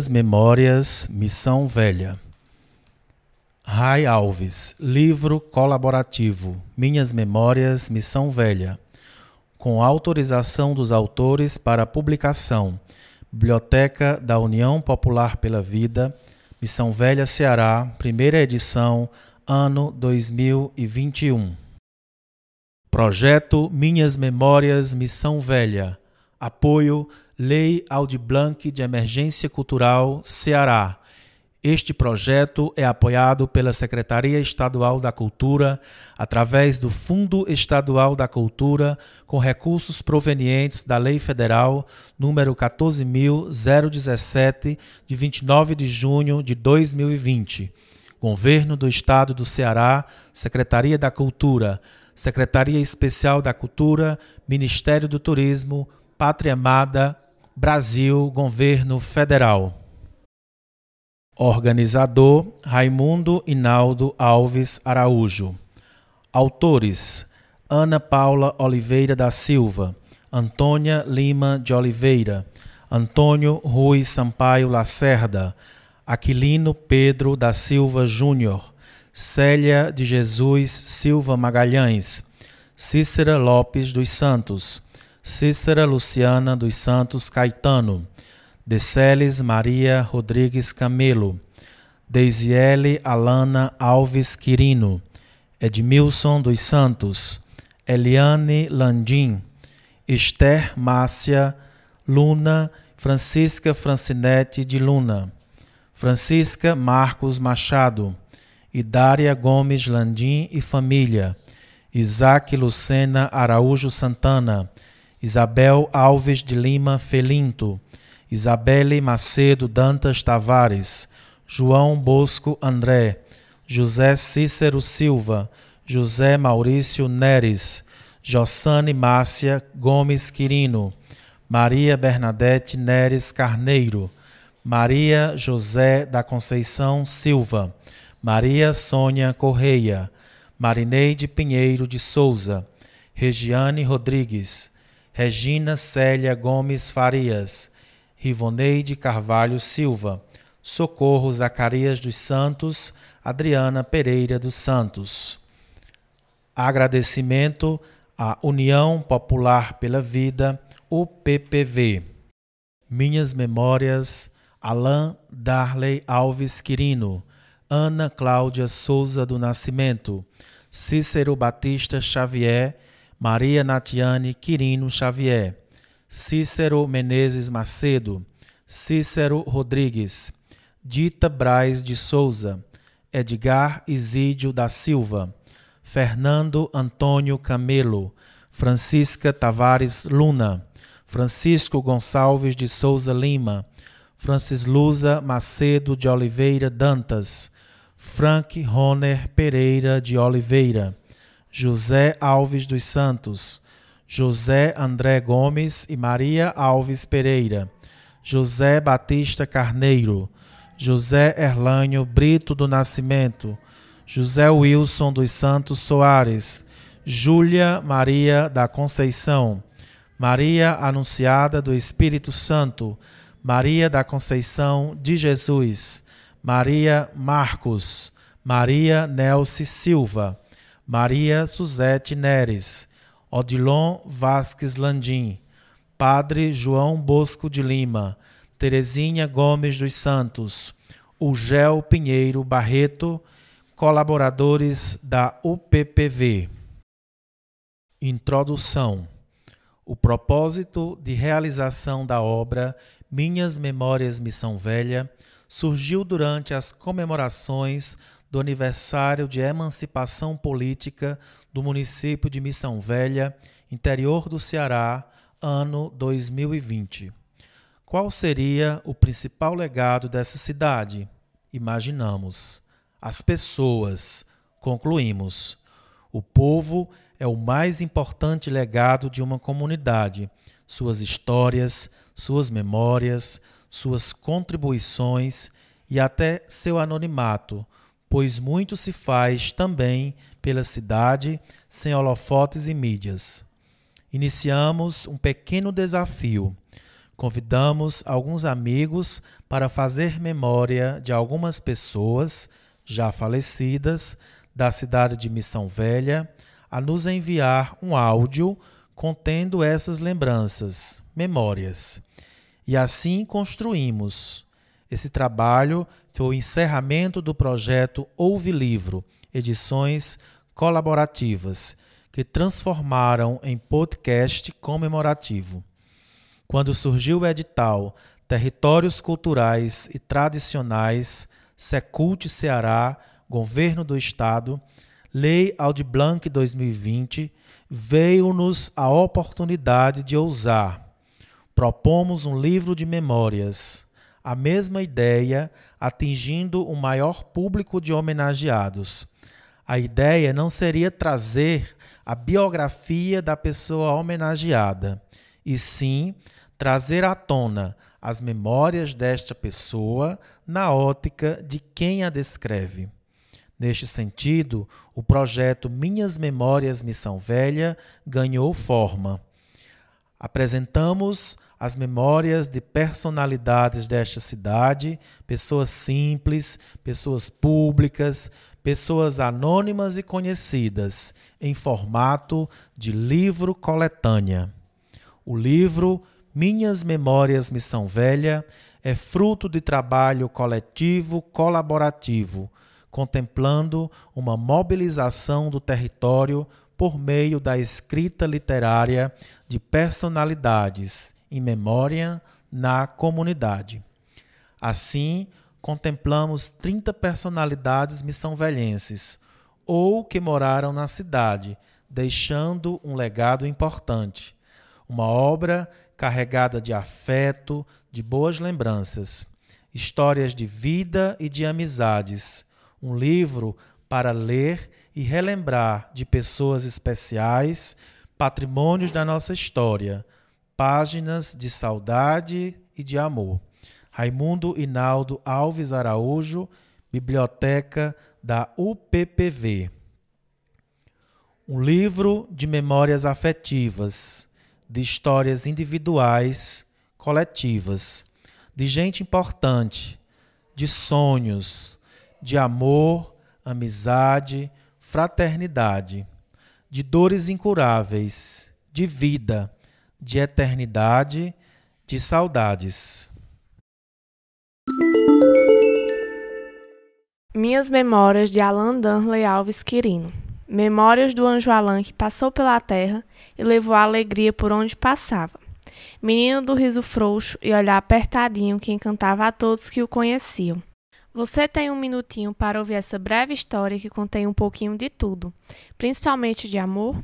Minhas Memórias, Missão Velha. Rai Alves, livro colaborativo Minhas Memórias, Missão Velha, com autorização dos autores para publicação. Biblioteca da União Popular pela Vida, Missão Velha, Ceará, primeira edição, ano 2021. Projeto Minhas Memórias, Missão Velha. Apoio Lei Audi Blanc de Emergência Cultural, Ceará este projeto é apoiado pela Secretaria Estadual da Cultura através do Fundo Estadual da Cultura com recursos provenientes da Lei Federal número 14017 de 29 de junho de 2020. Governo do Estado do Ceará, Secretaria da Cultura, Secretaria Especial da Cultura, Ministério do Turismo, Pátria Amada, Brasil, Governo Federal. Organizador Raimundo Inaldo Alves Araújo. Autores: Ana Paula Oliveira da Silva, Antônia Lima de Oliveira, Antônio Rui Sampaio Lacerda, Aquilino Pedro da Silva Júnior, Célia de Jesus Silva Magalhães, Cícera Lopes dos Santos, Cícera Luciana dos Santos Caetano, Deceles Maria Rodrigues Camelo, Deisiele Alana Alves Quirino, Edmilson dos Santos, Eliane Landim, Esther Márcia Luna, Francisca Francinete de Luna, Francisca Marcos Machado, Idária Gomes Landim e família, Isaac Lucena Araújo Santana, Isabel Alves de Lima Felinto, Isabelle Macedo Dantas Tavares, João Bosco André, José Cícero Silva, José Maurício Neres, Jossane Márcia Gomes Quirino, Maria Bernadette Neres Carneiro, Maria José da Conceição Silva, Maria Sônia Correia, Marineide Pinheiro de Souza, Regiane Rodrigues, Regina Célia Gomes Farias, Rivoneide Carvalho Silva, Socorro Zacarias dos Santos, Adriana Pereira dos Santos. Agradecimento à União Popular pela Vida, UPPV. Minhas memórias, Alain Darley Alves Quirino, Ana Cláudia Souza do Nascimento, Cícero Batista Xavier, Maria Natiane Quirino Xavier, Cícero Menezes Macedo, Cícero Rodrigues, Dita Braz de Souza, Edgar Isídio da Silva, Fernando Antônio Camelo, Francisca Tavares Luna, Francisco Gonçalves de Souza Lima, Francis Luza Macedo de Oliveira Dantas, Frank Roner Pereira de Oliveira, José Alves dos Santos, José André Gomes e Maria Alves Pereira, José Batista Carneiro, José Erlânio Brito do Nascimento, José Wilson dos Santos Soares, Júlia Maria da Conceição, Maria Anunciada do Espírito Santo, Maria da Conceição de Jesus, Maria Marcos, Maria Nelce Silva, Maria Suzete Neres, Odilon Vasques Landim, Padre João Bosco de Lima, Terezinha Gomes dos Santos, Ugel Pinheiro Barreto, colaboradores da UPPV. Introdução. O propósito de realização da obra Minhas Memórias Missão Velha surgiu durante as comemorações do aniversário de emancipação política do município de Missão Velha, interior do Ceará, ano 2020. Qual seria o principal legado dessa cidade? Imaginamos. As pessoas. Concluímos. O povo é o mais importante legado de uma comunidade. Suas histórias, suas memórias, suas contribuições e até seu anonimato pois muito se faz também pela cidade sem holofotes e mídias. Iniciamos um pequeno desafio. convidamos alguns amigos para fazer memória de algumas pessoas já falecidas da cidade de Missão Velha a nos enviar um áudio contendo essas lembranças, memórias. E assim construímos. Esse trabalho foi o encerramento do projeto Ouve Livro, edições colaborativas, que transformaram em podcast comemorativo. Quando surgiu o edital Territórios Culturais e Tradicionais, Secult Ceará, Governo do Estado, Lei Audi Blanc 2020, veio-nos a oportunidade de ousar. Propomos um livro de memórias, a mesma ideia atingindo o maior público de homenageados. A ideia não seria trazer a biografia da pessoa homenageada, e sim trazer à tona as memórias desta pessoa na ótica de quem a descreve. Neste sentido, o projeto Minhas Memórias Missão Velha ganhou forma. Apresentamos as memórias de personalidades desta cidade, pessoas simples, pessoas públicas, pessoas anônimas e conhecidas, em formato de livro coletânea. O livro Minhas Memórias Missão Velha é fruto de trabalho coletivo colaborativo, contemplando uma mobilização do território por meio da escrita literária de personalidades em memória na comunidade. Assim, contemplamos 30 personalidades missão-velhenses ou que moraram na cidade, deixando um legado importante. Uma obra carregada de afeto, de boas lembranças, histórias de vida e de amizades. Um livro para ler e relembrar de pessoas especiais, patrimônios da nossa história, páginas de saudade e de amor. Raimundo Inaldo Alves Araújo, Biblioteca da UPPV. Um livro de memórias afetivas, de histórias individuais, coletivas, de gente importante, de sonhos, de amor, amizade, fraternidade, de dores incuráveis, de vida, de eternidade, de saudades. Minhas Memórias de Alan Danley Alves Quirino. Memórias do anjo Alain que passou pela terra e levou a alegria por onde passava. Menino do riso frouxo e olhar apertadinho que encantava a todos que o conheciam. Você tem um minutinho para ouvir essa breve história que contém um pouquinho de tudo, principalmente de amor?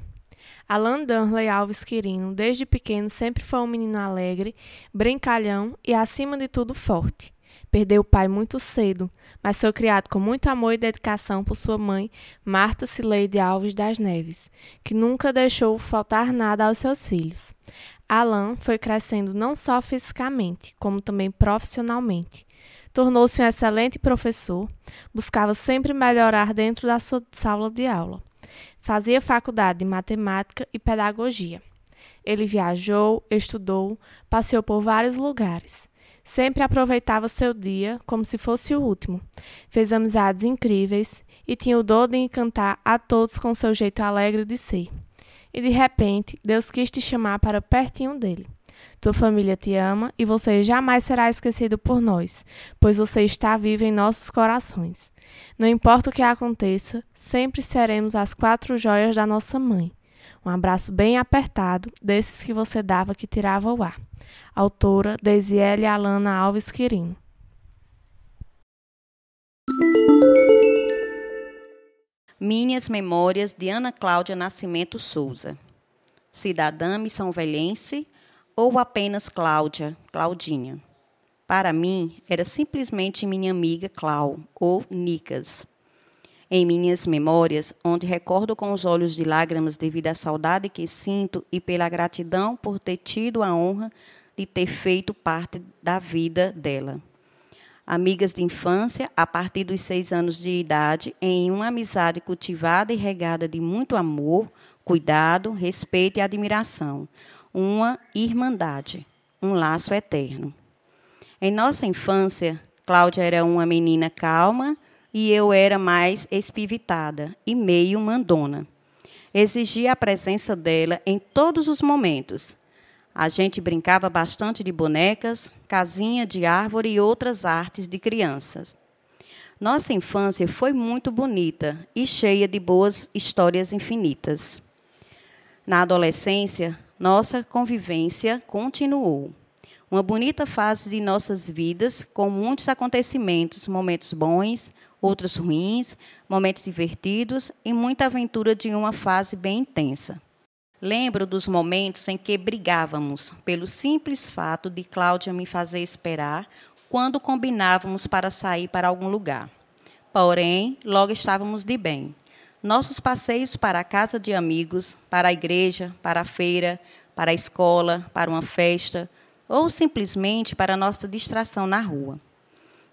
Alan Danley Alves Quirino, desde pequeno, sempre foi um menino alegre, brincalhão e, acima de tudo, forte. Perdeu o pai muito cedo, mas foi criado com muito amor e dedicação por sua mãe, Marta Cileide Alves das Neves, que nunca deixou faltar nada aos seus filhos. Alan foi crescendo não só fisicamente, como também profissionalmente. Tornou-se um excelente professor, buscava sempre melhorar dentro da sua sala de aula. Fazia faculdade de matemática e pedagogia. Ele viajou, estudou, passeou por vários lugares. Sempre aproveitava seu dia como se fosse o último. Fez amizades incríveis e tinha o dom de encantar a todos com seu jeito alegre de ser. E de repente, Deus quis te chamar para pertinho dele. Tua família te ama e você jamais será esquecido por nós, pois você está vivo em nossos corações. Não importa o que aconteça, sempre seremos as quatro joias da nossa mãe. Um abraço bem apertado, desses que você dava que tirava o ar. Autora Deisiele Alana Alves Quirino. Minhas Memórias de Ana Cláudia Nascimento Souza. Cidadã missão-velhense ou apenas Cláudia, Claudinha. Para mim, era simplesmente minha amiga Clau, ou Nicas. Em minhas memórias, onde recordo com os olhos de lágrimas devido à saudade que sinto e pela gratidão por ter tido a honra de ter feito parte da vida dela. Amigas de infância, a partir dos seis anos de idade, em uma amizade cultivada e regada de muito amor, cuidado, respeito e admiração. Uma irmandade. um laço eterno. Em nossa infância, Cláudia era uma menina calma e eu era mais espivitada e meio mandona. Exigia a presença dela em todos os momentos. A gente brincava bastante de bonecas, casinha de árvore e outras artes de crianças. Nossa infância foi muito bonita e cheia de boas histórias infinitas. Na adolescência, nossa convivência continuou. Uma bonita fase de nossas vidas, com muitos acontecimentos, momentos bons, outros ruins, momentos divertidos e muita aventura de uma fase bem intensa. Lembro dos momentos em que brigávamos pelo simples fato de Cláudia me fazer esperar quando combinávamos para sair para algum lugar. Porém, logo estávamos de bem. Nossos passeios para a casa de amigos, para a igreja, para a feira, para a escola, para uma festa, ou simplesmente para nossa distração na rua.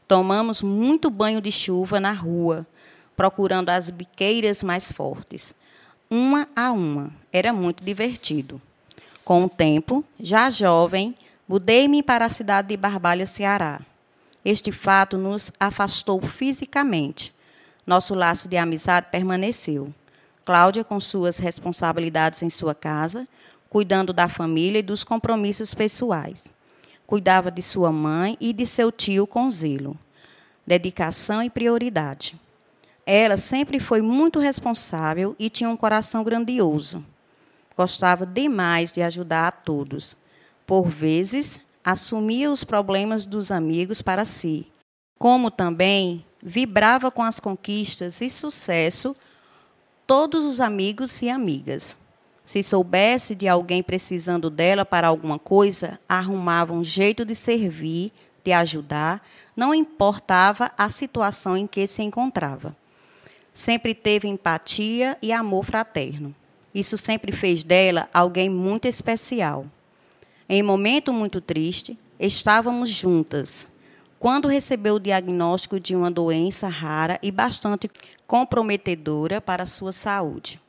Tomamos muito banho de chuva na rua, procurando as biqueiras mais fortes uma a uma. Era muito divertido. Com o tempo, já jovem, mudei-me para a cidade de Barbalha, Ceará. Este fato nos afastou fisicamente. Nosso laço de amizade permaneceu. Cláudia, com suas responsabilidades em sua casa, cuidando da família e dos compromissos pessoais. Cuidava de sua mãe e de seu tio com zelo, dedicação e prioridade. Ela sempre foi muito responsável e tinha um coração grandioso. Gostava demais de ajudar a todos. Por vezes, assumia os problemas dos amigos para si, como também vibrava com as conquistas e sucesso todos os amigos e amigas. Se soubesse de alguém precisando dela para alguma coisa, arrumava um jeito de servir, de ajudar, não importava a situação em que se encontrava sempre teve empatia e amor fraterno. Isso sempre fez dela alguém muito especial. Em momento muito triste, estávamos juntas. Quando recebeu o diagnóstico de uma doença rara e bastante comprometedora para a sua saúde.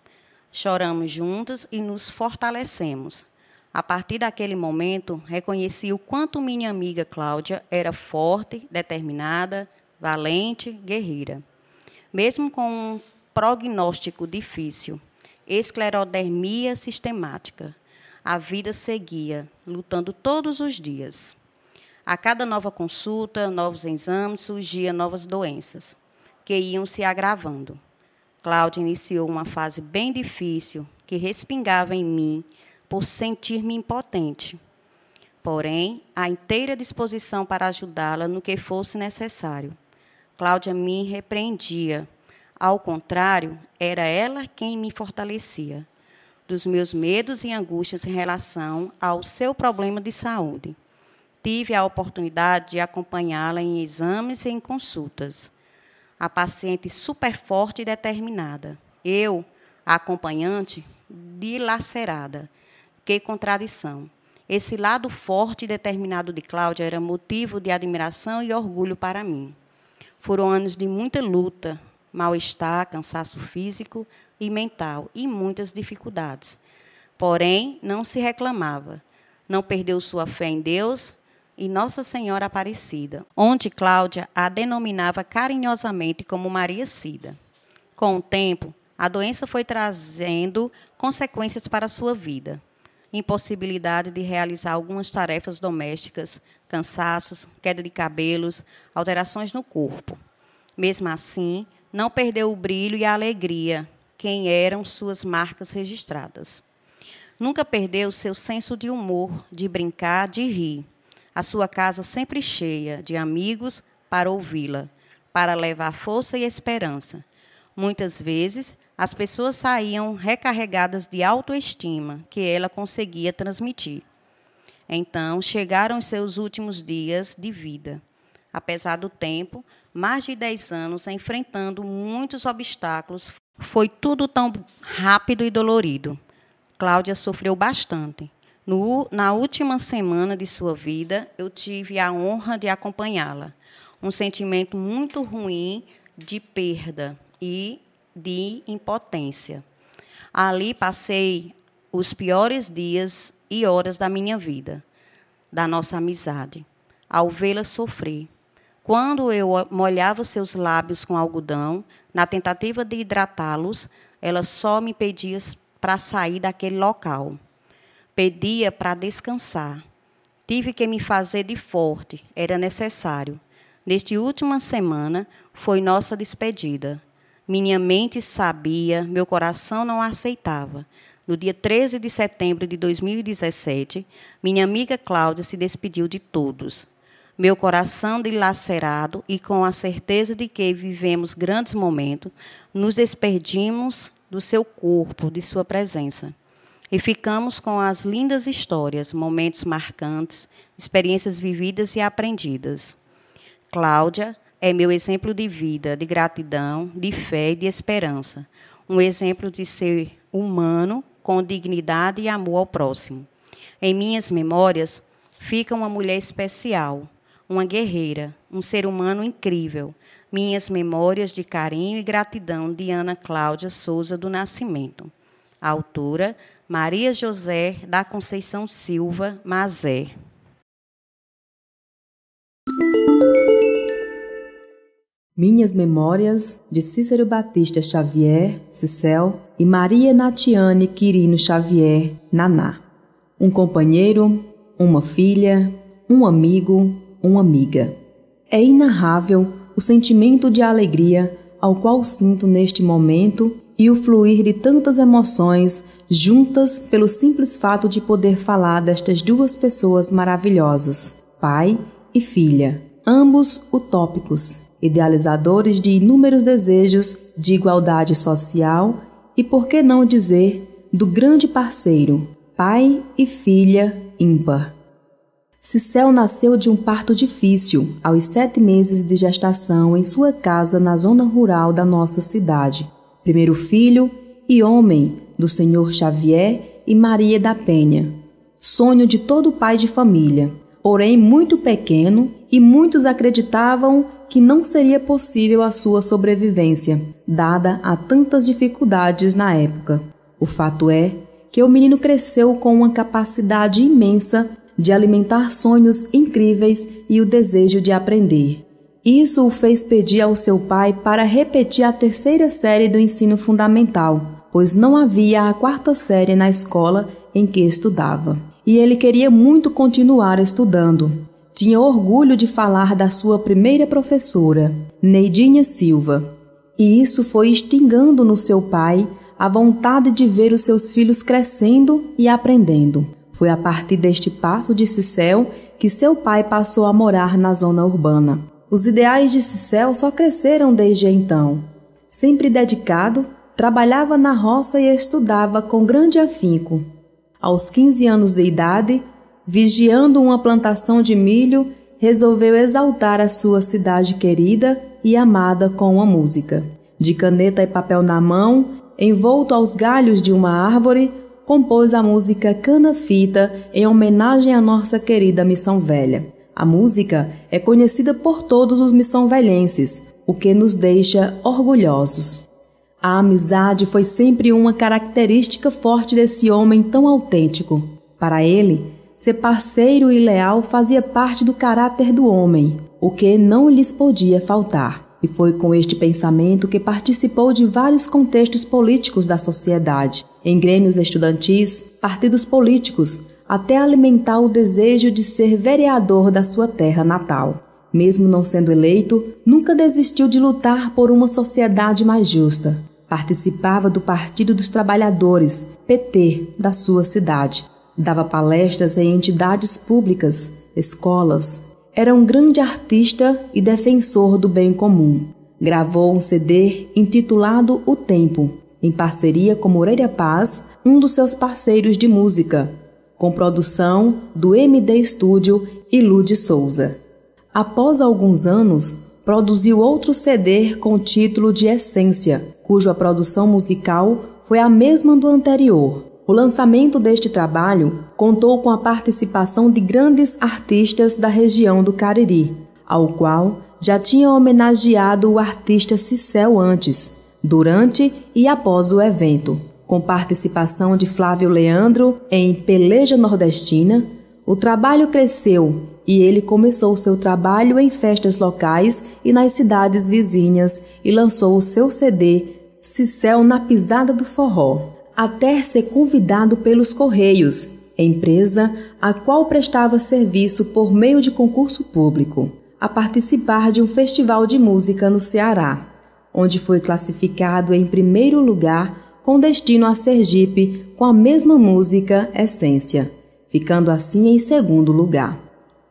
Choramos juntas e nos fortalecemos. A partir daquele momento, reconheci o quanto minha amiga Cláudia era forte, determinada, valente, guerreira mesmo com um prognóstico difícil, esclerodermia sistemática. A vida seguia, lutando todos os dias. A cada nova consulta, novos exames, surgiam novas doenças, que iam se agravando. Cláudia iniciou uma fase bem difícil, que respingava em mim por sentir-me impotente. Porém, a inteira disposição para ajudá-la no que fosse necessário. Cláudia me repreendia. Ao contrário, era ela quem me fortalecia dos meus medos e angústias em relação ao seu problema de saúde. Tive a oportunidade de acompanhá-la em exames e em consultas. A paciente super forte e determinada. Eu, a acompanhante, dilacerada. Que contradição. Esse lado forte e determinado de Cláudia era motivo de admiração e orgulho para mim. Foram anos de muita luta, mal-estar, cansaço físico e mental e muitas dificuldades. Porém, não se reclamava. Não perdeu sua fé em Deus e Nossa Senhora Aparecida, onde Cláudia a denominava carinhosamente como Maria Cida. Com o tempo, a doença foi trazendo consequências para a sua vida. Impossibilidade de realizar algumas tarefas domésticas, cansaços, queda de cabelos, alterações no corpo. Mesmo assim, não perdeu o brilho e a alegria, quem eram suas marcas registradas. Nunca perdeu seu senso de humor, de brincar, de rir. A sua casa sempre cheia de amigos para ouvi-la, para levar força e esperança. Muitas vezes, as pessoas saíam recarregadas de autoestima que ela conseguia transmitir. Então chegaram os seus últimos dias de vida. Apesar do tempo, mais de 10 anos enfrentando muitos obstáculos, foi tudo tão rápido e dolorido. Cláudia sofreu bastante. No, na última semana de sua vida, eu tive a honra de acompanhá-la. Um sentimento muito ruim de perda e de impotência. Ali passei os piores dias e horas da minha vida. da nossa amizade, ao vê-la sofrer. Quando eu molhava seus lábios com algodão, na tentativa de hidratá-los, ela só me pedia para sair daquele local. Pedia para descansar. Tive que me fazer de forte, era necessário. Neste última semana foi nossa despedida. Minha mente sabia, meu coração não aceitava. No dia 13 de setembro de 2017, minha amiga Cláudia se despediu de todos. Meu coração dilacerado e com a certeza de que vivemos grandes momentos, nos despedimos do seu corpo, de sua presença. E ficamos com as lindas histórias, momentos marcantes, experiências vividas e aprendidas. Cláudia é meu exemplo de vida, de gratidão, de fé e de esperança. Um exemplo de ser humano com dignidade e amor ao próximo. Em minhas memórias fica uma mulher especial, uma guerreira, um ser humano incrível. Minhas memórias de carinho e gratidão de Ana Cláudia Souza do Nascimento. A autora Maria José da Conceição Silva Mazé. Minhas Memórias, de Cícero Batista Xavier, Cicel, e Maria Natiane Quirino Xavier, Naná. Um companheiro, uma filha, um amigo, uma amiga. É inarrável o sentimento de alegria ao qual sinto neste momento e o fluir de tantas emoções juntas pelo simples fato de poder falar destas duas pessoas maravilhosas, pai e filha, ambos utópicos, idealizadores de inúmeros desejos de igualdade social e, por que não dizer, do grande parceiro, pai e filha ímpar. Cicel nasceu de um parto difícil aos sete meses de gestação em sua casa na zona rural da nossa cidade. Primeiro filho e homem do senhor Xavier e Maria da Penha. Sonho de todo pai de família, porém muito pequeno e muitos acreditavam que não seria possível a sua sobrevivência, dada a tantas dificuldades na época. O fato é que o menino cresceu com uma capacidade imensa de alimentar sonhos incríveis e o desejo de aprender. Isso o fez pedir ao seu pai para repetir a terceira série do ensino fundamental, pois não havia a quarta série na escola em que estudava. E ele queria muito continuar estudando tinha orgulho de falar da sua primeira professora, Neidinha Silva. E isso foi extingando no seu pai a vontade de ver os seus filhos crescendo e aprendendo. Foi a partir deste passo de Cicel que seu pai passou a morar na zona urbana. Os ideais de Cicel só cresceram desde então. Sempre dedicado, trabalhava na roça e estudava com grande afinco. Aos 15 anos de idade, vigiando uma plantação de milho, resolveu exaltar a sua cidade querida e amada com uma música. De caneta e papel na mão, envolto aos galhos de uma árvore, compôs a música Cana-Fita em homenagem à nossa querida Missão Velha. A música é conhecida por todos os missão-velhenses, o que nos deixa orgulhosos. A amizade foi sempre uma característica forte desse homem tão autêntico. Para ele, Ser parceiro e leal fazia parte do caráter do homem, o que não lhes podia faltar. E foi com este pensamento que participou de vários contextos políticos da sociedade, em grêmios estudantis, partidos políticos, até alimentar o desejo de ser vereador da sua terra natal. Mesmo não sendo eleito, nunca desistiu de lutar por uma sociedade mais justa. Participava do Partido dos Trabalhadores, PT, da sua cidade Dava palestras em entidades públicas, escolas. Era um grande artista e defensor do bem comum. Gravou um CD intitulado O Tempo, em parceria com Moreira Paz, um dos seus parceiros de música, com produção do MD Studio e Lude Souza. Após alguns anos, produziu outro CD com o título de Essência, cuja produção musical foi a mesma do anterior. O lançamento deste trabalho contou com a participação de grandes artistas da região do Cariri, ao qual já tinha homenageado o artista Cicel antes, durante e após o evento, com participação de Flávio Leandro em Peleja Nordestina, O trabalho cresceu e ele começou seu trabalho em festas locais e nas cidades vizinhas e lançou o seu CD Cicel na Pisada do Forró, até ser convidado pelos Correios, empresa a qual prestava serviço por meio de concurso público, a participar de um festival de música no Ceará, onde foi classificado em primeiro lugar com destino a Sergipe com a mesma música Essência, ficando assim em segundo lugar.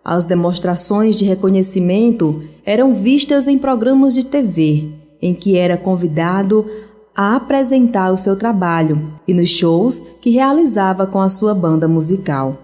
As demonstrações de reconhecimento eram vistas em programas de TV, em que era convidado a apresentar o seu trabalho e nos shows que realizava com a sua banda musical.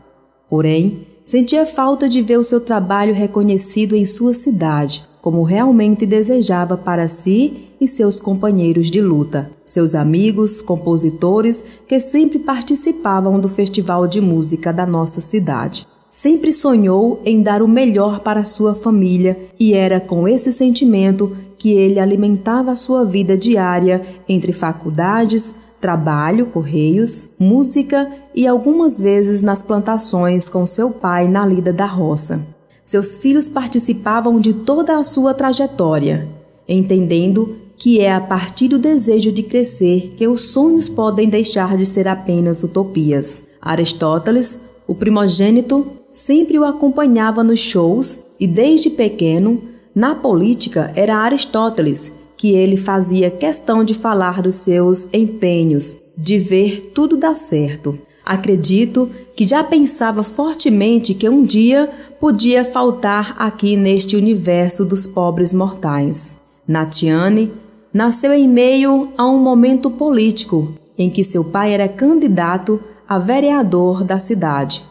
Porém, sentia falta de ver o seu trabalho reconhecido em sua cidade, como realmente desejava para si e seus companheiros de luta, seus amigos, compositores que sempre participavam do festival de música da nossa cidade. Sempre sonhou em dar o melhor para sua família e era com esse sentimento que ele alimentava sua vida diária entre faculdades, trabalho, correios, música e algumas vezes nas plantações com seu pai na lida da roça. Seus filhos participavam de toda a sua trajetória, entendendo que é a partir do desejo de crescer que os sonhos podem deixar de ser apenas utopias. Aristóteles, o primogênito, sempre o acompanhava nos shows e desde pequeno, na política, era Aristóteles que ele fazia questão de falar dos seus empenhos, de ver tudo dar certo. Acredito que já pensava fortemente que um dia podia faltar aqui neste universo dos pobres mortais. Natiane nasceu em meio a um momento político em que seu pai era candidato a vereador da cidade.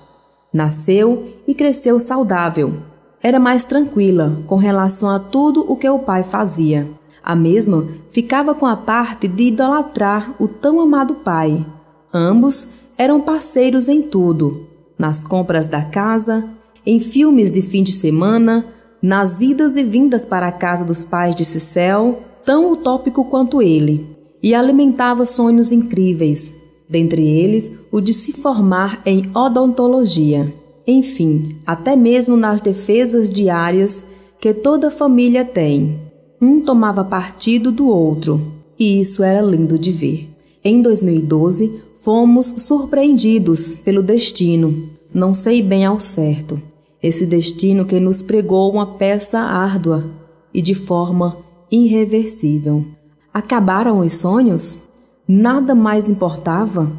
Nasceu e cresceu saudável. Era mais tranquila com relação a tudo o que o pai fazia. A mesma ficava com a parte de idolatrar o tão amado pai. Ambos eram parceiros em tudo: nas compras da casa, em filmes de fim de semana, nas idas e vindas para a casa dos pais de Cicel, tão utópico quanto ele, e alimentava sonhos incríveis, dentre eles o de se formar em odontologia. Enfim, até mesmo nas defesas diárias que toda família tem. Um tomava partido do outro, e isso era lindo de ver. Em 2012, fomos surpreendidos pelo destino, não sei bem ao certo. Esse destino que nos pregou uma peça árdua e de forma irreversível. Acabaram os sonhos? Nada mais importava?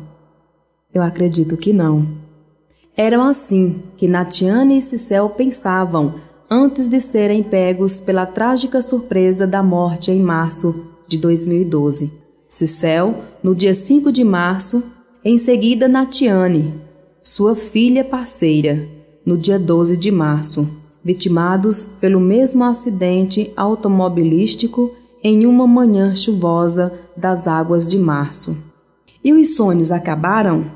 Eu acredito que não. Eram assim que Natiane e Cicel pensavam antes de serem pegos pela trágica surpresa da morte em março de 2012. Cicel, no dia 5 de março, em seguida Natiane, sua filha parceira, no dia 12 de março, vitimados pelo mesmo acidente automobilístico em uma manhã chuvosa das águas de março. E os sonhos acabaram?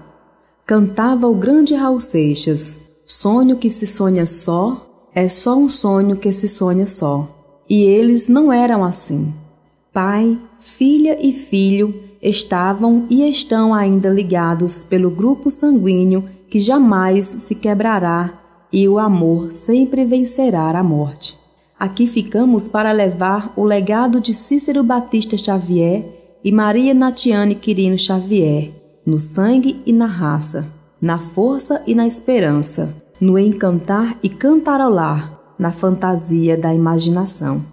Cantava o grande Raul Seixas: Sonho que se sonha só é só um sonho que se sonha só. E eles não eram assim. Pai, filha e filho estavam e estão ainda ligados pelo grupo sanguíneo que jamais se quebrará e o amor sempre vencerá a morte. Aqui ficamos para levar o legado de Cícero Batista Xavier e Maria Natiane Quirino Xavier, no sangue e na raça, na força e na esperança, no encantar e cantarolar, na fantasia da imaginação.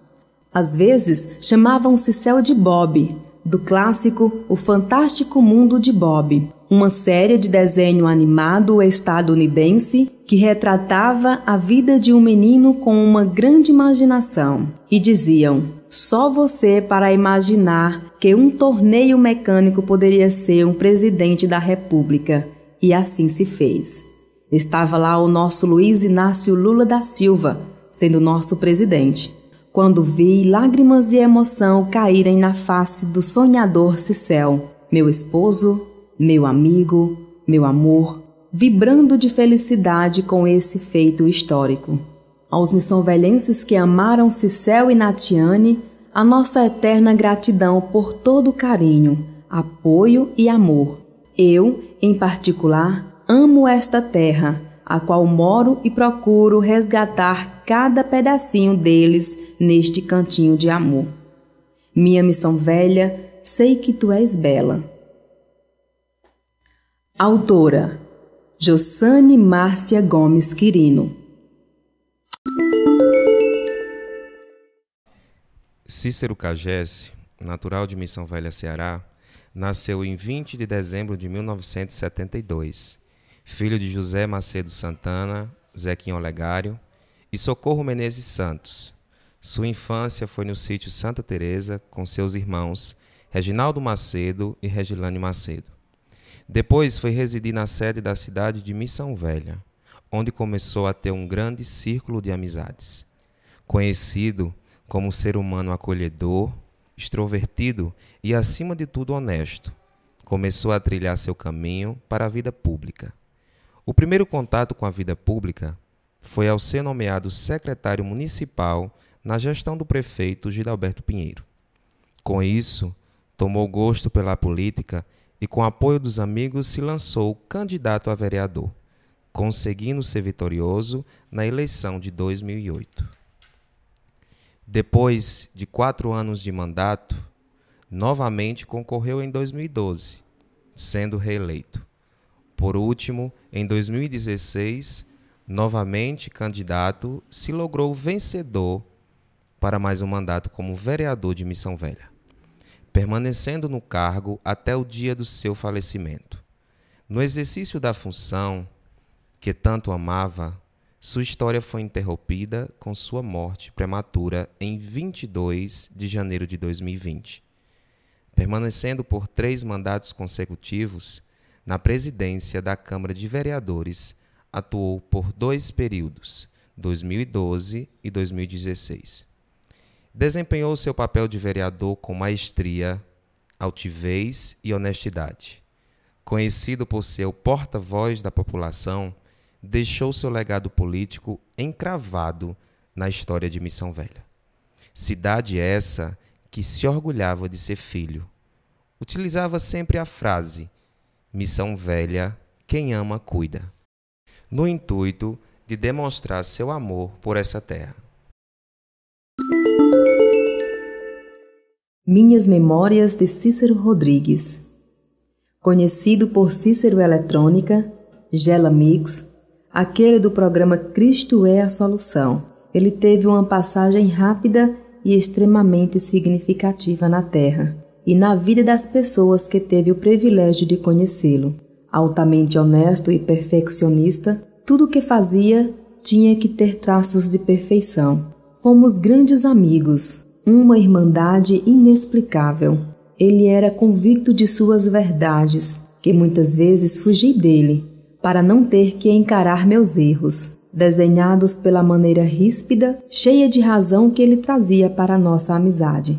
Às vezes chamavam-se Céu de Bob, do clássico O Fantástico Mundo de Bob, uma série de desenho animado estadunidense que retratava a vida de um menino com uma grande imaginação. E diziam: só você para imaginar que um torneio mecânico poderia ser um presidente da República. E assim se fez. Estava lá o nosso Luiz Inácio Lula da Silva, sendo nosso presidente quando vi lágrimas de emoção caírem na face do sonhador Cicel, meu esposo, meu amigo, meu amor, vibrando de felicidade com esse feito histórico. Aos missãovelhenses que amaram Cicel e Natiane, a nossa eterna gratidão por todo o carinho, apoio e amor. Eu, em particular, amo esta terra, a qual moro e procuro resgatar cada pedacinho deles neste cantinho de amor. Minha missão velha, sei que tu és bela. Autora Jossane Márcia Gomes Quirino Cícero Cagesse, natural de Missão Velha, Ceará, nasceu em 20 de dezembro de 1972, filho de José Macedo Santana, Zequinho Olegário e Socorro Menezes Santos. Sua infância foi no sítio Santa Teresa com seus irmãos Reginaldo Macedo e Regilane Macedo. Depois foi residir na sede da cidade de Missão Velha, onde começou a ter um grande círculo de amizades. Conhecido como ser humano acolhedor, extrovertido e, acima de tudo, honesto. Começou a trilhar seu caminho para a vida pública. O primeiro contato com a vida pública foi ao ser nomeado secretário municipal na gestão do prefeito Gilberto Pinheiro. Com isso, tomou gosto pela política e, com apoio dos amigos, se lançou candidato a vereador, conseguindo ser vitorioso na eleição de 2008. Depois de quatro anos de mandato, novamente concorreu em 2012, sendo reeleito. Por último, em 2016, novamente candidato, se logrou vencedor para mais um mandato como vereador de Missão Velha, permanecendo no cargo até o dia do seu falecimento. No exercício da função que tanto amava, sua história foi interrompida com sua morte prematura em 22 de janeiro de 2020. Permanecendo por três mandatos consecutivos na presidência da Câmara de Vereadores, atuou por dois períodos, 2012 e 2016. Desempenhou seu papel de vereador com maestria, altivez e honestidade. Conhecido por ser o porta-voz da população, deixou seu legado político encravado na história de Missão Velha. Cidade essa que se orgulhava de ser filho. Utilizava sempre a frase: Missão Velha, quem ama, cuida, no intuito de demonstrar seu amor por essa terra. Minhas Memórias de Cícero Rodrigues Conhecido por Cícero Eletrônica, Gela Mix, aquele do programa Cristo é a Solução. Ele teve uma passagem rápida e extremamente significativa na Terra e na vida das pessoas que teve o privilégio de conhecê-lo. Altamente honesto e perfeccionista, tudo o que fazia tinha que ter traços de perfeição. Fomos grandes amigos, uma irmandade inexplicável. Ele era convicto de suas verdades, que muitas vezes fugi dele, para não ter que encarar meus erros, desenhados pela maneira ríspida, cheia de razão que ele trazia para nossa amizade.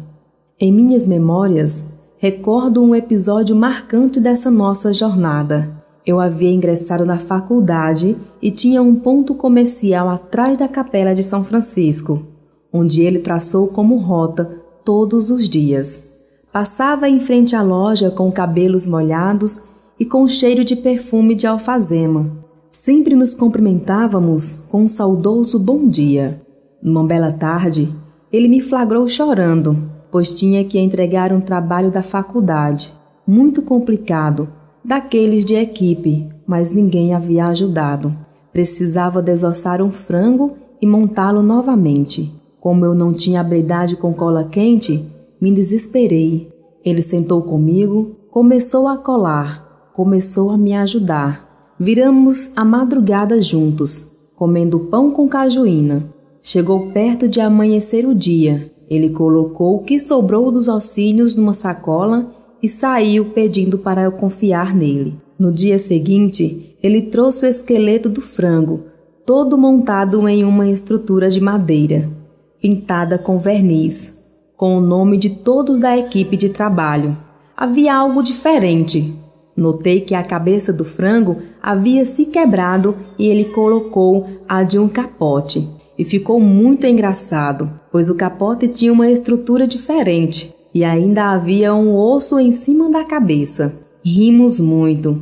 Em minhas memórias, recordo um episódio marcante dessa nossa jornada. Eu havia ingressado na faculdade e tinha um ponto comercial atrás da Capela de São Francisco, onde ele traçou como rota todos os dias. Passava em frente à loja com cabelos molhados e com cheiro de perfume de alfazema. Sempre nos cumprimentávamos com um saudoso bom dia. Numa bela tarde, ele me flagrou chorando, pois tinha que entregar um trabalho da faculdade, muito complicado, daqueles de equipe, mas ninguém havia ajudado. Precisava desossar um frango e montá-lo novamente. Como eu não tinha habilidade com cola quente, me desesperei. Ele sentou comigo, começou a colar, começou a me ajudar. Viramos a madrugada juntos, comendo pão com cajuína. Chegou perto de amanhecer o dia. Ele colocou o que sobrou dos ossinhos numa sacola e saiu pedindo para eu confiar nele. No dia seguinte, ele trouxe o esqueleto do frango, todo montado em uma estrutura de madeira, pintada com verniz, com o nome de todos da equipe de trabalho. Havia algo diferente, Notei que a cabeça do frango havia se quebrado e ele colocou a de um capote. E ficou muito engraçado, pois o capote tinha uma estrutura diferente e ainda havia um osso em cima da cabeça. Rimos muito.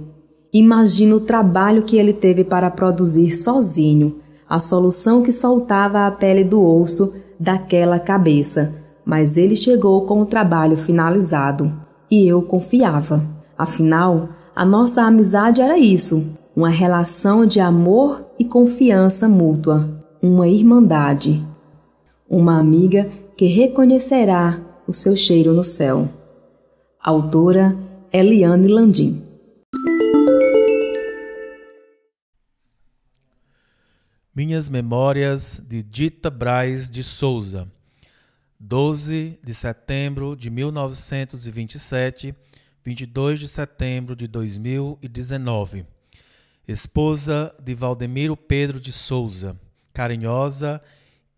Imagino o trabalho que ele teve para produzir sozinho a solução que soltava a pele do osso daquela cabeça, mas ele chegou com o trabalho finalizado e eu confiava. Afinal, a nossa amizade era isso, uma relação de amor e confiança mútua, uma irmandade. Uma amiga que reconhecerá o seu cheiro no céu. Autora Eliane Landim. Minhas Memórias de Dita Braz de Souza, 12 de setembro de 1927, 22 de setembro de 2019. Esposa de Valdemiro Pedro de Souza, carinhosa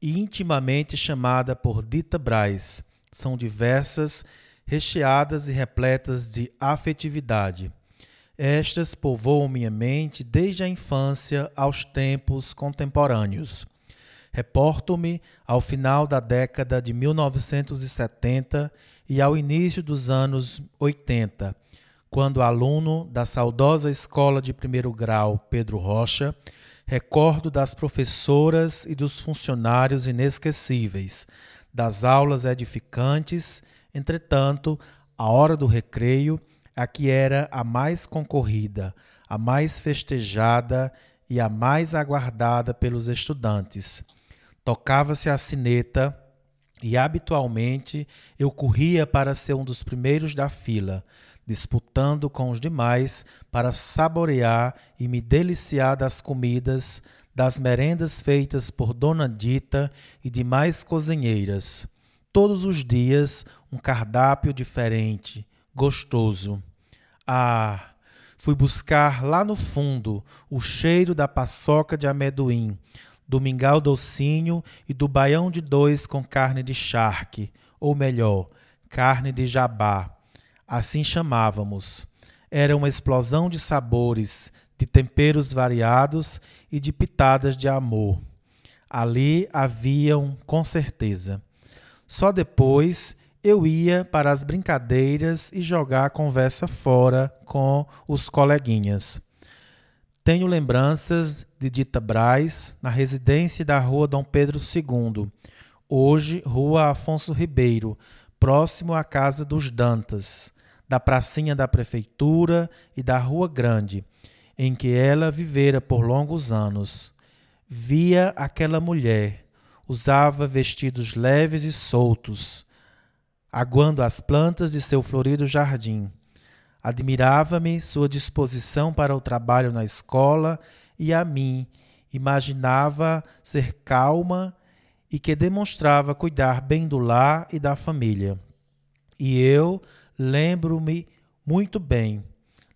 e intimamente chamada por Dita Braz. São diversas, recheadas e repletas de afetividade estas povoam minha mente desde a infância aos tempos contemporâneos. Reporto-me ao final da década de 1970 e ao início dos anos 80, quando aluno da saudosa Escola de Primeiro Grau Pedro Rocha, recordo das professoras e dos funcionários inesquecíveis, das aulas edificantes, entretanto, a hora do recreio a que era a mais concorrida, a mais festejada e a mais aguardada pelos estudantes. Tocava-se a sineta e habitualmente eu corria para ser um dos primeiros da fila, disputando com os demais para saborear e me deliciar das comidas, das merendas feitas por Dona Dita e demais cozinheiras. Todos os dias um cardápio diferente, gostoso. Ah, fui buscar lá no fundo o cheiro da paçoca de amendoim, do mingau docinho e do baião de dois com carne de charque, ou melhor, carne de jabá. Assim chamávamos. Era uma explosão de sabores, de temperos variados e de pitadas de amor. Ali haviam, com certeza. Só depois eu ia para as brincadeiras e jogar a conversa fora com os coleguinhas. Tenho lembranças de Dita Braz na residência da Rua Dom Pedro II, hoje Rua Afonso Ribeiro, próximo à Casa dos Dantas, da pracinha da Prefeitura e da Rua Grande, em que ela vivera por longos anos. Via aquela mulher, usava vestidos leves e soltos, aguando as plantas de seu florido jardim. Admirava-me sua disposição para o trabalho na escola e a mim imaginava ser calma e que demonstrava cuidar bem do lar e da família. E eu lembro-me muito bem,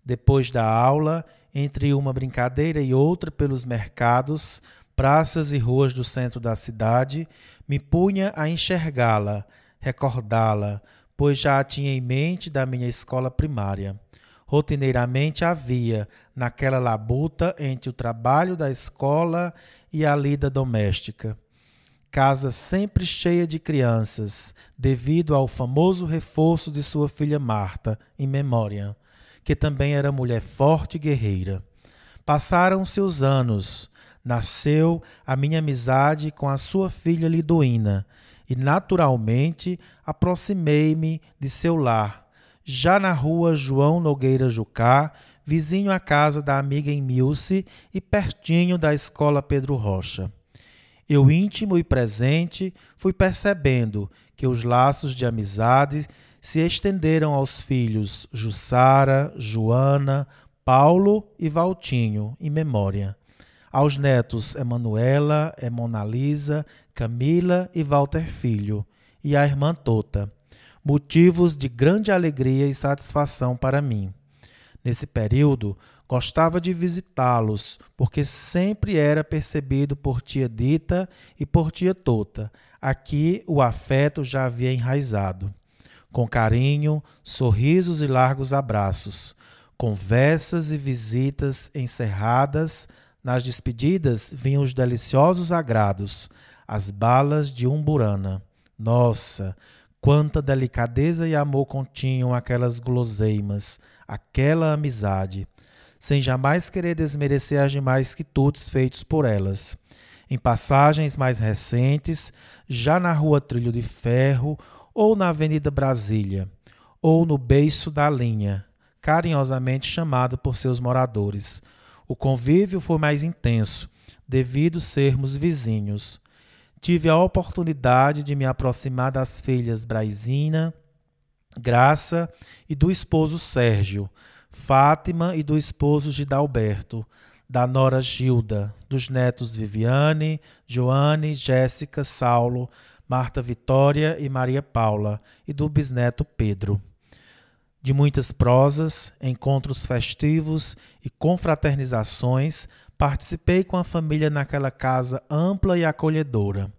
depois da aula, entre uma brincadeira e outra pelos mercados, praças e ruas do centro da cidade, me punha a enxergá-la recordá-la, pois já a tinha em mente da minha escola primária. Rotineiramente havia, naquela labuta entre o trabalho da escola e a lida doméstica. Casa sempre cheia de crianças, devido ao famoso reforço de sua filha Marta, em memória, que também era mulher forte e guerreira. Passaram-se os anos, nasceu a minha amizade com a sua filha Lidoína, e naturalmente aproximei-me de seu lar, já na rua João Nogueira Jucá, vizinho à casa da amiga Emilce e pertinho da escola Pedro Rocha. Eu, íntimo e presente, fui percebendo que os laços de amizade se estenderam aos filhos Jussara, Joana, Paulo e Valtinho, em memória aos netos Emanuela, Emonalisa, Camila e Walter Filho, e à irmã Tota, motivos de grande alegria e satisfação para mim. Nesse período, gostava de visitá-los, porque sempre era percebido por tia Dita e por tia Tota. Aqui o afeto já havia enraizado. Com carinho, sorrisos e largos abraços, conversas e visitas encerradas, nas despedidas vinham os deliciosos agrados, as balas de umburana. Nossa, quanta delicadeza e amor continham aquelas guloseimas, aquela amizade. sem jamais querer desmerecer as demais quitutes feitos por elas. Em passagens mais recentes, já na Rua Trilho de Ferro ou na Avenida Brasília, ou no Beiço da Linha, carinhosamente chamado por seus moradores. O convívio foi mais intenso, devido sermos vizinhos. Tive a oportunidade de me aproximar das filhas Braisina, Graça e do esposo Sérgio, Fátima e do esposo Gidalberto, da nora Gilda, dos netos Viviane, Joane, Jéssica, Saulo, Marta Vitória e Maria Paula, e do bisneto Pedro. De muitas prosas, encontros festivos e confraternizações, participei com a família naquela casa ampla e acolhedora.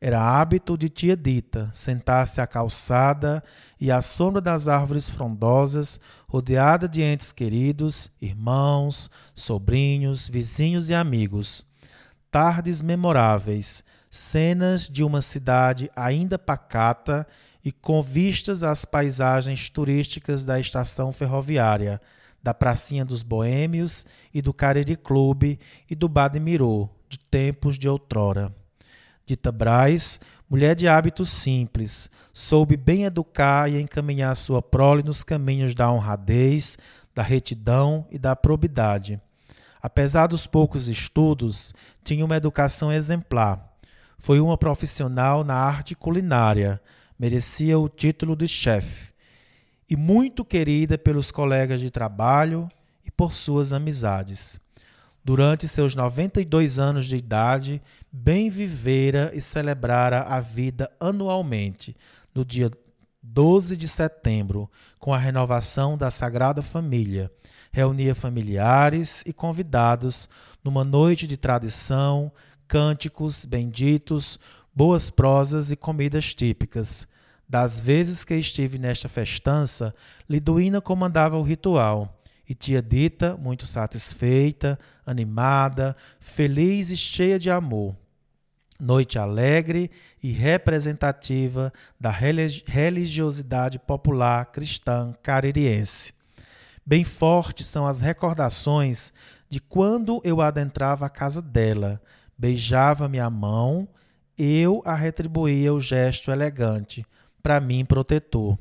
Era hábito de tia Dita sentar-se à calçada e à sombra das árvores frondosas, rodeada de entes queridos, irmãos, sobrinhos, vizinhos e amigos. Tardes memoráveis, cenas de uma cidade ainda pacata e com vistas às paisagens turísticas da estação ferroviária, da Pracinha dos Boêmios e do Cariri Clube e do Bade Mirô, de tempos de outrora. Dita Braz, mulher de hábitos simples, soube bem educar e encaminhar sua prole nos caminhos da honradez, da retidão e da probidade. Apesar dos poucos estudos, tinha uma educação exemplar. Foi uma profissional na arte culinária, merecia o título de chefe, e muito querida pelos colegas de trabalho e por suas amizades durante seus 92 anos de idade, bem vivera e celebrara a vida anualmente, no dia 12 de setembro, com a renovação da Sagrada Família. Reunia familiares e convidados numa noite de tradição, cânticos benditos, boas prosas e comidas típicas. Das vezes que estive nesta festança, Liduína comandava o ritual e tia Dita, muito satisfeita, animada, feliz e cheia de amor. Noite alegre e representativa da religiosidade popular cristã caririense. Bem fortes são as recordações de quando eu adentrava a casa dela, beijava minha mão, eu a retribuía o gesto elegante, para mim protetor,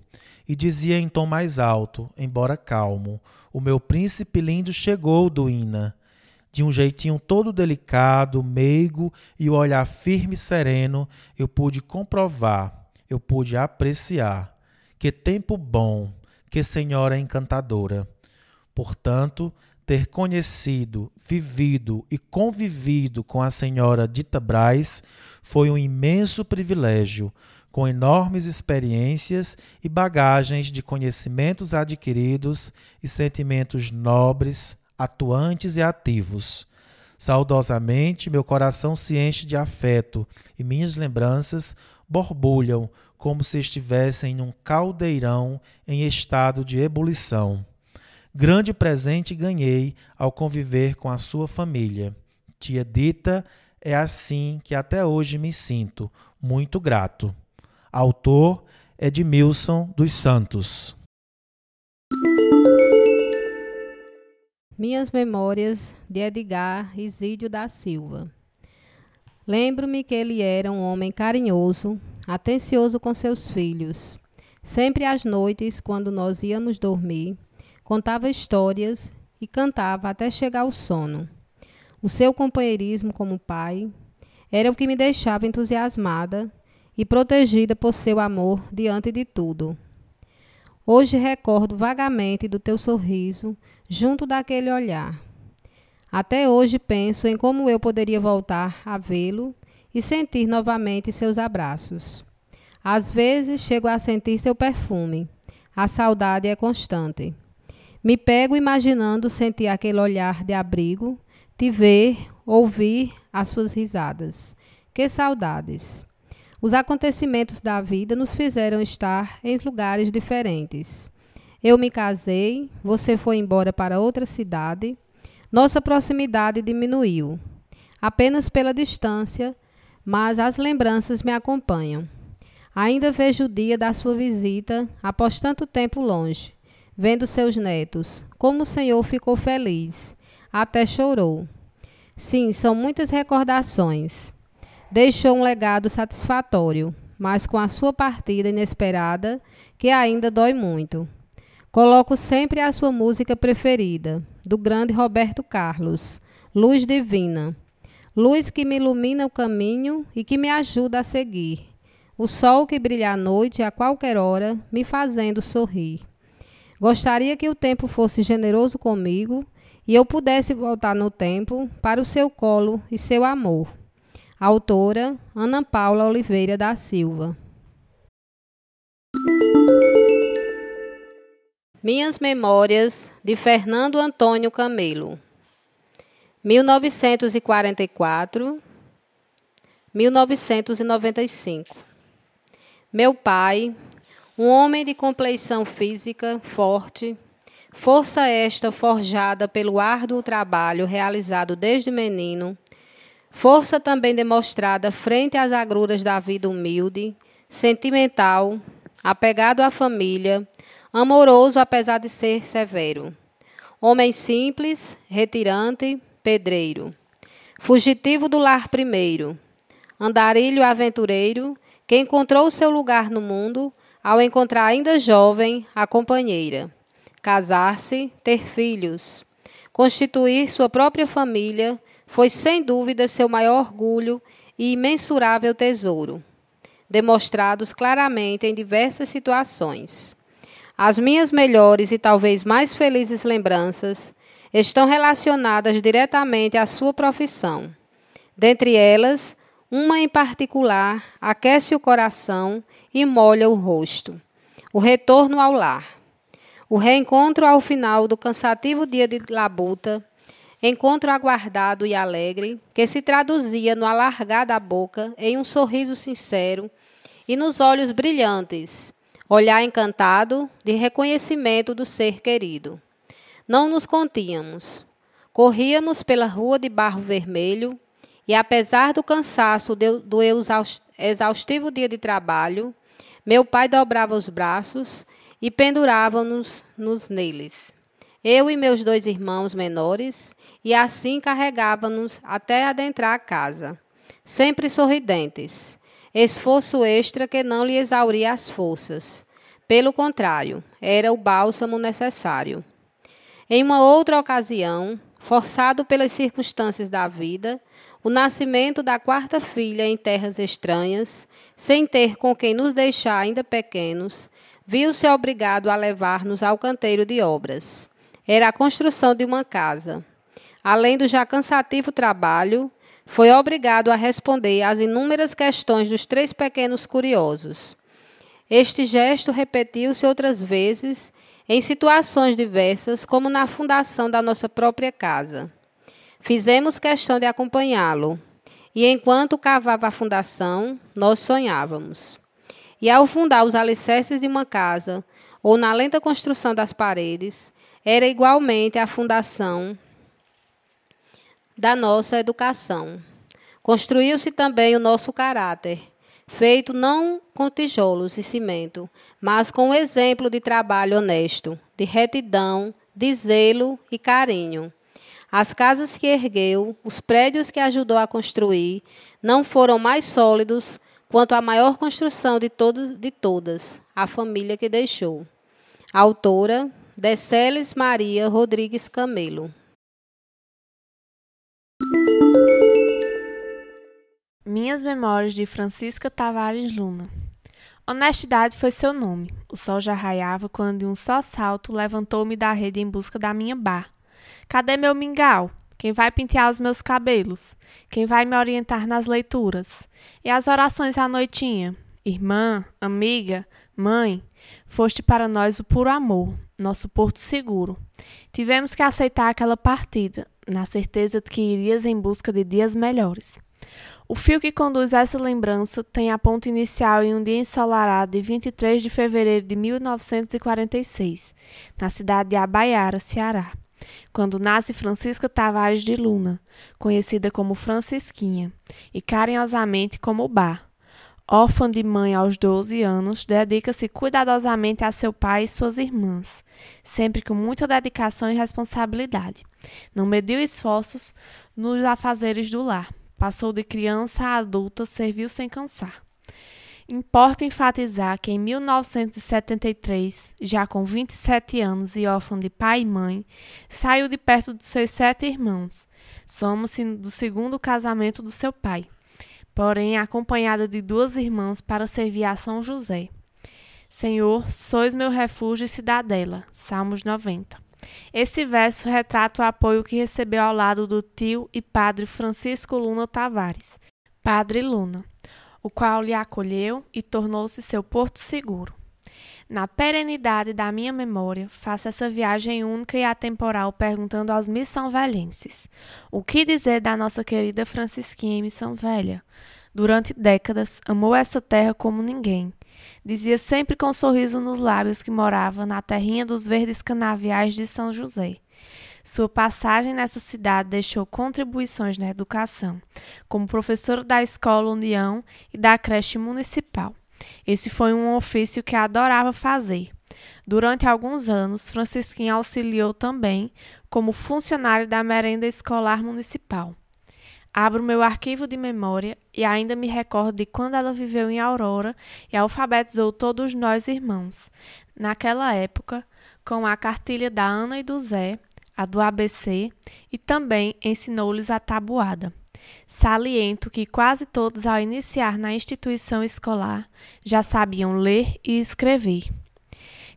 e dizia em tom mais alto, embora calmo: o meu príncipe lindo chegou, Duína. De um jeitinho todo delicado, meigo e o olhar firme e sereno, eu pude comprovar, eu pude apreciar. Que tempo bom, que senhora encantadora. Portanto, ter conhecido, vivido e convivido com a senhora Dita Braz foi um imenso privilégio, com enormes experiências e bagagens de conhecimentos adquiridos e sentimentos nobres, atuantes e ativos. Saudosamente, meu coração se enche de afeto e minhas lembranças borbulham como se estivessem num caldeirão em estado de ebulição. Grande presente ganhei ao conviver com a sua família. Tia Dita, é assim que até hoje me sinto, muito grato. Autor Edmilson dos Santos. Minhas Memórias de Edgar Isídio da Silva. Lembro-me que ele era um homem carinhoso, atencioso com seus filhos. Sempre às noites, quando nós íamos dormir, contava histórias e cantava até chegar ao sono. O seu companheirismo como pai era o que me deixava entusiasmada e protegida por seu amor diante de tudo. Hoje recordo vagamente do teu sorriso junto daquele olhar. Até hoje penso em como eu poderia voltar a vê-lo e sentir novamente seus abraços. Às vezes chego a sentir seu perfume. A saudade é constante. Me pego imaginando sentir aquele olhar de abrigo, te ver, ouvir as suas risadas. Que saudades! Os acontecimentos da vida nos fizeram estar em lugares diferentes. Eu me casei, você foi embora para outra cidade. Nossa proximidade diminuiu, apenas pela distância, mas as lembranças me acompanham. Ainda vejo o dia da sua visita, após tanto tempo longe. vendo seus netos. Como o Senhor ficou feliz, até chorou. Sim, são muitas recordações. Deixou um legado satisfatório, mas com a sua partida inesperada, que ainda dói muito. Coloco sempre a sua música preferida, do grande Roberto Carlos, Luz Divina. Luz que me ilumina o caminho e que me ajuda a seguir. O sol que brilha à noite a qualquer hora, me fazendo sorrir. Gostaria que o tempo fosse generoso comigo e eu pudesse voltar no tempo para o seu colo e seu amor. Autora Ana Paula Oliveira da Silva. Minhas Memórias de Fernando Antônio Camelo. 1944 1995. Meu pai, um homem de compleição física forte, força esta forjada pelo árduo trabalho realizado desde menino, força também demonstrada frente às agruras da vida humilde, sentimental, apegado à família, amoroso apesar de ser severo. Homem simples, retirante, pedreiro. Fugitivo do lar primeiro. Andarilho aventureiro, que encontrou seu lugar no mundo ao encontrar ainda jovem a companheira. Casar-se, ter filhos. Constituir sua própria família foi sem dúvida seu maior orgulho e imensurável tesouro, demonstrados claramente em diversas situações. As minhas melhores e talvez mais felizes lembranças estão relacionadas diretamente à sua profissão. Dentre elas, uma em particular aquece o coração e molha o rosto. O retorno ao lar. O reencontro ao final do cansativo dia de labuta, encontro aguardado e alegre, que se traduzia no alargar da boca em um sorriso sincero e nos olhos brilhantes, olhar encantado de reconhecimento do ser querido. Não nos continhamos. Corríamos pela rua de barro vermelho e, apesar do cansaço do exaustivo dia de trabalho, meu pai dobrava os braços e pendurava-nos nos neles. Eu e meus dois irmãos menores, e assim carregava-nos até adentrar a casa, sempre sorridentes esforço extra que não lhe exauria as forças. Pelo contrário, era o bálsamo necessário. Em uma outra ocasião, forçado pelas circunstâncias da vida, o nascimento da quarta filha em terras estranhas, sem ter com quem nos deixar ainda pequenos, viu-se obrigado a levar-nos ao canteiro de obras. Era a construção de uma casa. Além do já cansativo trabalho, foi obrigado a responder às inúmeras questões dos três pequenos curiosos. Este gesto repetiu-se outras vezes em situações diversas, como na fundação da nossa própria casa. Fizemos questão de acompanhá-lo, e enquanto cavava a fundação, nós sonhávamos. E ao fundar os alicerces de uma casa, ou na lenta construção das paredes, era igualmente a fundação da nossa educação. Construiu-se também o nosso caráter, feito não com tijolos e cimento, mas com o exemplo de trabalho honesto, de retidão, de zelo e carinho. As casas que ergueu, os prédios que ajudou a construir, não foram mais sólidos quanto a maior construção de, todos, de todas, a família que deixou. Autora Deceles Maria Rodrigues Camelo. Minhas Memórias de Francisca Tavares Luna. Honestidade foi seu nome. O sol já raiava quando, de um só salto, levantou-me da rede em busca da minha bar. Cadê meu mingau? Quem vai pentear os meus cabelos? Quem vai me orientar nas leituras? E as orações à noitinha? Irmã, amiga, mãe, foste para nós o puro amor, nosso porto seguro. Tivemos que aceitar aquela partida, na certeza de que irias em busca de dias melhores. O fio que conduz essa lembrança tem a ponta inicial em um dia ensolarado de 23 de fevereiro de 1946, na cidade de Abaiara, Ceará, quando nasce Francisca Tavares de Luna, conhecida como Francisquinha, e carinhosamente como Bar. Órfã de mãe aos 12 anos, dedica-se cuidadosamente a seu pai e suas irmãs, sempre com muita dedicação e responsabilidade. Não mediu esforços nos afazeres do lar. Passou de criança a adulta, serviu sem cansar. Importa enfatizar que em 1973, já com 27 anos e órfão de pai e mãe, saiu de perto de seus sete irmãos. Somos-se do segundo casamento do seu pai, porém acompanhada de duas irmãs para servir a São José. Senhor, sois meu refúgio e cidadela. Salmos 90. Esse verso retrata o apoio que recebeu ao lado do tio e padre Francisco Luna Tavares, Padre Luna o qual lhe acolheu e tornou-se seu porto seguro. Na perenidade da minha memória, faço essa viagem única e atemporal perguntando aos missão velhenses: o que dizer da nossa querida Francisquinha em Missão Velha? Durante décadas, amou essa terra como ninguém. Dizia sempre com um sorriso nos lábios que morava na terrinha dos verdes canaviais de São José. Sua passagem nessa cidade deixou contribuições na educação, como professor da Escola União e da creche municipal. Esse foi um ofício que adorava fazer. Durante alguns anos, Francisquinha auxiliou também como funcionário da merenda escolar municipal. Abro meu arquivo de memória e ainda me recordo de quando ela viveu em Aurora e alfabetizou todos nós irmãos. Naquela época, com a cartilha da Ana e do Zé, a do ABC, e também ensinou-lhes a tabuada. Saliento que quase todos, ao iniciar na instituição escolar, já sabiam ler e escrever.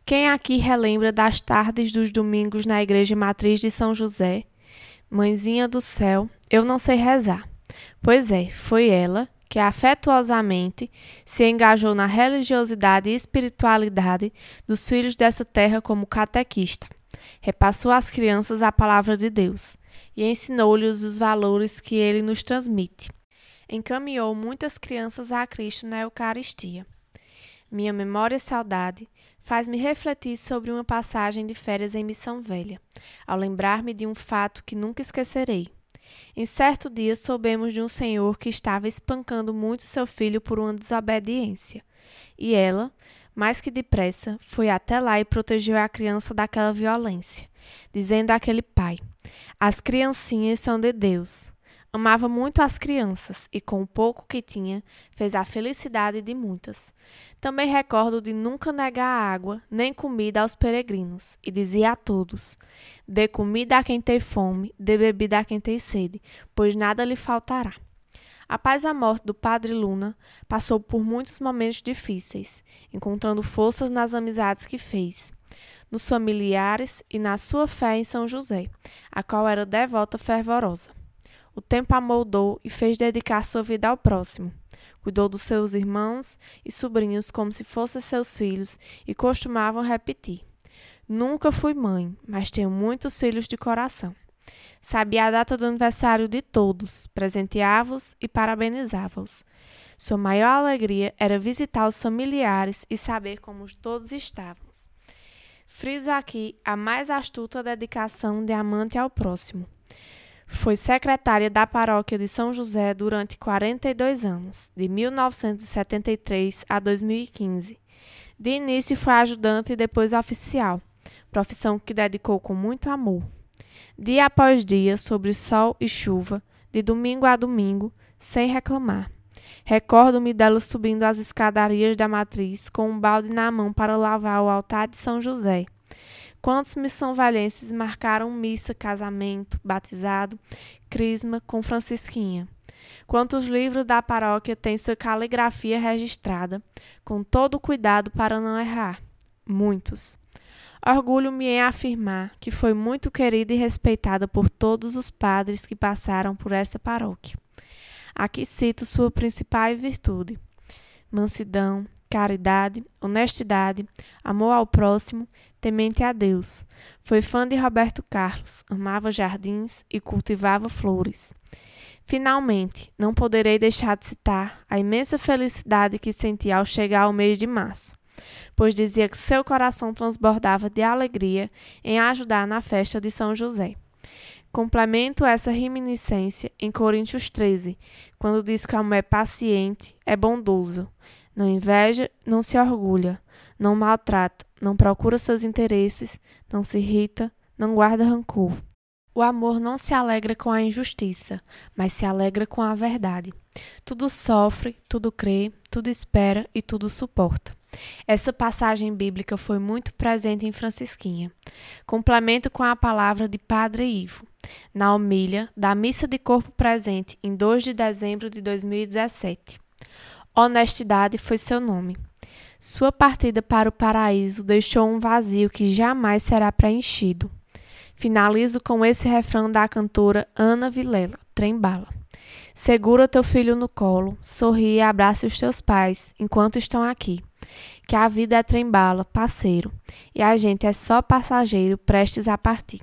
Quem aqui relembra das tardes dos domingos na Igreja Matriz de São José? Mãezinha do céu, eu não sei rezar. Pois é, foi ela que afetuosamente se engajou na religiosidade e espiritualidade dos filhos dessa terra como catequista repassou às crianças a palavra de Deus e ensinou-lhes os valores que ele nos transmite. Encaminhou muitas crianças a Cristo na Eucaristia. Minha memória e saudade faz-me refletir sobre uma passagem de férias em Missão Velha, ao lembrar-me de um fato que nunca esquecerei. Em certo dia soubemos de um senhor que estava espancando muito seu filho por uma desobediência, e ela, mais que depressa, foi até lá e protegeu a criança daquela violência, dizendo àquele pai: As criancinhas são de Deus. Amava muito as crianças e, com o pouco que tinha, fez a felicidade de muitas. Também recordo de nunca negar água nem comida aos peregrinos, e dizia a todos: Dê comida a quem tem fome, dê bebida a quem tem sede, pois nada lhe faltará. Após a morte do padre Luna, passou por muitos momentos difíceis, encontrando forças nas amizades que fez, nos familiares e na sua fé em São José, a qual era devota fervorosa. O tempo a moldou e fez dedicar sua vida ao próximo. Cuidou dos seus irmãos e sobrinhos como se fossem seus filhos e costumavam repetir: Nunca fui mãe, mas tenho muitos filhos de coração. Sabia a data do aniversário de todos, presenteava-os e parabenizava-os. Sua maior alegria era visitar os familiares e saber como todos estavam. Friso aqui a mais astuta dedicação de amante ao próximo. Foi secretária da paróquia de São José durante 42 anos, de 1973 a 2015. De início foi ajudante e depois oficial, profissão que dedicou com muito amor dia após dia, sobre sol e chuva, de domingo a domingo, sem reclamar. Recordo-me dela subindo as escadarias da matriz com um balde na mão para lavar o altar de São José. Quantos missão-valhenses marcaram missa, casamento, batizado, crisma com Francisquinha? Quantos livros da paróquia têm sua caligrafia registrada, com todo cuidado para não errar? Muitos. Orgulho-me em afirmar que foi muito querida e respeitada por todos os padres que passaram por essa paróquia. Aqui cito sua principal virtude: mansidão, caridade, honestidade, amor ao próximo, temente a Deus. Foi fã de Roberto Carlos, amava jardins e cultivava flores. Finalmente, não poderei deixar de citar a imensa felicidade que senti ao chegar ao mês de março pois dizia que seu coração transbordava de alegria em ajudar na festa de São José. Complemento essa reminiscência em Coríntios 13, quando diz que o amor é paciente, é bondoso, não inveja, não se orgulha, não maltrata, não procura seus interesses, não se irrita, não guarda rancor. O amor não se alegra com a injustiça, mas se alegra com a verdade. Tudo sofre, tudo crê, tudo espera e tudo suporta. Essa passagem bíblica foi muito presente em Francisquinha. Complemento com a palavra de Padre Ivo, na homilha da Missa de Corpo Presente, em 2 de dezembro de 2017. Honestidade foi seu nome. Sua partida para o paraíso deixou um vazio que jamais será preenchido. Finalizo com esse refrão da cantora Ana Vilela, Trembala. Segura teu filho no colo, sorri e abrace os teus pais enquanto estão aqui. Que a vida é trembala, parceiro, e a gente é só passageiro prestes a partir.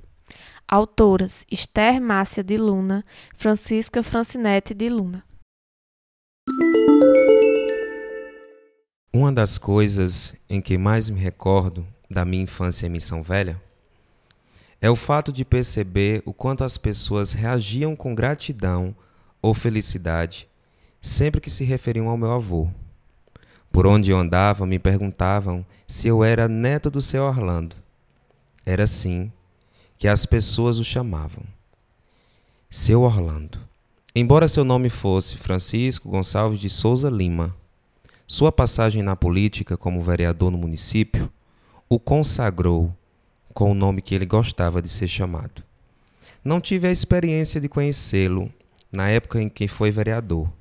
Autoras: Esther Márcia de Luna, Francisca Francinete de Luna. Uma das coisas em que mais me recordo da minha infância em Missão Velha é o fato de perceber o quanto as pessoas reagiam com gratidão ou felicidade sempre que se referiam ao meu avô. Por onde eu andava, me perguntavam se eu era neto do seu Orlando. Era assim que as pessoas o chamavam. Seu Orlando. Embora seu nome fosse Francisco Gonçalves de Souza Lima, sua passagem na política como vereador no município o consagrou com o nome que ele gostava de ser chamado. Não tive a experiência de conhecê-lo na época em que foi vereador,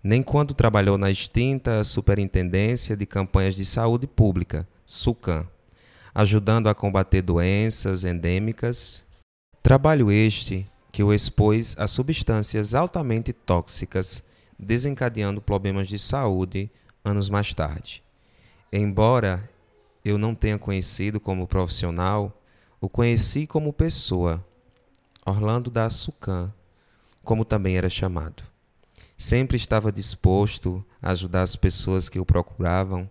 nem quando trabalhou na extinta Superintendência de Campanhas de Saúde Pública, SUCAM, ajudando a combater doenças endêmicas. Trabalho este que o expôs a substâncias altamente tóxicas, desencadeando problemas de saúde anos mais tarde. Embora eu não tenha conhecido como profissional, o conheci como pessoa, Orlando da Sucan, como também era chamado. Sempre estava disposto a ajudar as pessoas que o procuravam,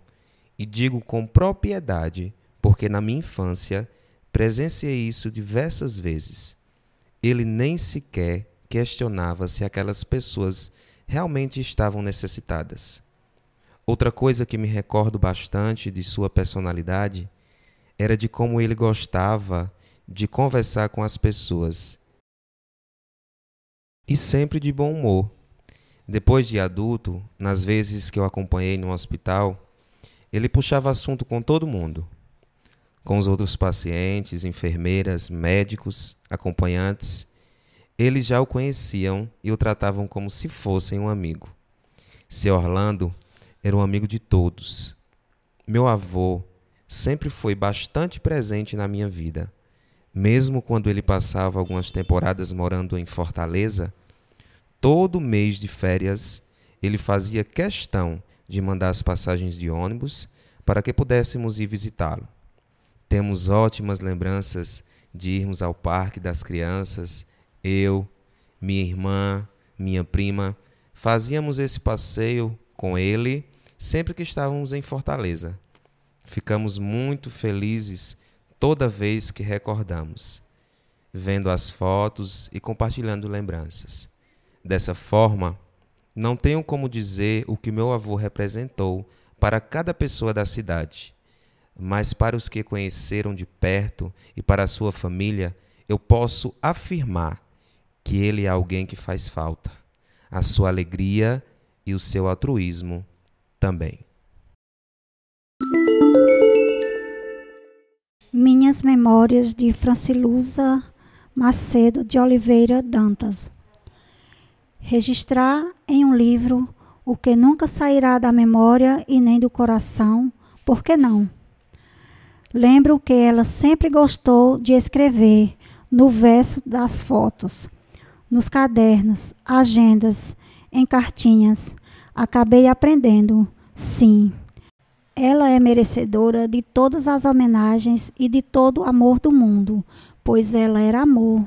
e digo com propriedade, porque na minha infância presenciei isso diversas vezes. Ele nem sequer questionava se aquelas pessoas realmente estavam necessitadas. Outra coisa que me recordo bastante de sua personalidade era de como ele gostava de conversar com as pessoas. E sempre de bom humor. Depois de adulto, nas vezes que eu acompanhei no hospital, ele puxava assunto com todo mundo. Com os outros pacientes, enfermeiras, médicos, acompanhantes. Eles já o conheciam e o tratavam como se fossem um amigo. Seu Orlando era um amigo de todos. Meu avô sempre foi bastante presente na minha vida. Mesmo quando ele passava algumas temporadas morando em Fortaleza, todo mês de férias ele fazia questão de mandar as passagens de ônibus para que pudéssemos ir visitá-lo. Temos ótimas lembranças de irmos ao Parque das Crianças, eu, minha irmã, minha prima, fazíamos esse passeio com ele sempre que estávamos em Fortaleza. Ficamos muito felizes toda vez que recordamos, vendo as fotos e compartilhando lembranças. Dessa forma, não tenho como dizer o que meu avô representou para cada pessoa da cidade, mas para os que conheceram de perto e para a sua família, eu posso afirmar que ele é alguém que faz falta. A sua alegria e o seu altruísmo também. Minhas Memórias de Francilusa Macedo de Oliveira Dantas. Registrar em um livro o que nunca sairá da memória e nem do coração, por que não? Lembro que ela sempre gostou de escrever no verso das fotos, nos cadernos, agendas, em cartinhas. Acabei aprendendo Sim, ela é merecedora de todas as homenagens e de todo o amor do mundo, pois ela era amor.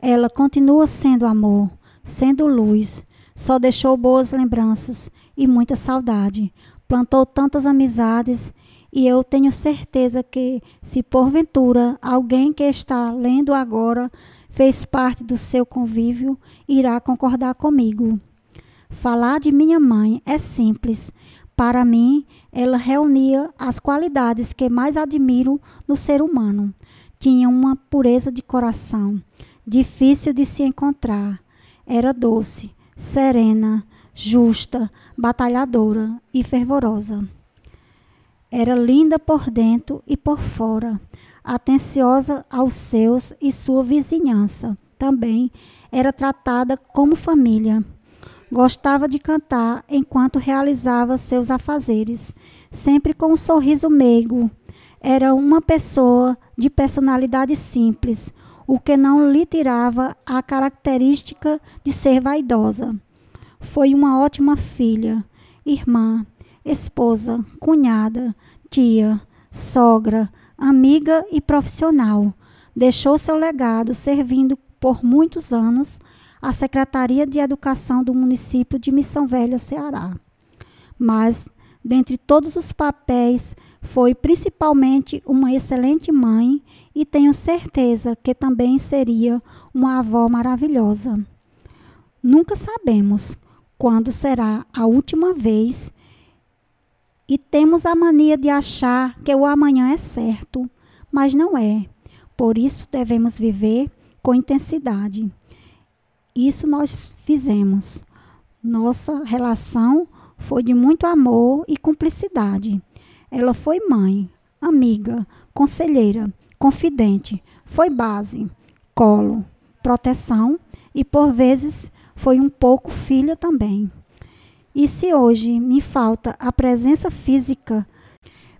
Ela continua sendo amor, sendo luz, só deixou boas lembranças e muita saudade. Plantou tantas amizades e eu tenho certeza que, se porventura alguém que está lendo agora fez parte do seu convívio, irá concordar comigo. Falar de minha mãe é simples. Para mim, ela reunia as qualidades que mais admiro no ser humano. Tinha uma pureza de coração, difícil de se encontrar. Era doce, serena, justa, batalhadora e fervorosa. Era linda por dentro e por fora, atenciosa aos seus e sua vizinhança. Também era tratada como família. Gostava de cantar enquanto realizava seus afazeres, sempre com um sorriso meigo. Era uma pessoa de personalidade simples, o que não lhe tirava a característica de ser vaidosa. Foi uma ótima filha, irmã, esposa, cunhada, tia, sogra, amiga e profissional. Deixou seu legado servindo por muitos anos a Secretaria de Educação do município de Missão Velha, Ceará. Mas, dentre todos os papéis, foi principalmente uma excelente mãe e tenho certeza que também seria uma avó maravilhosa. Nunca sabemos quando será a última vez e temos a mania de achar que o amanhã é certo, mas não é. Por isso devemos viver com intensidade. Isso nós fizemos. Nossa relação foi de muito amor e cumplicidade. Ela foi mãe, amiga, conselheira, confidente, foi base, colo, proteção e por vezes foi um pouco filha também. E se hoje me falta a presença física,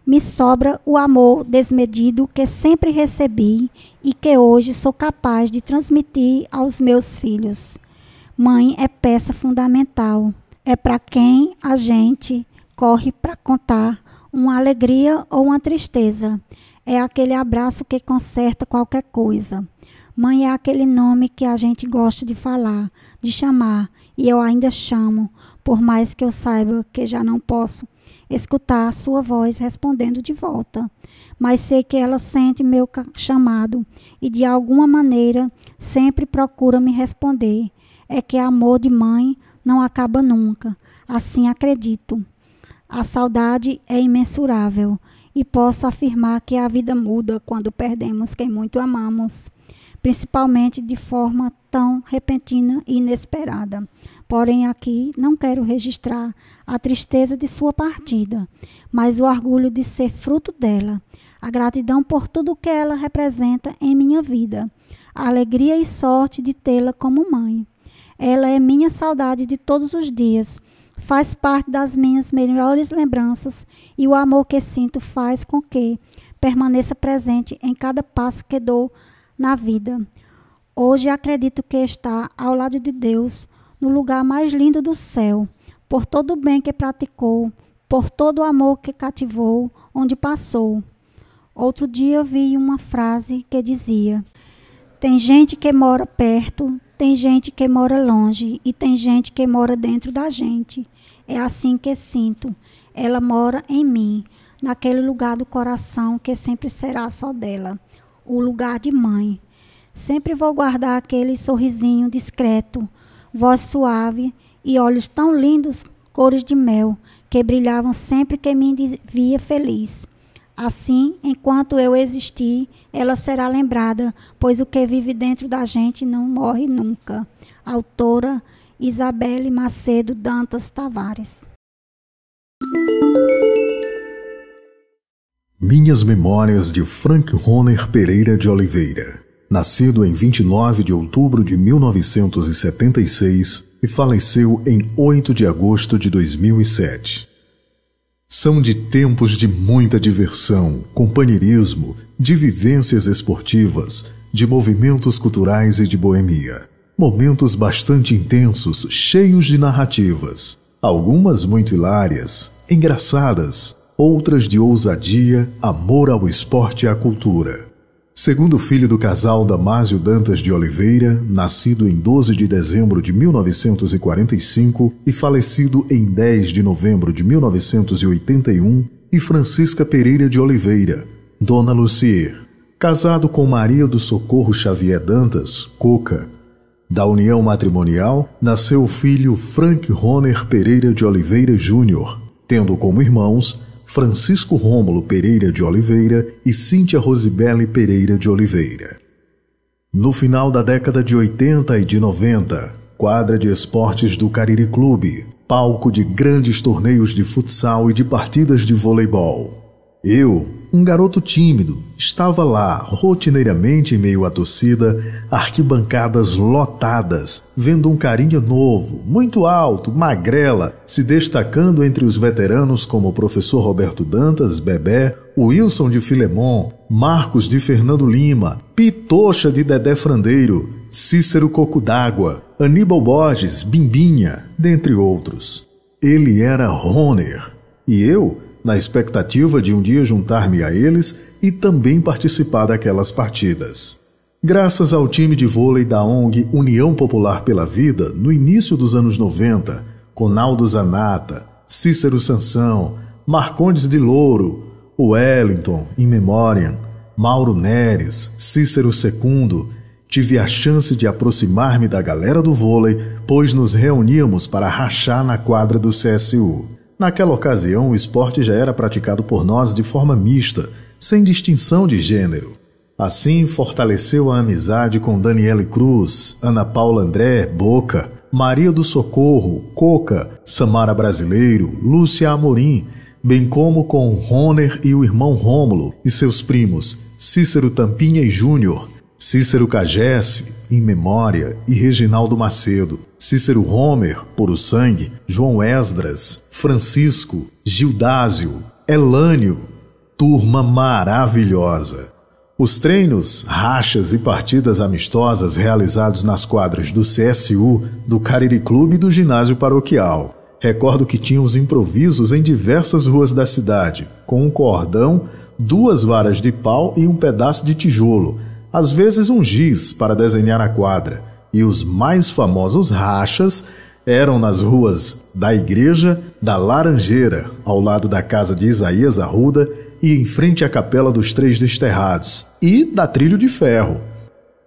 me sobra o amor desmedido que sempre recebi e que hoje sou capaz de transmitir aos meus filhos. Mãe é peça fundamental. É para quem a gente corre para contar uma alegria ou uma tristeza. É aquele abraço que conserta qualquer coisa. Mãe é aquele nome que a gente gosta de falar, de chamar, e eu ainda chamo, por mais que eu saiba que já não posso escutar a sua voz respondendo de volta. Mas sei que ela sente meu chamado e de alguma maneira sempre procura me responder. É que amor de mãe não acaba nunca. Assim acredito. A saudade é imensurável e posso afirmar que a vida muda quando perdemos quem muito amamos, principalmente de forma tão repentina e inesperada. Porém, aqui não quero registrar a tristeza de sua partida, mas o orgulho de ser fruto dela, a gratidão por tudo que ela representa em minha vida, a alegria e sorte de tê-la como mãe. Ela é minha saudade de todos os dias, faz parte das minhas melhores lembranças e o amor que sinto faz com que permaneça presente em cada passo que dou na vida. Hoje acredito que está ao lado de Deus no lugar mais lindo do céu, por todo o bem que praticou, por todo o amor que cativou, onde passou. Outro dia vi uma frase que dizia: Tem gente que mora perto, tem gente que mora longe e tem gente que mora dentro da gente. É assim que sinto. Ela mora em mim, naquele lugar do coração que sempre será só dela, o lugar de mãe. Sempre vou guardar aquele sorrisinho discreto, voz suave e olhos tão lindos, cores de mel, que brilhavam sempre que me via feliz. Assim, enquanto eu existir, ela será lembrada, pois o que vive dentro da gente não morre nunca. Autora Isabelle Macedo Dantas Tavares. Minhas Memórias de Frank Roner Pereira de Oliveira nascido em 29 de outubro de 1976 e faleceu em 8 de agosto de 2007. São de tempos de muita diversão, companheirismo, de vivências esportivas, de movimentos culturais e de boemia. Momentos bastante intensos, cheios de narrativas, algumas muito hilárias, engraçadas, outras de ousadia, amor ao esporte e à cultura. Segundo filho do casal Damásio Dantas de Oliveira, nascido em 12 de dezembro de 1945 e falecido em 10 de novembro de 1981, e Francisca Pereira de Oliveira, Dona Lucier, casado com Maria do Socorro Xavier Dantas, Coca. Da união matrimonial nasceu o filho Frank Roner Pereira de Oliveira Júnior, tendo como irmãos Francisco Rômulo Pereira de Oliveira e Cíntia Rosibele Pereira de Oliveira. No final da década de 80 e de 90, quadra de esportes do Cariri Clube, palco de grandes torneios de futsal e de partidas de voleibol. Eu, um garoto tímido, estava lá rotineiramente em meio à torcida, arquibancadas lotadas, vendo um carinha novo, muito alto, magrela, se destacando entre os veteranos como o professor Roberto Dantas, Bebé, Wilson de Filemon, Marcos de Fernando Lima, Pitocha de Dedé Frandeiro, Cícero Coco d'Água, Aníbal Borges, Bimbinha, dentre outros. Ele era Roner, e eu na expectativa de um dia juntar-me a eles e também participar daquelas partidas. Graças ao time de vôlei da ONG União Popular pela Vida, no início dos anos 90, Conaldo Zanata, Cícero Sansão, Marcondes de Louro, Wellington, in memoriam, Mauro Neres, Cícero Secundo, tive a chance de aproximar-me da galera do vôlei, pois nos reuníamos para rachar na quadra do CSU. Naquela ocasião, o esporte já era praticado por nós de forma mista, sem distinção de gênero. Assim, fortaleceu a amizade com Daniele Cruz, Ana Paula André, Boca, Maria do Socorro, Coca, Samara Brasileiro, Lúcia Amorim, bem como com Roner e o irmão Rômulo e seus primos Cícero Tampinha e Júnior, Cícero Cagesse, em memória, e Reginaldo Macedo, Cícero Homer, por o sangue, João Esdras, Francisco, Gildásio, Elânio, turma maravilhosa. Os treinos, rachas e partidas amistosas realizados nas quadras do CSU, do Cariri Clube e do ginásio paroquial. Recordo que tínhamos improvisos em diversas ruas da cidade, com um cordão, duas varas de pau e um pedaço de tijolo, às vezes um giz para desenhar a quadra, e os mais famosos rachas eram nas ruas da Igreja da Laranjeira, ao lado da casa de Isaías Arruda e em frente à Capela dos Três Desterrados, e da Trilho de Ferro.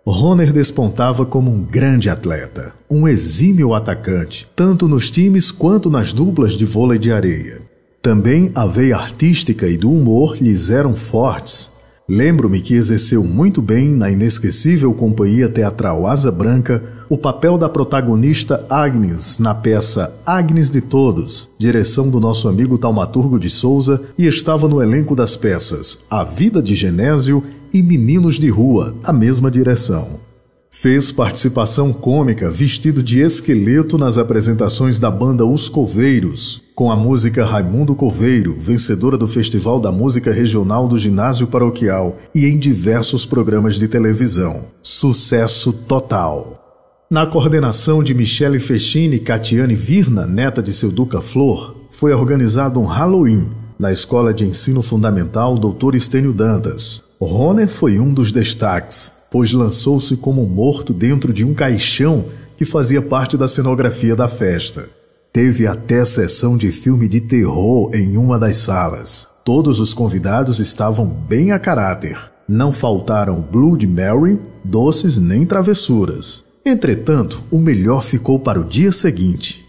Roner despontava como um grande atleta, um exímio atacante, tanto nos times quanto nas duplas de vôlei de areia. Também a veia artística e do humor lhes eram fortes, Lembro-me que exerceu muito bem na inesquecível companhia teatral Asa Branca o papel da protagonista Agnes na peça Agnes de Todos, direção do nosso amigo Taumaturgo de Souza, e estava no elenco das peças A Vida de Genésio e Meninos de Rua, a mesma direção. Fez participação cômica vestido de esqueleto nas apresentações da banda Os Coveiros, com a música Raimundo Coveiro, vencedora do Festival da Música Regional do Ginásio Paroquial, e em diversos programas de televisão. Sucesso total. Na coordenação de Michele Fechini e Catiane Virna, neta de seu Duca Flor, foi organizado um Halloween na Escola de Ensino Fundamental Dr. Estênio Dantas. Roner foi um dos destaques pois lançou-se como morto dentro de um caixão que fazia parte da cenografia da festa. Teve até sessão de filme de terror em uma das salas. Todos os convidados estavam bem a caráter. Não faltaram Blood Mary, doces nem travessuras. Entretanto, o melhor ficou para o dia seguinte.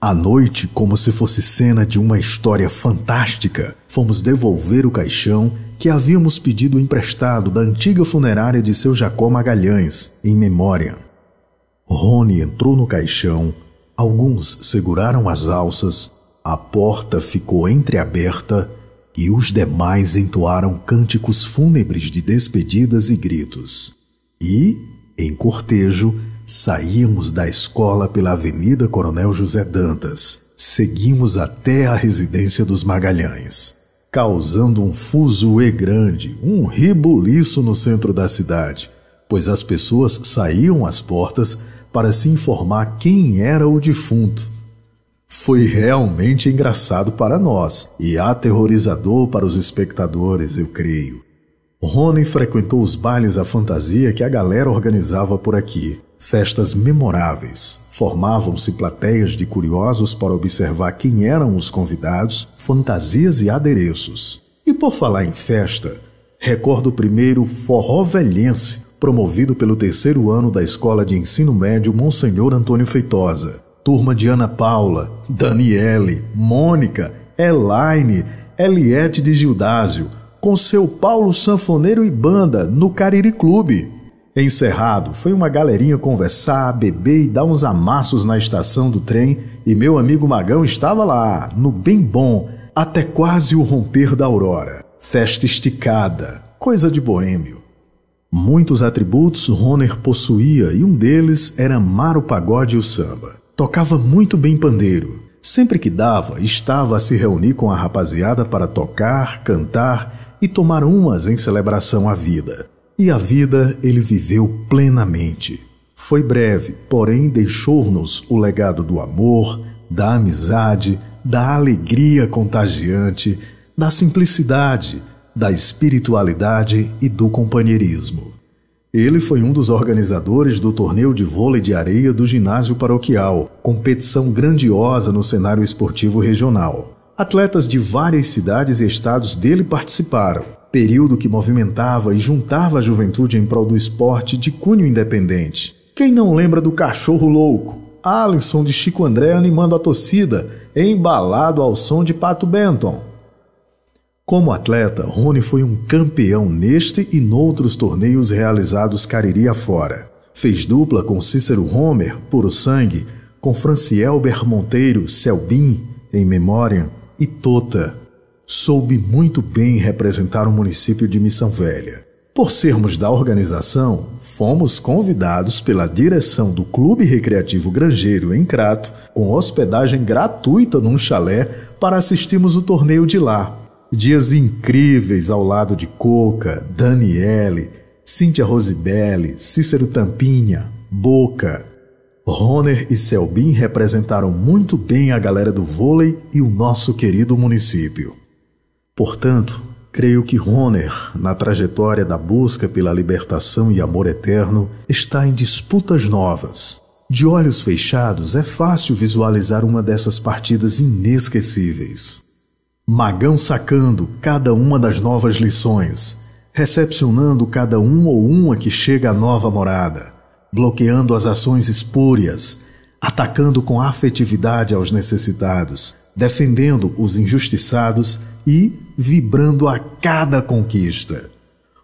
À noite, como se fosse cena de uma história fantástica, fomos devolver o caixão que havíamos pedido emprestado da antiga funerária de seu Jacó Magalhães, em memória. Rony entrou no caixão, alguns seguraram as alças, a porta ficou entreaberta e os demais entoaram cânticos fúnebres de despedidas e gritos. E, em cortejo, saímos da escola pela Avenida Coronel José Dantas. Seguimos até a residência dos Magalhães causando um fuzuê grande, um ribuliço no centro da cidade, pois as pessoas saíam às portas para se informar quem era o defunto. Foi realmente engraçado para nós e aterrorizador para os espectadores, eu creio. Rony frequentou os bailes à fantasia que a galera organizava por aqui. Festas memoráveis. Formavam-se plateias de curiosos para observar quem eram os convidados, fantasias e adereços. E por falar em festa, recordo o primeiro Forró Velhense, promovido pelo terceiro ano da Escola de Ensino Médio Monsenhor Antônio Feitosa. Turma de Ana Paula, Daniele, Mônica, Elaine, Eliette de Gildásio, com seu Paulo Sanfoneiro e banda no Cariri Clube. Encerrado, foi uma galerinha conversar, beber e dar uns amassos na estação do trem e meu amigo Magão estava lá, no bem bom, até quase o romper da aurora. Festa esticada, coisa de boêmio. Muitos atributos Roner possuía e um deles era amar o pagode e o samba. Tocava muito bem pandeiro. Sempre que dava, estava a se reunir com a rapaziada para tocar, cantar e tomar umas em celebração à vida. E a vida ele viveu plenamente. Foi breve, porém deixou-nos o legado do amor, da amizade, da alegria contagiante, da simplicidade, da espiritualidade e do companheirismo. Ele foi um dos organizadores do torneio de vôlei de areia do ginásio paroquial, competição grandiosa no cenário esportivo regional. Atletas de várias cidades e estados dele participaram, período que movimentava e juntava a juventude em prol do esporte de cunho independente. Quem não lembra do cachorro louco? Alisson de Chico André animando a torcida, embalado ao som de Pato Benton. Como atleta, Rony foi um campeão neste e noutros torneios realizados Cariri afora. Fez dupla com Cícero Homer, puro sangue, com Francielber Monteiro, Selbin, em memória, e Tota. Soube muito bem representar o município de Missão Velha. Por sermos da organização, fomos convidados pela direção do Clube Recreativo Grangeiro em Crato, com hospedagem gratuita num chalé, para assistirmos o torneio de lá. Dias incríveis ao lado de Coca, Daniele, Cíntia Rosibelli, Cícero Tampinha, Boca, Roner e Selbin representaram muito bem a galera do vôlei e o nosso querido município. Portanto, creio que Roner, na trajetória da busca pela libertação e amor eterno, está em disputas novas. De olhos fechados, é fácil visualizar uma dessas partidas inesquecíveis. Magão sacando cada uma das novas lições, recepcionando cada um ou uma que chega à nova morada bloqueando as ações espúrias, atacando com afetividade aos necessitados, defendendo os injustiçados e vibrando a cada conquista.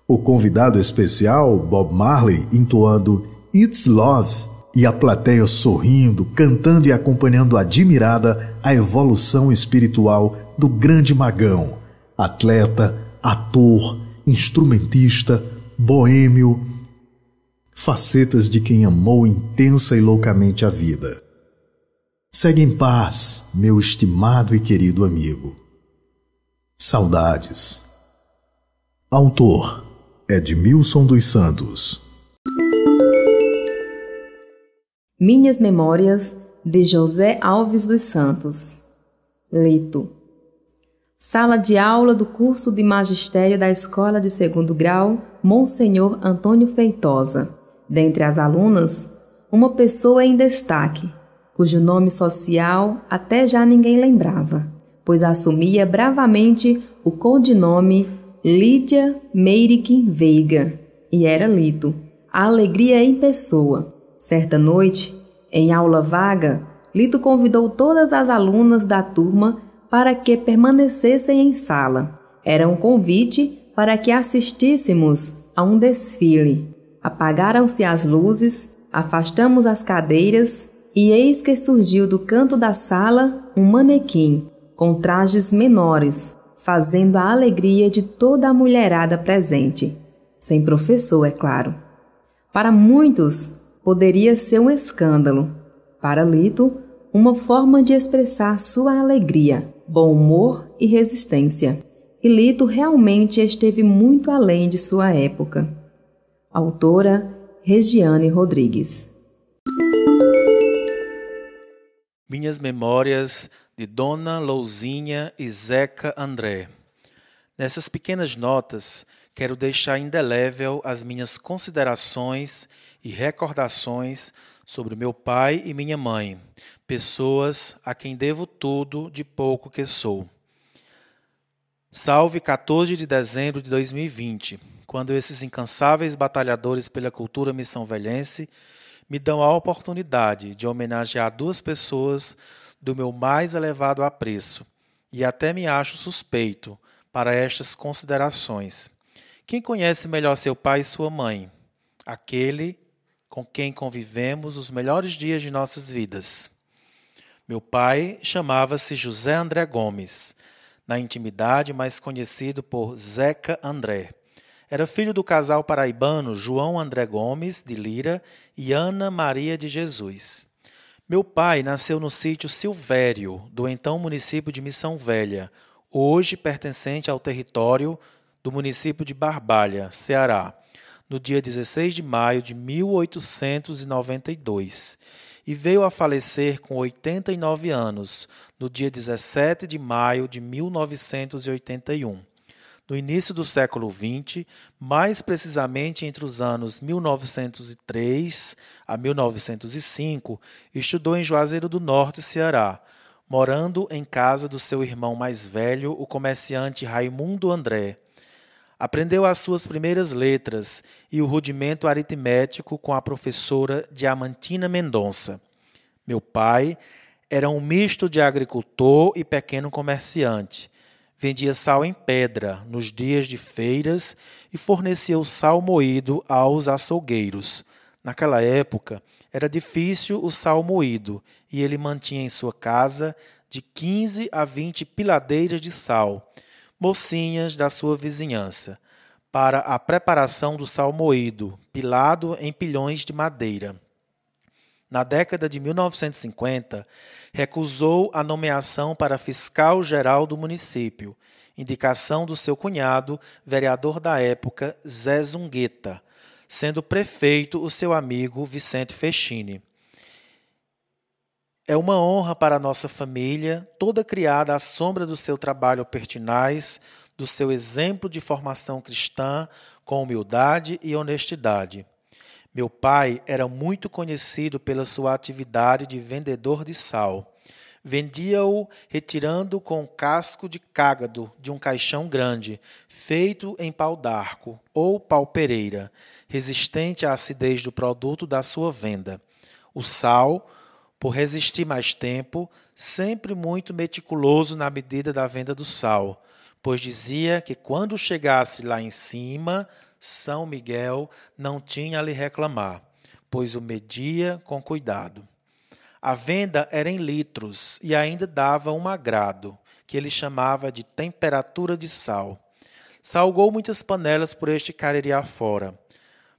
O convidado especial, Bob Marley, entoando It's Love e a plateia sorrindo, cantando e acompanhando admirada a evolução espiritual do grande magão, atleta, ator, instrumentista, boêmio, facetas de quem amou intensa e loucamente a vida. Segue em paz, meu estimado e querido amigo. Saudades. Autor Edmilson dos Santos. Minhas Memórias de José Alves dos Santos. Lito. Sala de aula do curso de magistério da Escola de Segundo Grau Monsenhor Antônio Feitosa Dentre as alunas, uma pessoa em destaque, cujo nome social até já ninguém lembrava, pois assumia bravamente o codinome Lídia Meirick Veiga, e era Lito, a alegria em pessoa. Certa noite, em aula vaga, Lito convidou todas as alunas da turma para que permanecessem em sala. Era um convite para que assistíssemos a um desfile. Apagaram-se as luzes, afastamos as cadeiras e eis que surgiu do canto da sala um manequim com trajes menores, fazendo a alegria de toda a mulherada presente. Sem professor, é claro. Para muitos, poderia ser um escândalo. Para Lito, uma forma de expressar sua alegria, bom humor e resistência. E Lito realmente esteve muito além de sua época. Autora Regiane Rodrigues. Minhas Memórias de Dona Louzinha e Zeca André. Nessas pequenas notas, quero deixar indelével as minhas considerações e recordações sobre meu pai e minha mãe, pessoas a quem devo tudo de pouco que sou. Salve 14 de dezembro de 2020, quando esses incansáveis batalhadores pela cultura missão velhense me dão a oportunidade de homenagear duas pessoas do meu mais elevado apreço, e até me acho suspeito para estas considerações. Quem conhece melhor seu pai e sua mãe? Aquele com quem convivemos os melhores dias de nossas vidas. Meu pai chamava-se José André Gomes, na intimidade mais conhecido por Zeca André. Era filho do casal paraibano João André Gomes de Lira e Ana Maria de Jesus. Meu pai nasceu no sítio Silvério, do então município de Missão Velha, hoje pertencente ao território do município de Barbalha, Ceará, no dia 16 de maio de 1892, e veio a falecer com 89 anos, no dia 17 de maio de 1981 no início do século XX, mais precisamente entre os anos 1903 a 1905, estudou em Juazeiro do Norte, Ceará, morando em casa do seu irmão mais velho, o comerciante Raimundo André. Aprendeu as suas primeiras letras e o rudimento aritmético com a professora Diamantina Mendonça. Meu pai era um misto de agricultor e pequeno comerciante vendia sal em pedra nos dias de feiras e fornecia o sal moído aos açougueiros. Naquela época, era difícil o sal moído e ele mantinha em sua casa de 15 a 20 piladeiras de sal, mocinhas da sua vizinhança, para a preparação do sal moído, pilado em pilhões de madeira. Na década de 1950, recusou a nomeação para fiscal geral do município, indicação do seu cunhado, vereador da época, Zé Zungueta, sendo prefeito o seu amigo Vicente Fechini. É uma honra para nossa família, toda criada à sombra do seu trabalho pertinaz, do seu exemplo de formação cristã, com humildade e honestidade. Meu pai era muito conhecido pela sua atividade de vendedor de sal. Vendia-o retirando com casco de cágado de um caixão grande, feito em pau d'arco ou pau pereira, resistente à acidez do produto da sua venda. O sal, por resistir mais tempo, sempre muito meticuloso na medida da venda do sal, pois dizia que quando chegasse lá em cima, são Miguel não tinha a lhe reclamar, pois o media com cuidado. A venda era em litros e ainda dava um agrado, que ele chamava de temperatura de sal. Salgou muitas panelas por este cariri afora,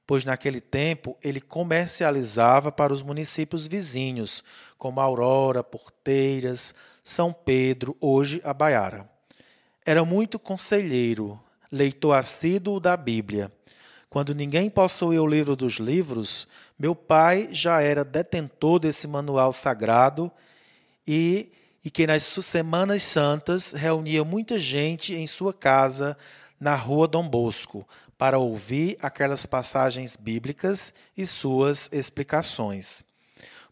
pois naquele tempo ele comercializava para os municípios vizinhos, como Aurora, Porteiras, São Pedro, hoje a Baiara. Era muito conselheiro, leitor assíduo da Bíblia. Quando ninguém possuía o livro dos livros, meu pai já era detentor desse manual sagrado e, e que nas Semanas Santas reunia muita gente em sua casa na rua Dom Bosco para ouvir aquelas passagens bíblicas e suas explicações.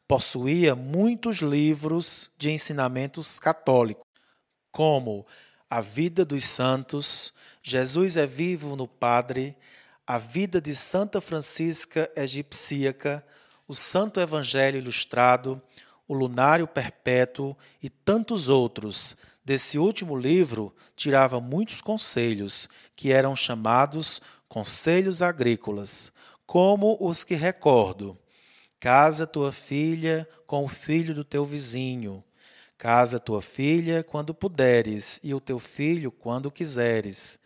Possuía muitos livros de ensinamentos católicos, como A Vida dos Santos, Jesus é Vivo no Padre, a vida de Santa Francisca Egipsíaca, o Santo Evangelho Ilustrado, o Lunário Perpétuo e tantos outros. Desse último livro, tirava muitos conselhos, que eram chamados conselhos agrícolas, como os que recordo. Casa tua filha com o filho do teu vizinho. Casa tua filha quando puderes, e o teu filho quando quiseres.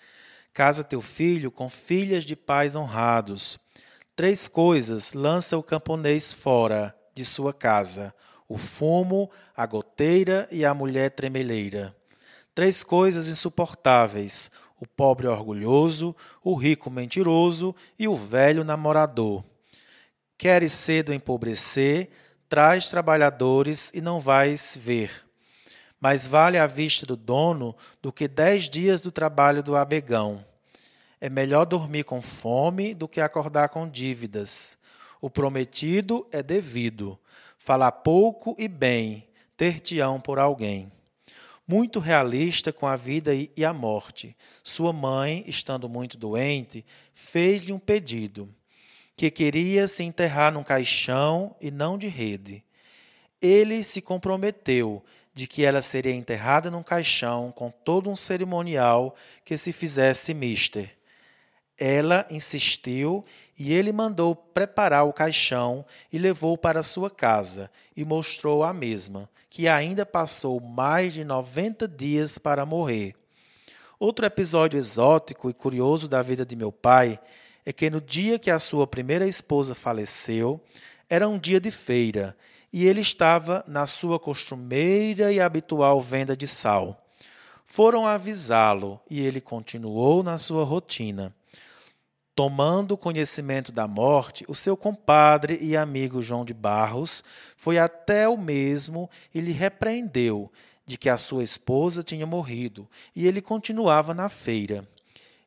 Casa teu filho com filhas de pais honrados. Três coisas lança o camponês fora de sua casa: o fumo, a goteira e a mulher tremeleira. Três coisas insuportáveis: o pobre orgulhoso, o rico mentiroso e o velho namorador. Queres cedo empobrecer, traz trabalhadores e não vais ver. Mais vale a vista do dono do que dez dias do trabalho do abegão. É melhor dormir com fome do que acordar com dívidas. O prometido é devido. Falar pouco e bem, ter-te-ão por alguém. Muito realista com a vida e a morte. Sua mãe, estando muito doente, fez-lhe um pedido: que queria se enterrar num caixão e não de rede. Ele se comprometeu de que ela seria enterrada num caixão com todo um cerimonial que se fizesse mister. Ela insistiu e ele mandou preparar o caixão e levou para sua casa e mostrou a mesma, que ainda passou mais de 90 dias para morrer. Outro episódio exótico e curioso da vida de meu pai é que no dia que a sua primeira esposa faleceu, era um dia de feira e ele estava na sua costumeira e habitual venda de sal. Foram avisá-lo e ele continuou na sua rotina. Tomando conhecimento da morte, o seu compadre e amigo João de Barros foi até o mesmo e lhe repreendeu de que a sua esposa tinha morrido, e ele continuava na feira.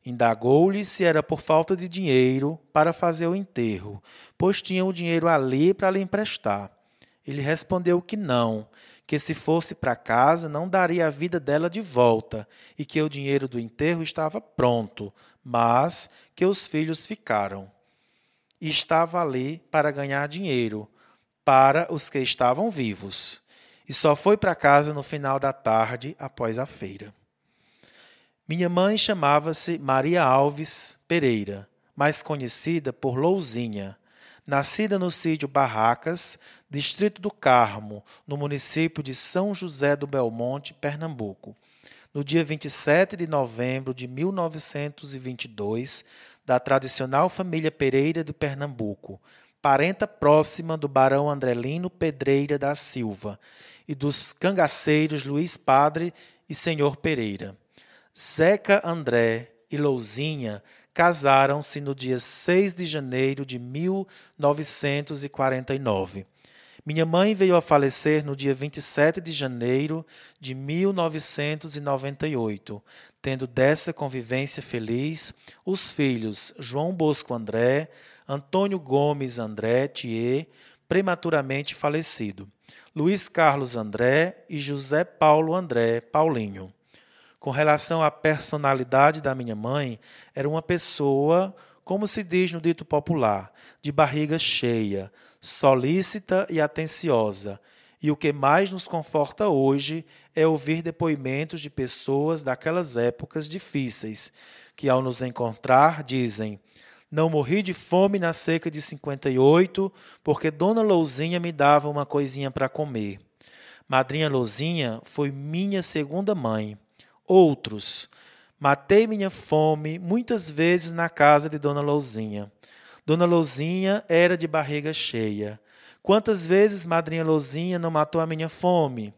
Indagou-lhe se era por falta de dinheiro para fazer o enterro, pois tinha o dinheiro ali para lhe emprestar. Ele respondeu que não, que se fosse para casa não daria a vida dela de volta e que o dinheiro do enterro estava pronto, mas que os filhos ficaram. E estava ali para ganhar dinheiro, para os que estavam vivos. E só foi para casa no final da tarde, após a feira. Minha mãe chamava-se Maria Alves Pereira, mais conhecida por Louzinha nascida no sítio Barracas, distrito do Carmo, no município de São José do Belmonte, Pernambuco, no dia 27 de novembro de 1922, da tradicional família Pereira de Pernambuco, parenta próxima do barão Andrelino Pedreira da Silva e dos cangaceiros Luiz Padre e Senhor Pereira. Zeca André e Louzinha casaram-se no dia 6 de janeiro de 1949. Minha mãe veio a falecer no dia 27 de janeiro de 1998, tendo dessa convivência feliz os filhos João Bosco André, Antônio Gomes André Thier, prematuramente falecido, Luiz Carlos André e José Paulo André Paulinho com relação à personalidade da minha mãe, era uma pessoa, como se diz no dito popular, de barriga cheia, solícita e atenciosa. E o que mais nos conforta hoje é ouvir depoimentos de pessoas daquelas épocas difíceis, que ao nos encontrar dizem: Não morri de fome na seca de 58, porque Dona Louzinha me dava uma coisinha para comer. Madrinha Louzinha foi minha segunda mãe. Outros. Matei minha fome muitas vezes na casa de Dona Louzinha. Dona Louzinha era de barriga cheia. Quantas vezes Madrinha Louzinha não matou a minha fome?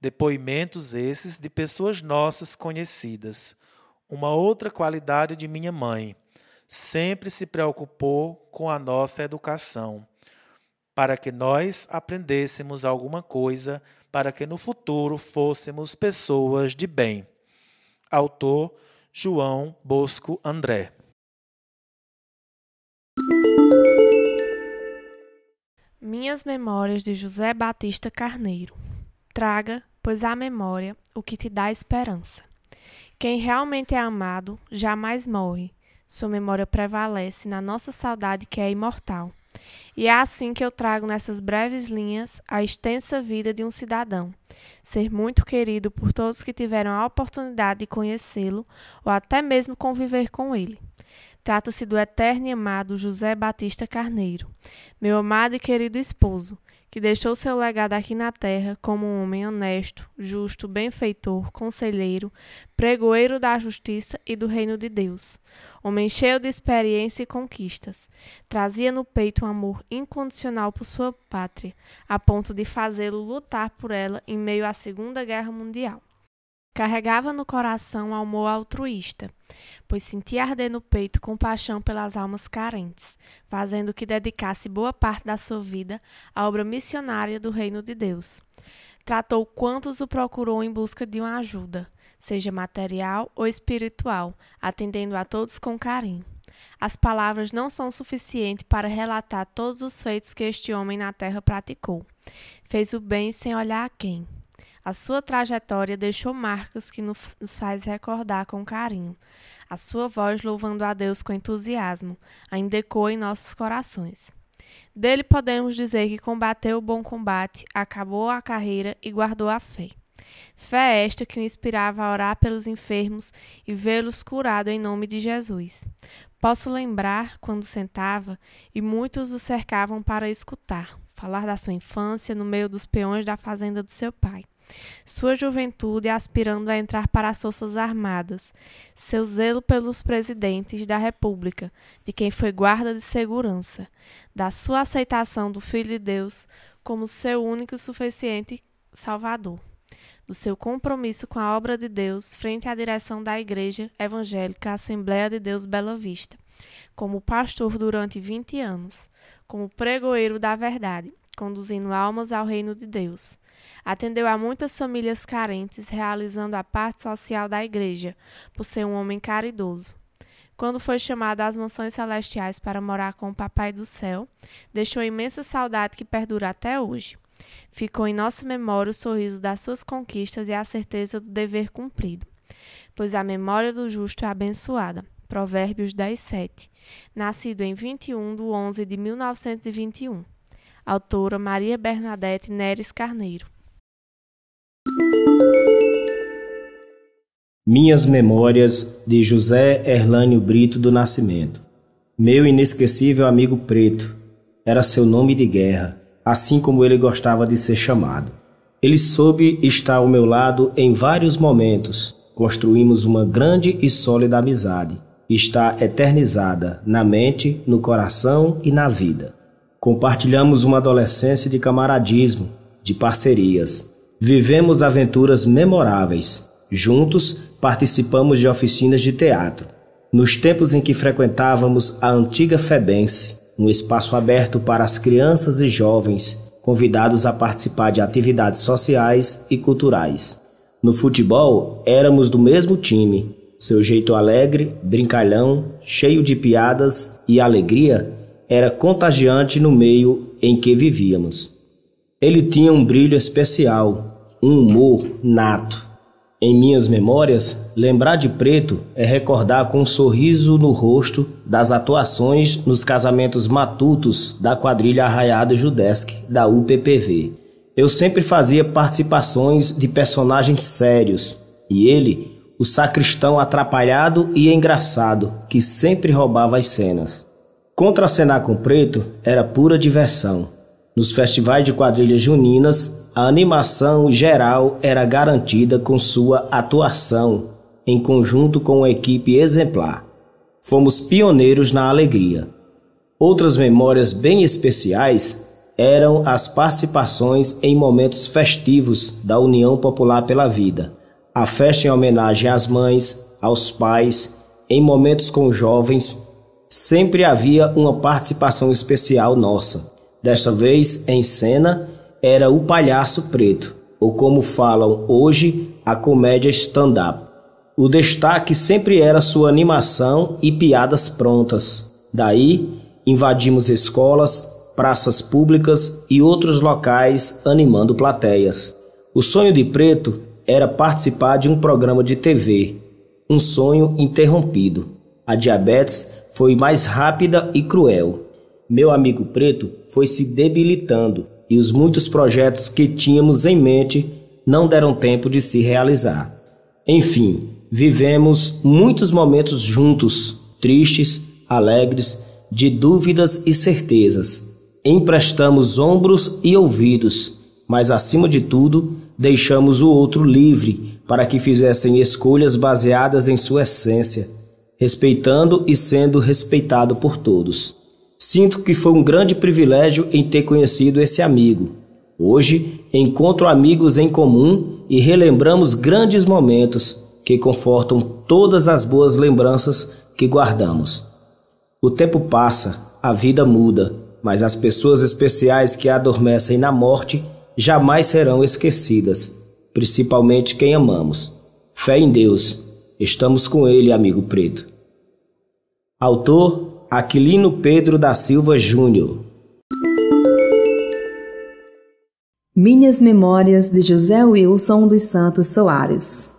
Depoimentos esses de pessoas nossas conhecidas. Uma outra qualidade de minha mãe. Sempre se preocupou com a nossa educação, para que nós aprendêssemos alguma coisa para que no futuro fôssemos pessoas de bem. Autor João Bosco André. Minhas Memórias de José Batista Carneiro. Traga, pois, à memória o que te dá esperança. Quem realmente é amado jamais morre. Sua memória prevalece na nossa saudade que é imortal. E é assim que eu trago nessas breves linhas a extensa vida de um cidadão, ser muito querido por todos que tiveram a oportunidade de conhecê-lo ou até mesmo conviver com ele. Trata-se do eterno e amado José Batista Carneiro, meu amado e querido esposo, que deixou seu legado aqui na terra como um homem honesto, justo, benfeitor, conselheiro, pregoeiro da justiça e do reino de Deus. Homem cheio de experiência e conquistas, trazia no peito um amor incondicional por sua pátria, a ponto de fazê-lo lutar por ela em meio à Segunda Guerra Mundial. Carregava no coração amor altruísta, pois sentia arder no peito compaixão pelas almas carentes, fazendo que dedicasse boa parte da sua vida à obra missionária do Reino de Deus. Tratou quantos o procurou em busca de uma ajuda, seja material ou espiritual, atendendo a todos com carinho. As palavras não são suficientes para relatar todos os feitos que este homem na terra praticou. Fez o bem sem olhar a quem. A sua trajetória deixou marcas que nos faz recordar com carinho. A sua voz louvando a Deus com entusiasmo ainda ecoa em nossos corações. Dele podemos dizer que combateu o bom combate, acabou a carreira e guardou a fé. Fé esta que o inspirava a orar pelos enfermos e vê-los curados em nome de Jesus. Posso lembrar quando sentava e muitos o cercavam para escutar, falar da sua infância no meio dos peões da fazenda do seu pai. Sua juventude aspirando a entrar para as forças armadas, seu zelo pelos presidentes da República, de quem foi guarda de segurança, da sua aceitação do Filho de Deus como seu único e suficiente Salvador. Do seu compromisso com a obra de Deus frente à direção da Igreja Evangélica Assembleia de Deus Bela Vista, como pastor durante 20 anos, como pregoeiro da verdade, conduzindo almas ao reino de Deus. Atendeu a muitas famílias carentes, realizando a parte social da igreja, por ser um homem caridoso. Quando foi chamado às mansões celestiais para morar com o Papai do Céu, deixou imensa saudade que perdura até hoje. Ficou em nossa memória o sorriso das suas conquistas e a certeza do dever cumprido. Pois a memória do justo é abençoada. Provérbios 10, 7. Nascido em 21 de 11 de 1921. Autora Maria Bernadette Neres Carneiro. Minhas Memórias de José Erlânio Brito do Nascimento. Meu inesquecível amigo preto era seu nome de guerra assim como ele gostava de ser chamado. Ele soube estar ao meu lado em vários momentos. Construímos uma grande e sólida amizade. Está eternizada na mente, no coração e na vida. Compartilhamos uma adolescência de camaradismo, de parcerias. Vivemos aventuras memoráveis. Juntos participamos de oficinas de teatro. Nos tempos em que frequentávamos a antiga Febense, um espaço aberto para as crianças e jovens convidados a participar de atividades sociais e culturais. No futebol, éramos do mesmo time. Seu jeito alegre, brincalhão, cheio de piadas e alegria era contagiante no meio em que vivíamos. Ele tinha um brilho especial, um humor nato. Em minhas memórias, lembrar de Preto é recordar com um sorriso no rosto das atuações nos casamentos matutos da quadrilha Arraiado Judesc da UPPV. Eu sempre fazia participações de personagens sérios e ele, o sacristão atrapalhado e engraçado que sempre roubava as cenas. Contracenar com Preto era pura diversão. Nos festivais de quadrilhas juninas, a animação geral era garantida com sua atuação, em conjunto com uma equipe exemplar. Fomos pioneiros na alegria. Outras memórias bem especiais eram as participações em momentos festivos da União Popular pela Vida, a festa em homenagem às mães, aos pais, em momentos com jovens, sempre havia uma participação especial nossa, desta vez em cena era o palhaço preto, ou como falam hoje, a comédia stand-up. O destaque sempre era sua animação e piadas prontas. Daí, invadimos escolas, praças públicas e outros locais animando plateias. O sonho de Preto era participar de um programa de TV, um sonho interrompido. A diabetes foi mais rápida e cruel. Meu amigo Preto foi se debilitando e os muitos projetos que tínhamos em mente não deram tempo de se realizar. Enfim, vivemos muitos momentos juntos, tristes, alegres, de dúvidas e certezas. Emprestamos ombros e ouvidos, mas acima de tudo, deixamos o outro livre para que fizessem escolhas baseadas em sua essência, respeitando e sendo respeitado por todos. Sinto que foi um grande privilégio em ter conhecido esse amigo. Hoje encontro amigos em comum e relembramos grandes momentos que confortam todas as boas lembranças que guardamos. O tempo passa, a vida muda, mas as pessoas especiais que adormecem na morte jamais serão esquecidas, principalmente quem amamos. Fé em Deus. Estamos com ele, amigo preto. Autor Aquilino Pedro da Silva Júnior. Minhas Memórias de José Wilson dos Santos Soares.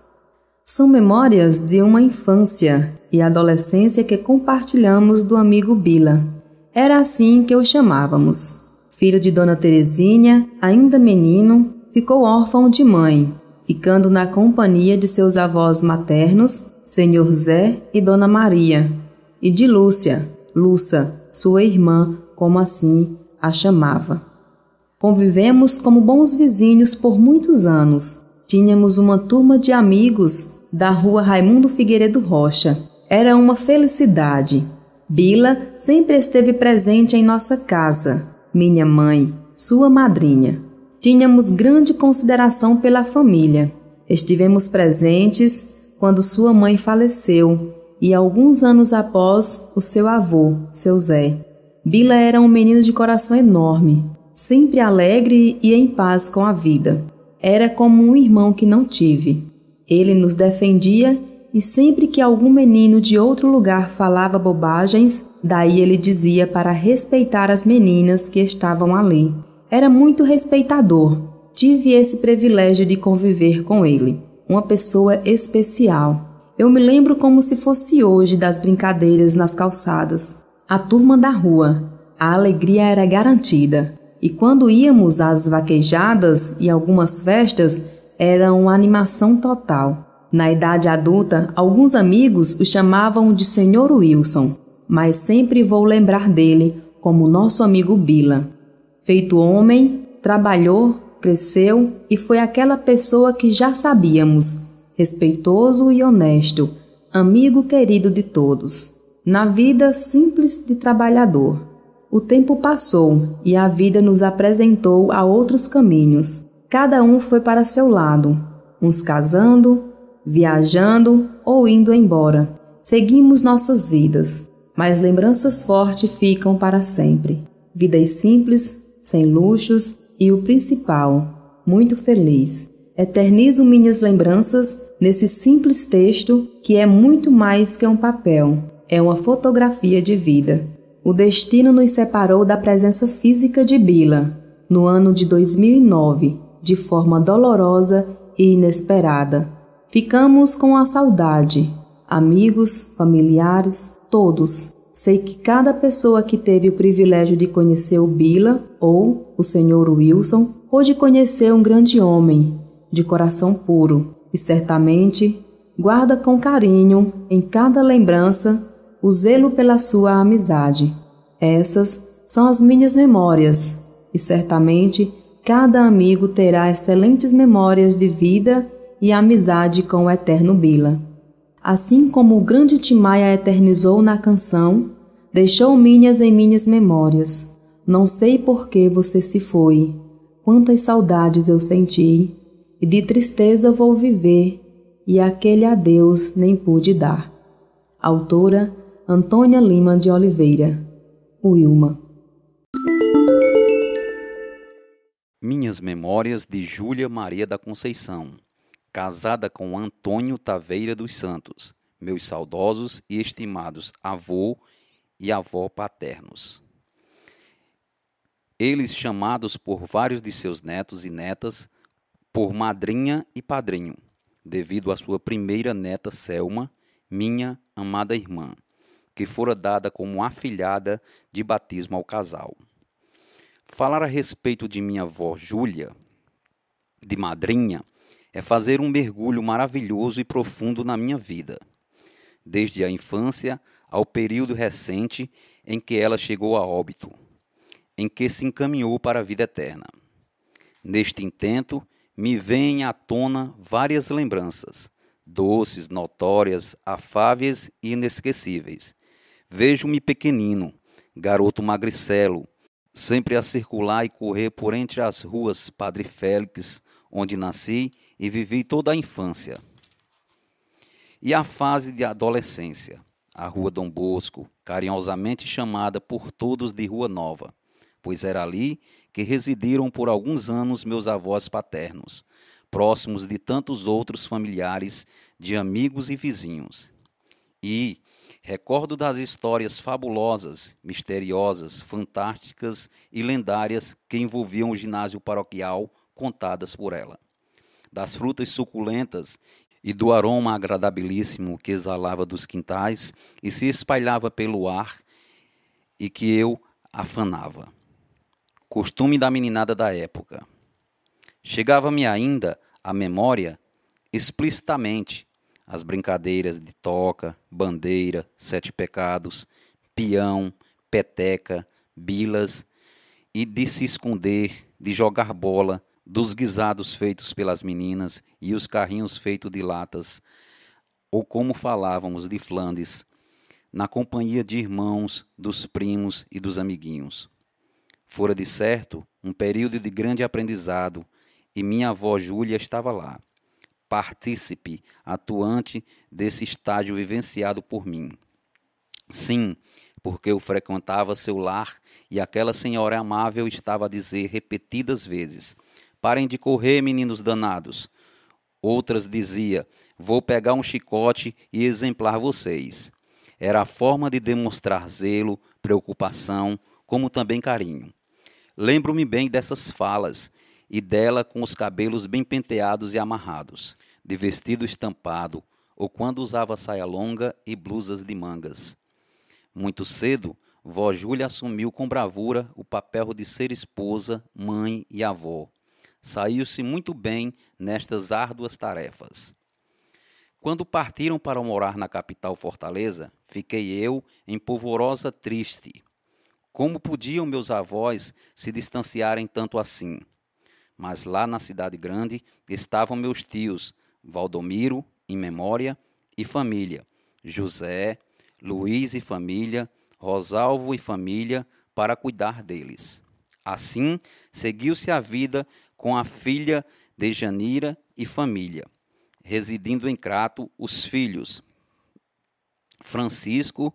São memórias de uma infância e adolescência que compartilhamos do amigo Bila. Era assim que o chamávamos. Filho de Dona Terezinha, ainda menino, ficou órfão de mãe, ficando na companhia de seus avós maternos, Senhor Zé e Dona Maria, e de Lúcia, Lúcia, sua irmã, como assim a chamava. Convivemos como bons vizinhos por muitos anos. Tínhamos uma turma de amigos da rua Raimundo Figueiredo Rocha. Era uma felicidade. Bila sempre esteve presente em nossa casa, minha mãe, sua madrinha. Tínhamos grande consideração pela família. Estivemos presentes quando sua mãe faleceu e alguns anos após o seu avô, seu Zé. Bila era um menino de coração enorme, sempre alegre e em paz com a vida. Era como um irmão que não tive. Ele nos defendia e sempre que algum menino de outro lugar falava bobagens, daí ele dizia para respeitar as meninas que estavam ali. Era muito respeitador. Tive esse privilégio de conviver com ele. Uma pessoa especial. Eu me lembro como se fosse hoje das brincadeiras nas calçadas. A turma da rua. A alegria era garantida. E quando íamos às vaquejadas e algumas festas, era uma animação total. Na idade adulta, alguns amigos o chamavam de Senhor Wilson, mas sempre vou lembrar dele como nosso amigo Bila. Feito homem, trabalhou, cresceu e foi aquela pessoa que já sabíamos, respeitoso e honesto, amigo querido de todos, na vida simples de trabalhador. O tempo passou e a vida nos apresentou a outros caminhos. Cada um foi para seu lado, uns casando, viajando ou indo embora. Seguimos nossas vidas, mas lembranças fortes ficam para sempre. Vidas simples, sem luxos e o principal, muito feliz. Eternizo minhas lembranças nesse simples texto que é muito mais que um papel, é uma fotografia de vida. O destino nos separou da presença física de Bila no ano de 2009 de forma dolorosa e inesperada. Ficamos com a saudade, amigos, familiares, todos. Sei que cada pessoa que teve o privilégio de conhecer o Bila ou o Sr. Wilson pôde conhecer um grande homem, de coração puro, e certamente guarda com carinho em cada lembrança o zelo pela sua amizade. Essas são as minhas memórias, e certamente cada amigo terá excelentes memórias de vida e amizade com o eterno Bila. Assim como o grande Timaya eternizou na canção, deixou minhas em minhas memórias. Não sei por que você se foi, quantas saudades eu senti, e de tristeza vou viver, e aquele adeus nem pude dar. Autora Antônia Lima de Oliveira, Wilma. Minhas Memórias de Júlia Maria da Conceição, casada com Antônio Taveira dos Santos, meus saudosos e estimados avô e avó paternos. Eles chamados por vários de seus netos e netas por madrinha e padrinho, devido à sua primeira neta Selma, minha amada irmã, que fora dada como afilhada de batismo ao casal. Falar a respeito de minha avó Júlia, de madrinha, é fazer um mergulho maravilhoso e profundo na minha vida, desde a infância ao período recente em que ela chegou a óbito, em que se encaminhou para a vida eterna. Neste intento, me vêm à tona várias lembranças, doces, notórias, afáveis e inesquecíveis. Vejo-me pequenino, garoto magricelo, sempre a circular e correr por entre as ruas Padre Félix, onde nasci e vivi toda a infância. E a fase de adolescência, a Rua Dom Bosco, carinhosamente chamada por todos de Rua Nova, pois era ali que residiram por alguns anos meus avós paternos, próximos de tantos outros familiares, de amigos e vizinhos. E recordo das histórias fabulosas, misteriosas, fantásticas e lendárias que envolviam o ginásio paroquial contadas por ela. Das frutas suculentas e do aroma agradabilíssimo que exalava dos quintais e se espalhava pelo ar e que eu afanava. Costume da meninada da época. Chegava-me ainda à memória explicitamente as brincadeiras de toca, bandeira, sete pecados, peão, peteca, bilas e de se esconder, de jogar bola, dos guisados feitos pelas meninas e os carrinhos feitos de latas, ou como falávamos de Flandes, na companhia de irmãos, dos primos e dos amiguinhos. Fora de certo um período de grande aprendizado, e minha avó Júlia estava lá, partícipe, atuante desse estágio vivenciado por mim. Sim, porque eu frequentava seu lar e aquela senhora amável estava a dizer repetidas vezes: Parem de correr, meninos danados. Outras dizia: Vou pegar um chicote e exemplar vocês. Era a forma de demonstrar zelo, preocupação, como também carinho. Lembro-me bem dessas falas e dela com os cabelos bem penteados e amarrados, de vestido estampado, ou quando usava saia longa e blusas de mangas. Muito cedo, vó Júlia assumiu com bravura o papel de ser esposa, mãe e avó. Saiu-se muito bem nestas árduas tarefas. Quando partiram para morar na capital Fortaleza, fiquei eu em polvorosa triste. Como podiam meus avós se distanciarem tanto assim? Mas lá na cidade grande estavam meus tios, Valdomiro, em memória, e família, José, Luiz e família, Rosalvo e família, para cuidar deles. Assim, seguiu-se a vida com a filha de Janira e família, residindo em Crato os filhos Francisco,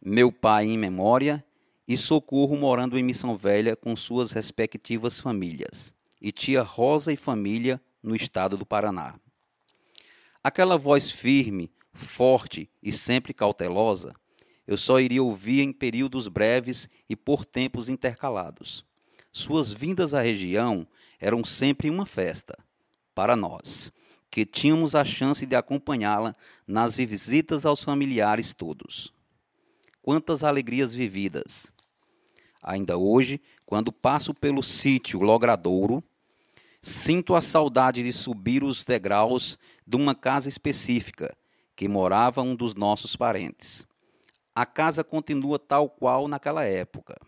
meu pai em memória, e Socorro morando em Missão Velha com suas respectivas famílias e tia Rosa e família no estado do Paraná. Aquela voz firme, forte e sempre cautelosa, eu só iria ouvir em períodos breves e por tempos intercalados. Suas vindas à região eram sempre uma festa para nós, que tínhamos a chance de acompanhá-la nas visitas aos familiares todos. Quantas alegrias vividas! Ainda hoje, quando passo pelo sítio Logradouro, Sinto a saudade de subir os degraus de uma casa específica, que morava um dos nossos parentes. A casa continua tal qual naquela época.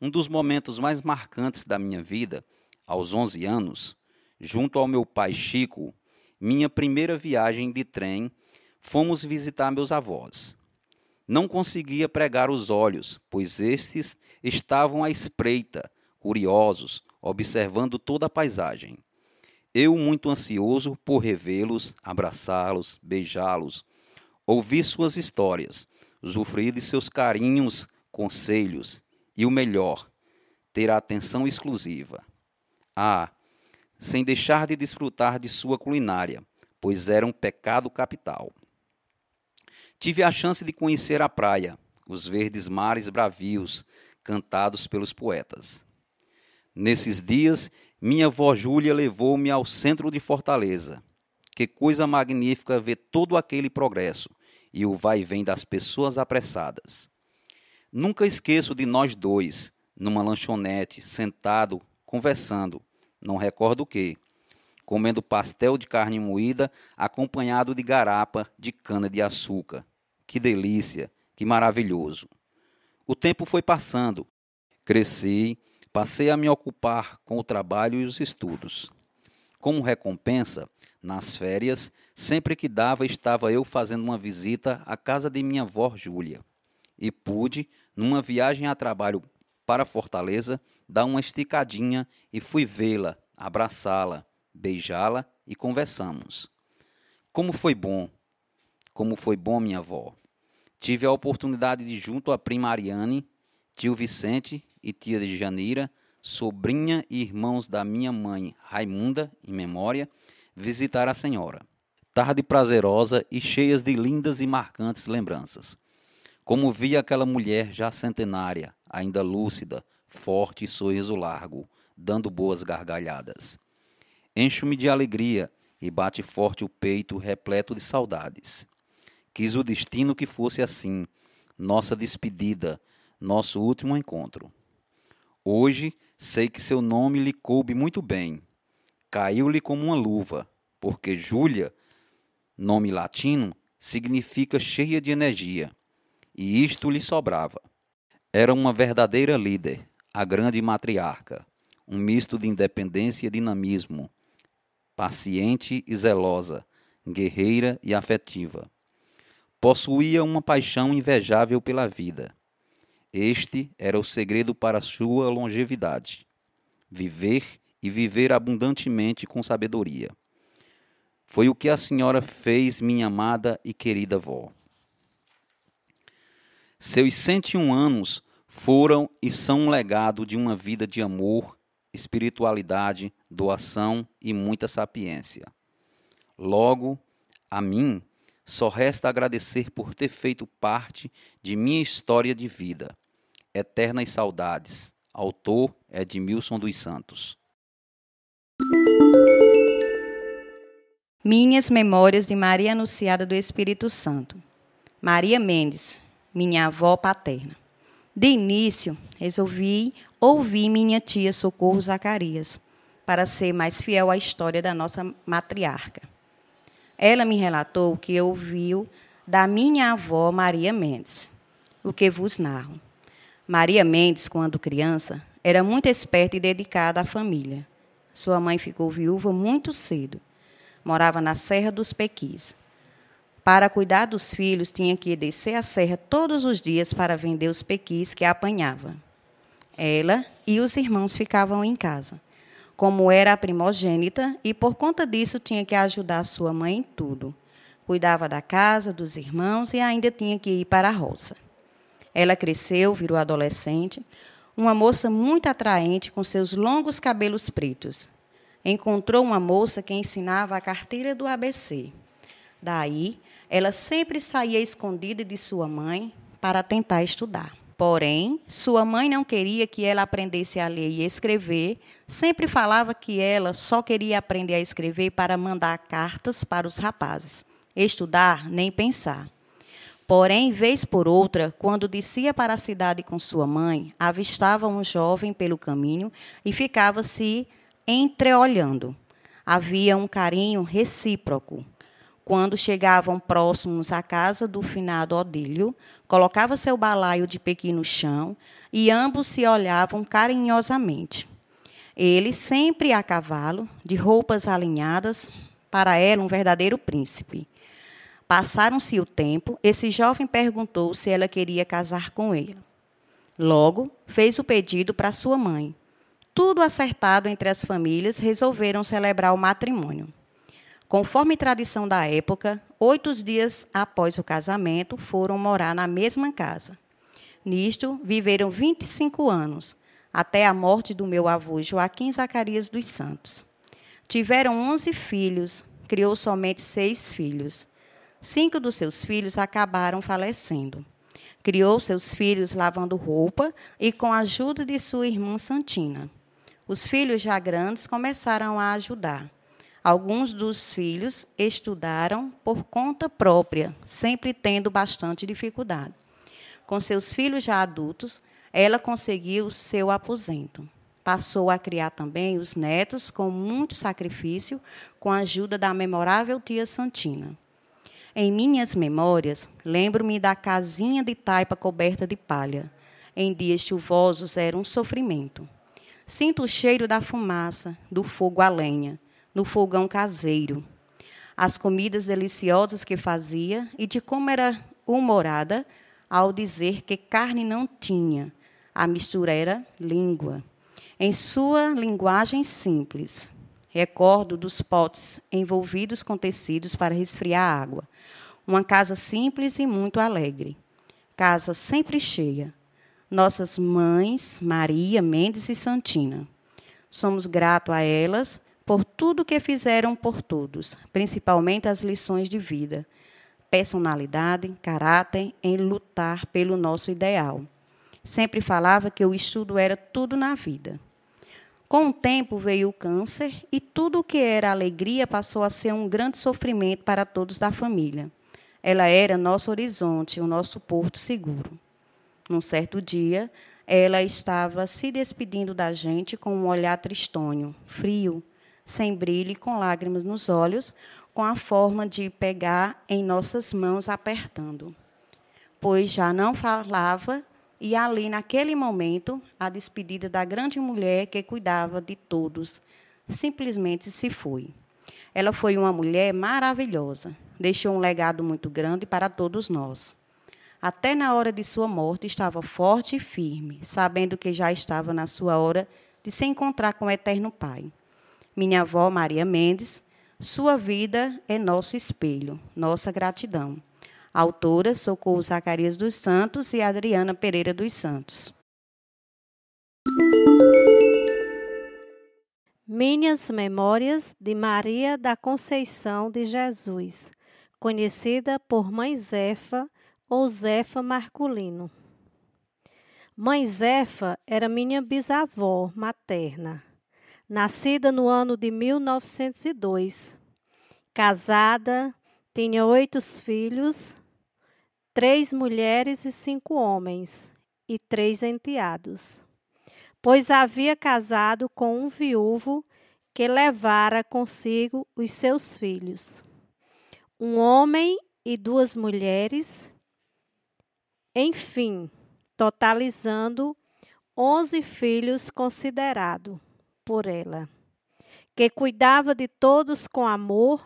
Um dos momentos mais marcantes da minha vida, aos 11 anos, junto ao meu pai Chico, minha primeira viagem de trem, fomos visitar meus avós. Não conseguia pregar os olhos, pois estes estavam à espreita, curiosos, observando toda a paisagem. Eu muito ansioso por revê-los, abraçá-los, beijá-los, ouvir suas histórias, usufruir de seus carinhos, conselhos e o melhor, ter a atenção exclusiva. Ah, sem deixar de desfrutar de sua culinária, pois era um pecado capital. Tive a chance de conhecer a praia, os verdes mares bravios, cantados pelos poetas. Nesses dias, minha avó Júlia levou-me ao centro de Fortaleza. Que coisa magnífica ver todo aquele progresso e o vai e vem das pessoas apressadas. Nunca esqueço de nós dois, numa lanchonete, sentado, conversando, não recordo o que, comendo pastel de carne moída acompanhado de garapa de cana de açúcar. Que delícia, que maravilhoso. O tempo foi passando. Cresci, passei a me ocupar com o trabalho e os estudos. Como recompensa, nas férias, sempre que dava, estava eu fazendo uma visita à casa de minha avó Júlia. E pude, numa viagem a trabalho para Fortaleza, dar uma esticadinha e fui vê-la, abraçá-la, beijá-la e conversamos. Como foi bom, como foi bom minha avó. Tive a oportunidade de, junto à prima Ariane, tio Vicente e tia de Janira, sobrinha e irmãos da minha mãe Raimunda, em memória, visitar a senhora. Tarde prazerosa e cheias de lindas e marcantes lembranças. Como vi aquela mulher já centenária, ainda lúcida, forte e sorriso largo, dando boas gargalhadas. Encho-me de alegria e bate forte o peito repleto de saudades. Quis o destino que fosse assim, nossa despedida, nosso último encontro. Hoje sei que seu nome lhe coube muito bem. Caiu-lhe como uma luva, porque Júlia, nome latino, significa cheia de energia, e isto lhe sobrava. Era uma verdadeira líder, a grande matriarca, um misto de independência e dinamismo, paciente e zelosa, guerreira e afetiva. Possuía uma paixão invejável pela vida. Este era o segredo para sua longevidade: viver e viver abundantemente com sabedoria. Foi o que a senhora fez, minha amada e querida avó. Seus 101 anos foram e são um legado de uma vida de amor, espiritualidade, doação e muita sapiência. Logo, a mim, só resta agradecer por ter feito parte de minha história de vida. Eternas Saudades. Autor Edmilson dos Santos. Minhas Memórias de Maria Anunciada do Espírito Santo. Maria Mendes, minha avó paterna. De início, resolvi ouvir minha tia Socorro Zacarias, para ser mais fiel à história da nossa matriarca. Ela me relatou que ouviu da minha avó Maria Mendes, o que vos narro. Maria Mendes, quando criança, era muito esperta e dedicada à família. Sua mãe ficou viúva muito cedo. Morava na Serra dos Pequis. Para cuidar dos filhos, tinha que descer a serra todos os dias para vender os pequis que apanhava. Ela e os irmãos ficavam em casa. Como era a primogênita e por conta disso tinha que ajudar sua mãe em tudo. Cuidava da casa, dos irmãos e ainda tinha que ir para a roça. Ela cresceu, virou adolescente, uma moça muito atraente com seus longos cabelos pretos. Encontrou uma moça que ensinava a carteira do ABC. Daí, ela sempre saía escondida de sua mãe para tentar estudar. Porém, sua mãe não queria que ela aprendesse a ler e escrever, sempre falava que ela só queria aprender a escrever para mandar cartas para os rapazes. Estudar, nem pensar. Porém, vez por outra, quando descia para a cidade com sua mãe, avistava um jovem pelo caminho e ficava se entreolhando. Havia um carinho recíproco. Quando chegavam próximos à casa do finado Odílio, colocava seu balaio de pequi no chão e ambos se olhavam carinhosamente. Ele sempre a cavalo, de roupas alinhadas, para ela um verdadeiro príncipe. Passaram-se o tempo, esse jovem perguntou se ela queria casar com ele. Logo, fez o pedido para sua mãe. Tudo acertado entre as famílias, resolveram celebrar o matrimônio. Conforme tradição da época, oito dias após o casamento, foram morar na mesma casa. Nisto, viveram 25 anos, até a morte do meu avô Joaquim Zacarias dos Santos. Tiveram 11 filhos, criou somente seis filhos. Cinco dos seus filhos acabaram falecendo. Criou seus filhos lavando roupa e com a ajuda de sua irmã Santina. Os filhos já grandes começaram a ajudar. Alguns dos filhos estudaram por conta própria, sempre tendo bastante dificuldade. Com seus filhos já adultos, ela conseguiu seu aposento. Passou a criar também os netos com muito sacrifício, com a ajuda da memorável tia Santina. Em minhas memórias, lembro-me da casinha de taipa coberta de palha. Em dias chuvosos era um sofrimento. Sinto o cheiro da fumaça, do fogo a lenha no fogão caseiro, as comidas deliciosas que fazia e de como era humorada ao dizer que carne não tinha, a mistura era língua. Em sua linguagem simples, recordo dos potes envolvidos com tecidos para resfriar a água. Uma casa simples e muito alegre. Casa sempre cheia. nossas mães, Maria, Mendes e Santina. Somos gratos a elas por tudo que fizeram por todos, principalmente as lições de vida, personalidade, caráter em lutar pelo nosso ideal. Sempre falava que o estudo era tudo na vida. Com o tempo veio o câncer e tudo o que era alegria passou a ser um grande sofrimento para todos da família. Ela era nosso horizonte, o nosso porto seguro. Num certo dia, ela estava se despedindo da gente com um olhar tristonho, frio, sem brilho e com lágrimas nos olhos, com a forma de pegar em nossas mãos apertando. Pois já não falava e ali, naquele momento, a despedida da grande mulher que cuidava de todos simplesmente se foi. Ela foi uma mulher maravilhosa, deixou um legado muito grande para todos nós. Até na hora de sua morte, estava forte e firme, sabendo que já estava na sua hora de se encontrar com o Eterno Pai. Minha avó, Maria Mendes, sua vida é nosso espelho, nossa gratidão. Autora Socorro Zacarias dos Santos e Adriana Pereira dos Santos. Minhas Memórias de Maria da Conceição de Jesus, conhecida por Mãe Zefa ou Zefa Marculino. Mãe Zefa era minha bisavó materna, nascida no ano de 1902. Casada, tinha oito filhos três mulheres e cinco homens, e três enteados. Pois havia casado com um viúvo que levara consigo os seus filhos, um homem e duas mulheres, enfim, totalizando onze filhos considerado por ela, que cuidava de todos com amor,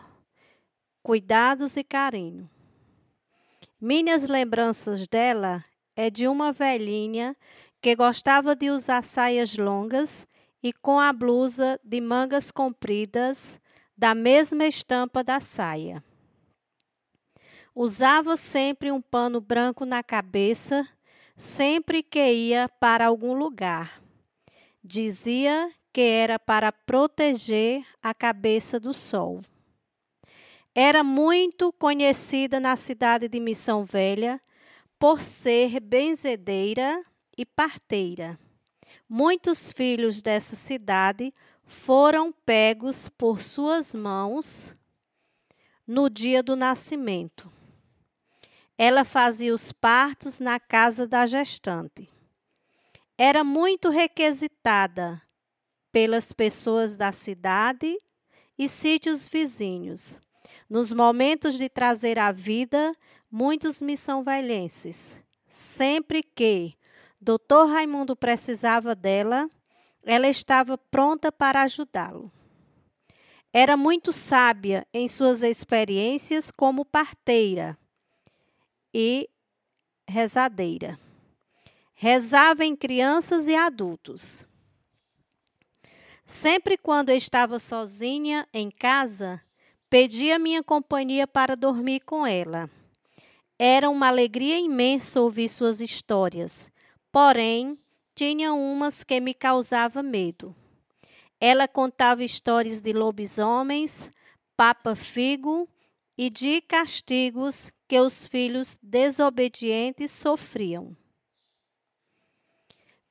cuidados e carinho. Minhas lembranças dela é de uma velhinha que gostava de usar saias longas e com a blusa de mangas compridas da mesma estampa da saia. Usava sempre um pano branco na cabeça, sempre que ia para algum lugar. Dizia que era para proteger a cabeça do sol. Era muito conhecida na cidade de Missão Velha por ser benzedeira e parteira. Muitos filhos dessa cidade foram pegos por suas mãos no dia do nascimento. Ela fazia os partos na casa da gestante. Era muito requisitada pelas pessoas da cidade e sítios vizinhos. Nos momentos de trazer a vida, muitos me são velhenses. Sempre que Dr. Raimundo precisava dela, ela estava pronta para ajudá-lo. Era muito sábia em suas experiências como parteira e rezadeira. Rezava em crianças e adultos. Sempre quando estava sozinha em casa, Pedi a minha companhia para dormir com ela. Era uma alegria imensa ouvir suas histórias, porém, tinha umas que me causavam medo. Ela contava histórias de lobisomens, papa-figo e de castigos que os filhos desobedientes sofriam.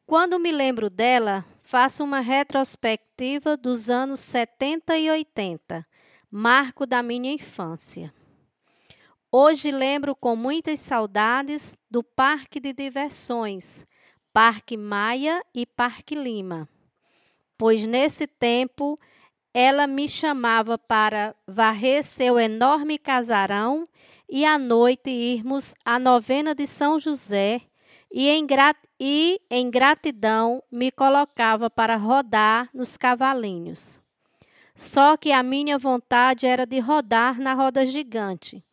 Quando me lembro dela, faço uma retrospectiva dos anos 70 e 80 marco da minha infância. Hoje lembro com muitas saudades do Parque de Diversões, Parque Maia e Parque Lima, pois nesse tempo ela me chamava para varrer seu enorme casarão e à noite irmos à novena de São José e em, e em gratidão me colocava para rodar nos cavalinhos. Só que a minha vontade era de rodar na roda gigante.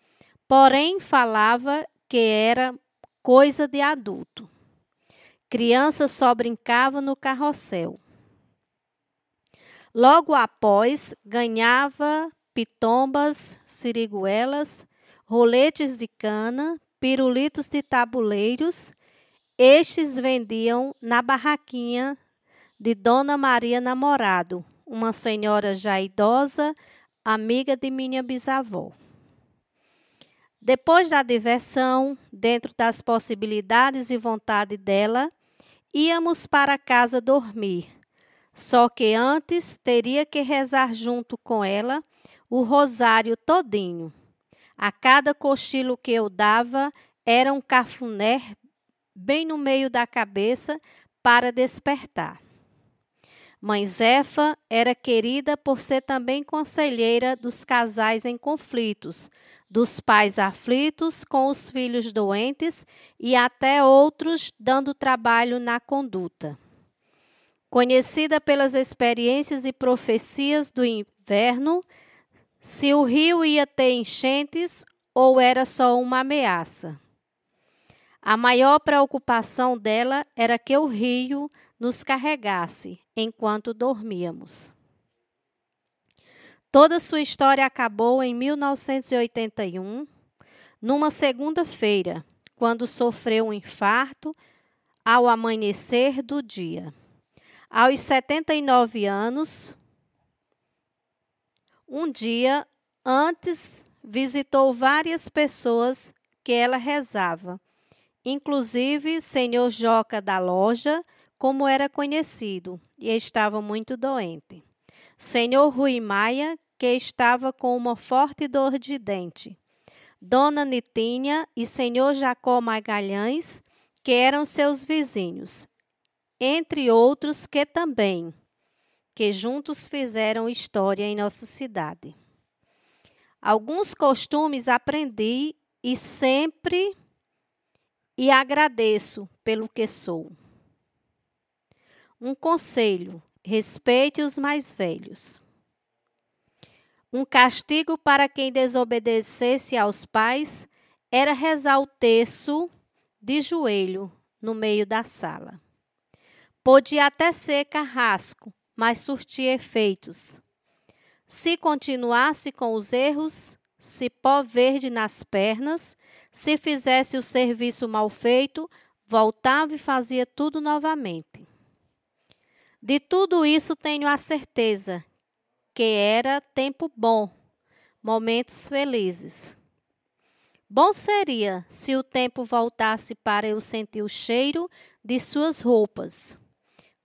Porém, falava que era coisa de adulto. Criança só brincava no carrossel. Logo após, ganhava pitombas, siriguelas, roletes de cana, pirulitos de tabuleiros Estes vendiam na barraquinha de Dona Maria Namorado, uma senhora já idosa, amiga de minha bisavó. Depois da diversão, dentro das possibilidades e vontade dela, íamos para casa dormir. Só que antes teria que rezar junto com ela o rosário todinho. A cada cochilo que eu dava era um cafuné bem no meio da cabeça para despertar. Mãe Zefa era querida por ser também conselheira dos casais em conflitos, dos pais aflitos com os filhos doentes e até outros dando trabalho na conduta. Conhecida pelas experiências e profecias do inverno, se o rio ia ter enchentes ou era só uma ameaça. A maior preocupação dela era que o rio nos carregasse enquanto dormíamos. Toda sua história acabou em 1981, numa segunda-feira, quando sofreu um infarto ao amanhecer do dia. Aos 79 anos, um dia antes visitou várias pessoas que ela rezava, inclusive senhor Joca da loja, como era conhecido, e estava muito doente. Senhor Rui Maia, que estava com uma forte dor de dente. Dona Nitinha e senhor Jacó Magalhães, que eram seus vizinhos, entre outros que também, que juntos fizeram história em nossa cidade. Alguns costumes aprendi e sempre e agradeço pelo que sou. Um conselho: respeite os mais velhos. Um castigo para quem desobedecesse aos pais era rezar o terço de joelho no meio da sala. Podia até ser carrasco, mas surtia efeitos. Se continuasse com os erros, se pó verde nas pernas, se fizesse o serviço mal feito, voltava e fazia tudo novamente. De tudo isso tenho a certeza que era tempo bom, momentos felizes. Bom seria se o tempo voltasse para eu sentir o cheiro de suas roupas,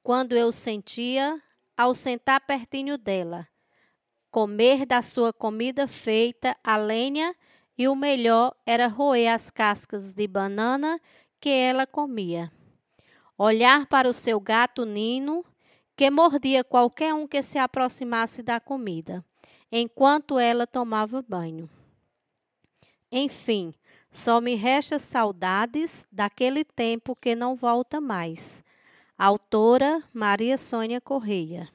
quando eu sentia ao sentar pertinho dela, comer da sua comida feita a lenha e o melhor era roer as cascas de banana que ela comia. Olhar para o seu gato Nino que mordia qualquer um que se aproximasse da comida, enquanto ela tomava banho. Enfim, só me resta saudades daquele tempo que não volta mais. Autora Maria Sônia Correia.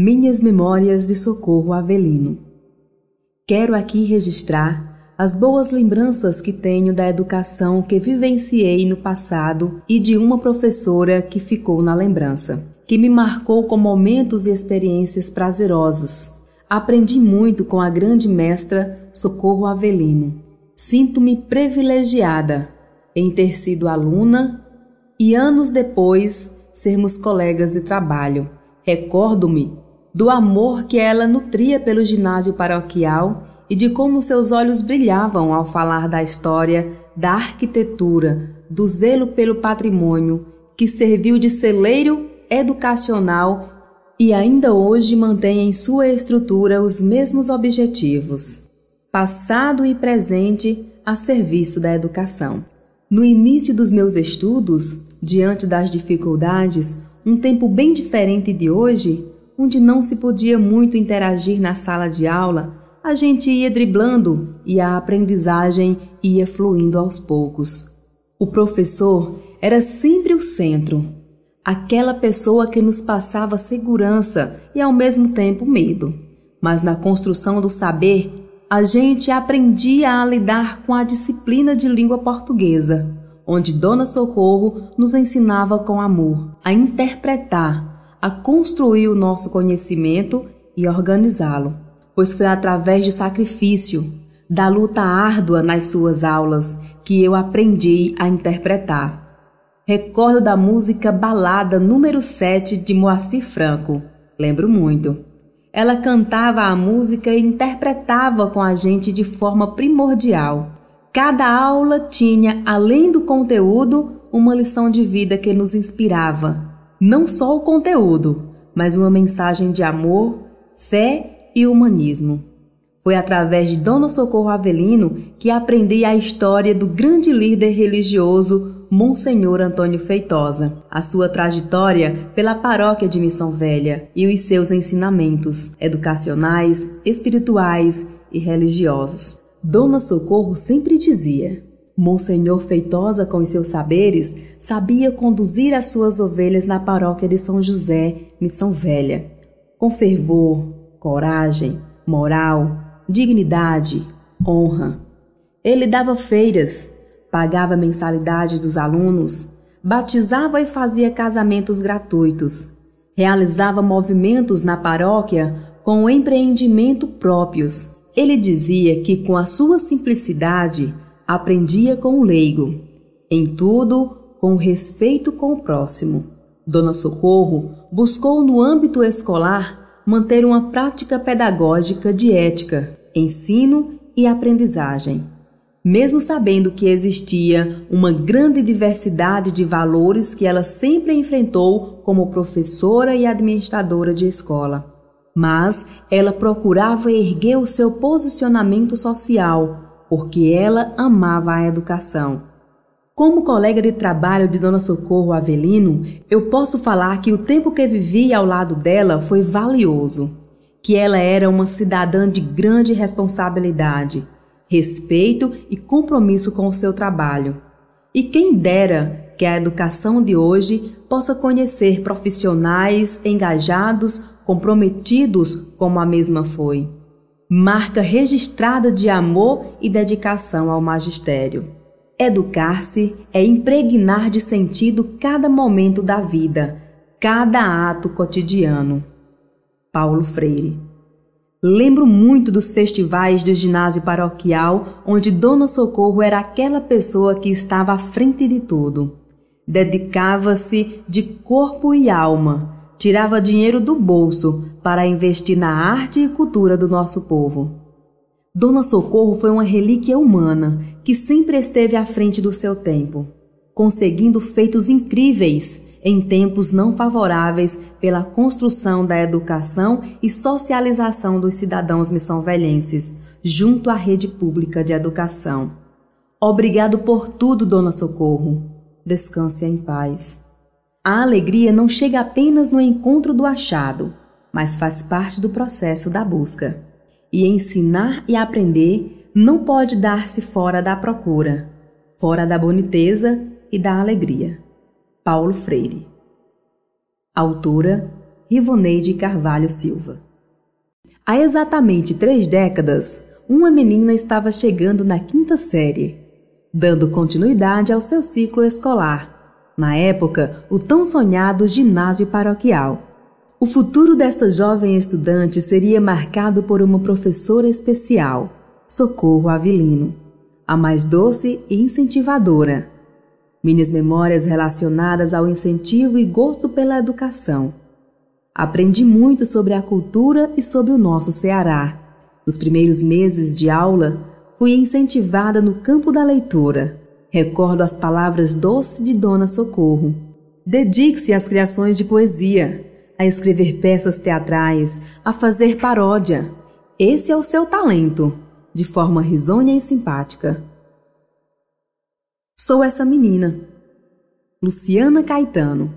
Minhas Memórias de Socorro Avelino. Quero aqui registrar as boas lembranças que tenho da educação que vivenciei no passado e de uma professora que ficou na lembrança, que me marcou com momentos e experiências prazerosas. Aprendi muito com a grande mestra Socorro Avelino. Sinto-me privilegiada em ter sido aluna e anos depois sermos colegas de trabalho. Recordo-me do amor que ela nutria pelo ginásio paroquial e de como seus olhos brilhavam ao falar da história, da arquitetura, do zelo pelo patrimônio, que serviu de celeiro educacional e ainda hoje mantém em sua estrutura os mesmos objetivos, passado e presente a serviço da educação. No início dos meus estudos, diante das dificuldades, um tempo bem diferente de hoje, onde não se podia muito interagir na sala de aula, a gente ia driblando e a aprendizagem ia fluindo aos poucos. O professor era sempre o centro, aquela pessoa que nos passava segurança e ao mesmo tempo medo. Mas na construção do saber, a gente aprendia a lidar com a disciplina de língua portuguesa, onde Dona Socorro nos ensinava com amor a interpretar, a construir o nosso conhecimento e organizá-lo pois foi através de sacrifício, da luta árdua nas suas aulas que eu aprendi a interpretar. Recordo da música Balada número 7 de Moacir Franco. Lembro muito. Ela cantava a música e interpretava com a gente de forma primordial. Cada aula tinha, além do conteúdo, uma lição de vida que nos inspirava. Não só o conteúdo, mas uma mensagem de amor, fé e humanismo. Foi através de Dona Socorro Avelino que aprendi a história do grande líder religioso Monsenhor Antônio Feitosa, a sua trajetória pela paróquia de Missão Velha e os seus ensinamentos educacionais, espirituais e religiosos. Dona Socorro sempre dizia: Monsenhor Feitosa, com os seus saberes, sabia conduzir as suas ovelhas na paróquia de São José, Missão Velha, com fervor, coragem, moral, dignidade, honra. Ele dava feiras, pagava mensalidades dos alunos, batizava e fazia casamentos gratuitos, realizava movimentos na paróquia com empreendimento próprios. Ele dizia que com a sua simplicidade aprendia com o leigo, em tudo com respeito com o próximo. Dona Socorro buscou no âmbito escolar manter uma prática pedagógica de ética, ensino e aprendizagem. Mesmo sabendo que existia uma grande diversidade de valores que ela sempre enfrentou como professora e administradora de escola. Mas ela procurava erguer o seu posicionamento social, porque ela amava a educação. Como colega de trabalho de Dona Socorro Avelino, eu posso falar que o tempo que vivi ao lado dela foi valioso que ela era uma cidadã de grande responsabilidade, respeito e compromisso com o seu trabalho. E quem dera que a educação de hoje possa conhecer profissionais engajados, comprometidos como a mesma foi. Marca registrada de amor e dedicação ao magistério. Educar-se é impregnar de sentido cada momento da vida, cada ato cotidiano. Paulo Freire. Lembro muito dos festivais do ginásio paroquial, onde Dona Socorro era aquela pessoa que estava à frente de tudo. Dedicava-se de corpo e alma, tirava dinheiro do bolso para investir na arte e cultura do nosso povo. Dona Socorro foi uma relíquia humana que sempre esteve à frente do seu tempo, conseguindo feitos incríveis em tempos não favoráveis pela construção da educação e socialização dos cidadãos missão-velhenses, junto à rede pública de educação. Obrigado por tudo, Dona Socorro. Descanse em paz. A alegria não chega apenas no encontro do achado, mas faz parte do processo da busca. E ensinar e aprender não pode dar-se fora da procura, fora da boniteza e da alegria. Paulo Freire. Autora Rivoneide Carvalho Silva. Há exatamente três décadas, uma menina estava chegando na quinta série, dando continuidade ao seu ciclo escolar. Na época, o tão sonhado ginásio paroquial. O futuro desta jovem estudante seria marcado por uma professora especial, Socorro Avilino, a mais doce e incentivadora minhas memórias relacionadas ao incentivo e gosto pela educação. Aprendi muito sobre a cultura e sobre o nosso Ceará. Nos primeiros meses de aula, fui incentivada no campo da leitura. Recordo as palavras doces de Dona Socorro. Dedique-se às criações de poesia, a escrever peças teatrais, a fazer paródia. Esse é o seu talento, de forma risonha e simpática. Sou essa menina, Luciana Caetano,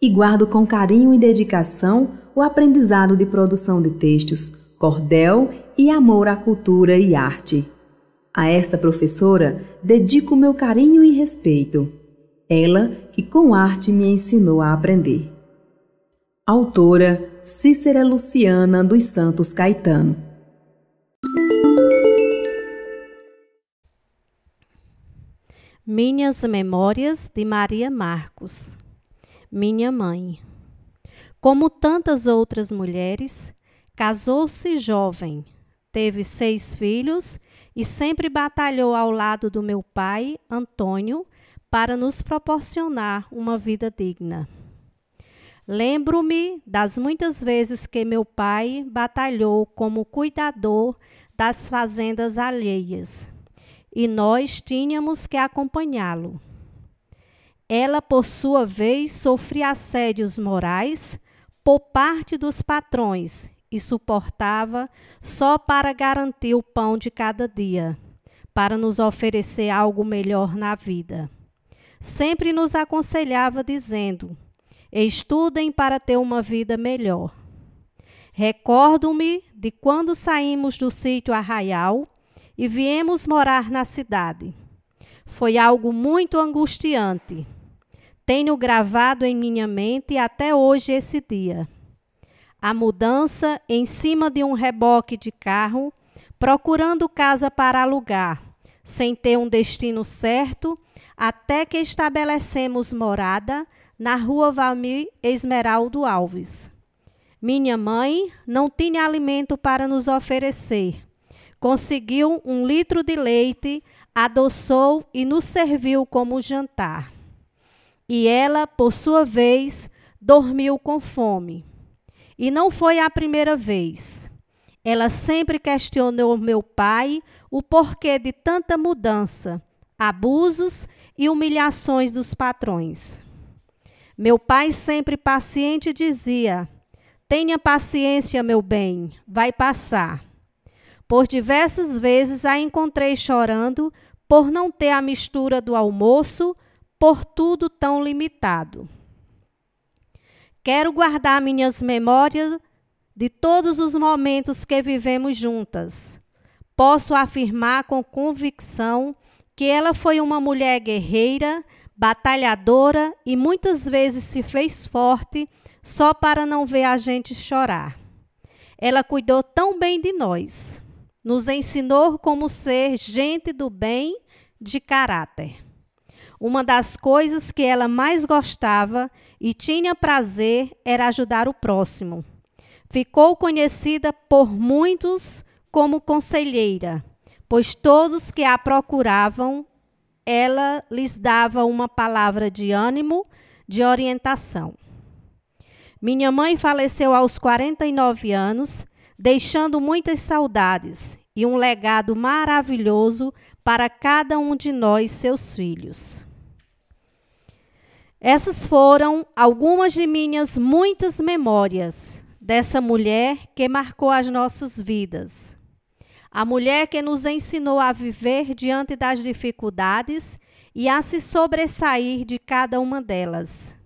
e guardo com carinho e dedicação o aprendizado de produção de textos, cordel e amor à cultura e arte. A esta professora dedico meu carinho e respeito, ela que com arte me ensinou a aprender. Autora Cícera Luciana dos Santos Caetano. Minhas Memórias de Maria Marcos. Minha mãe. Como tantas outras mulheres, casou-se jovem, teve seis filhos e sempre batalhou ao lado do meu pai, Antônio, para nos proporcionar uma vida digna. Lembro-me das muitas vezes que meu pai batalhou como cuidador das fazendas alheias e nós tínhamos que acompanhá-lo. Ela, por sua vez, sofria assédios morais por parte dos patrões e suportava só para garantir o pão de cada dia, para nos oferecer algo melhor na vida. Sempre nos aconselhava dizendo: estudem para ter uma vida melhor. Recordo-me de quando saímos do sítio Arraial e viemos morar na cidade. Foi algo muito angustiante. Tenho gravado em minha mente até hoje esse dia a mudança em cima de um reboque de carro, procurando casa para alugar, sem ter um destino certo, até que estabelecemos morada na rua Valmir Esmeraldo Alves. Minha mãe não tinha alimento para nos oferecer. Conseguiu um litro de leite, adoçou e nos serviu como jantar. E ela, por sua vez, dormiu com fome. E não foi a primeira vez. Ela sempre questionou meu pai o porquê de tanta mudança, abusos e humilhações dos patrões. Meu pai, sempre paciente, dizia: Tenha paciência, meu bem, vai passar. Por diversas vezes a encontrei chorando por não ter a mistura do almoço, por tudo tão limitado. Quero guardar minhas memórias de todos os momentos que vivemos juntas. Posso afirmar com convicção que ela foi uma mulher guerreira, batalhadora e muitas vezes se fez forte só para não ver a gente chorar. Ela cuidou tão bem de nós, nos ensinou como ser gente do bem de caráter. Uma das coisas que ela mais gostava e tinha prazer era ajudar o próximo. Ficou conhecida por muitos como conselheira, pois todos que a procuravam, ela lhes dava uma palavra de ânimo, de orientação. Minha mãe faleceu aos 49 anos, deixando muitas saudades e um legado maravilhoso para cada um de nós, seus filhos. Essas foram algumas de minhas muitas memórias dessa mulher que marcou as nossas vidas. A mulher que nos ensinou a viver diante das dificuldades e a se sobressair de cada uma delas.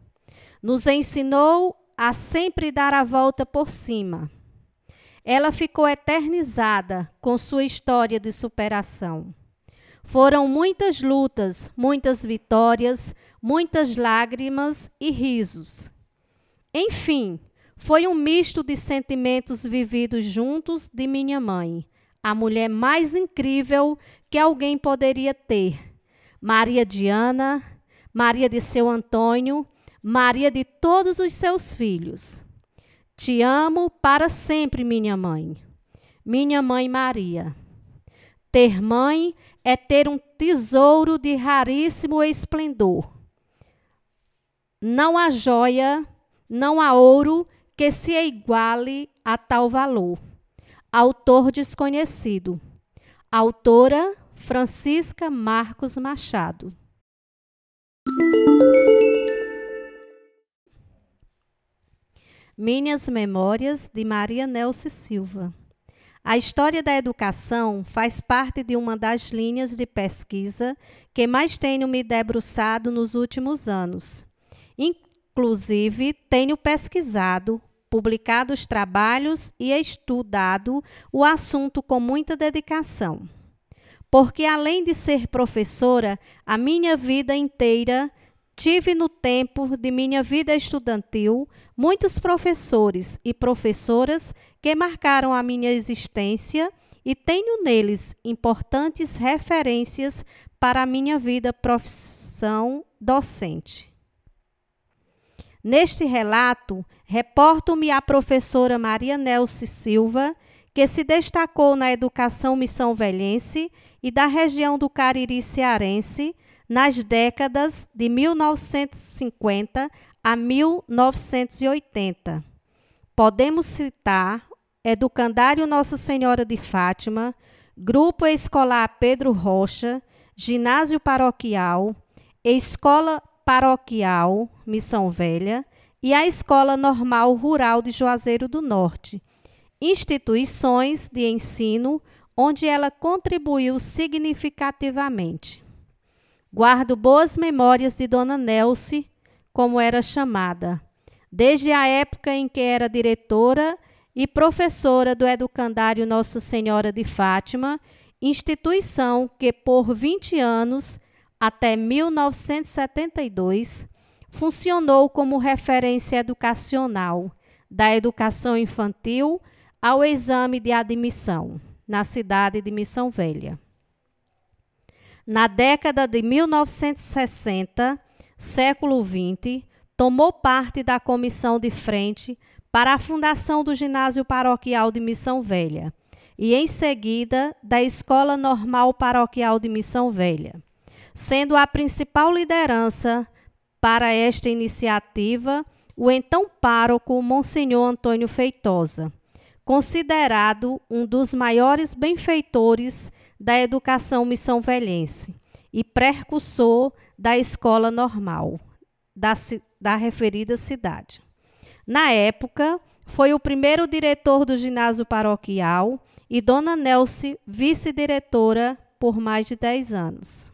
Nos ensinou a sempre dar a volta por cima. Ela ficou eternizada com sua história de superação. Foram muitas lutas, muitas vitórias, muitas lágrimas e risos. Enfim, foi um misto de sentimentos vividos juntos de minha mãe, a mulher mais incrível que alguém poderia ter. Maria Diana, Maria de seu Antônio, Maria de todos os seus filhos. Te amo para sempre, minha mãe. Minha mãe Maria. Ter mãe é ter um tesouro de raríssimo esplendor. Não há joia, não há ouro que se iguale a tal valor. Autor desconhecido. Autora Francisca Marcos Machado. Minhas Memórias de Maria Nelce Silva. A história da educação faz parte de uma das linhas de pesquisa que mais tenho me debruçado nos últimos anos. Inclusive, tenho pesquisado, publicado os trabalhos e estudado o assunto com muita dedicação. Porque, além de ser professora, a minha vida inteira tive no tempo de minha vida estudantil muitos professores e professoras que marcaram a minha existência e tenho neles importantes referências para a minha vida profissão docente. Neste relato, reporto-me à professora Maria Nelce Silva, que se destacou na educação missão velhense e da região do Cariri cearense nas décadas de 1950 a 1980. Podemos citar Educandário Nossa Senhora de Fátima, Grupo Escolar Pedro Rocha, Ginásio Paroquial, Escola Paroquial Missão Velha e a Escola Normal Rural de Juazeiro do Norte, instituições de ensino onde ela contribuiu significativamente. Guardo boas memórias de Dona Nelce, como era chamada, desde a época em que era diretora e professora do Educandário Nossa Senhora de Fátima, instituição que por 20 anos, até 1972, funcionou como referência educacional da educação infantil ao exame de admissão na cidade de Missão Velha. Na década de 1960, século XX, tomou parte da comissão de frente para a fundação do Ginásio Paroquial de Missão Velha e, em seguida, da Escola Normal Paroquial de Missão Velha, sendo a principal liderança para esta iniciativa o então pároco Monsenhor Antônio Feitosa considerado um dos maiores benfeitores da educação missão velhense e precursor da escola normal da, da referida cidade. Na época, foi o primeiro diretor do ginásio paroquial e Dona Nelce, vice-diretora por mais de 10 anos.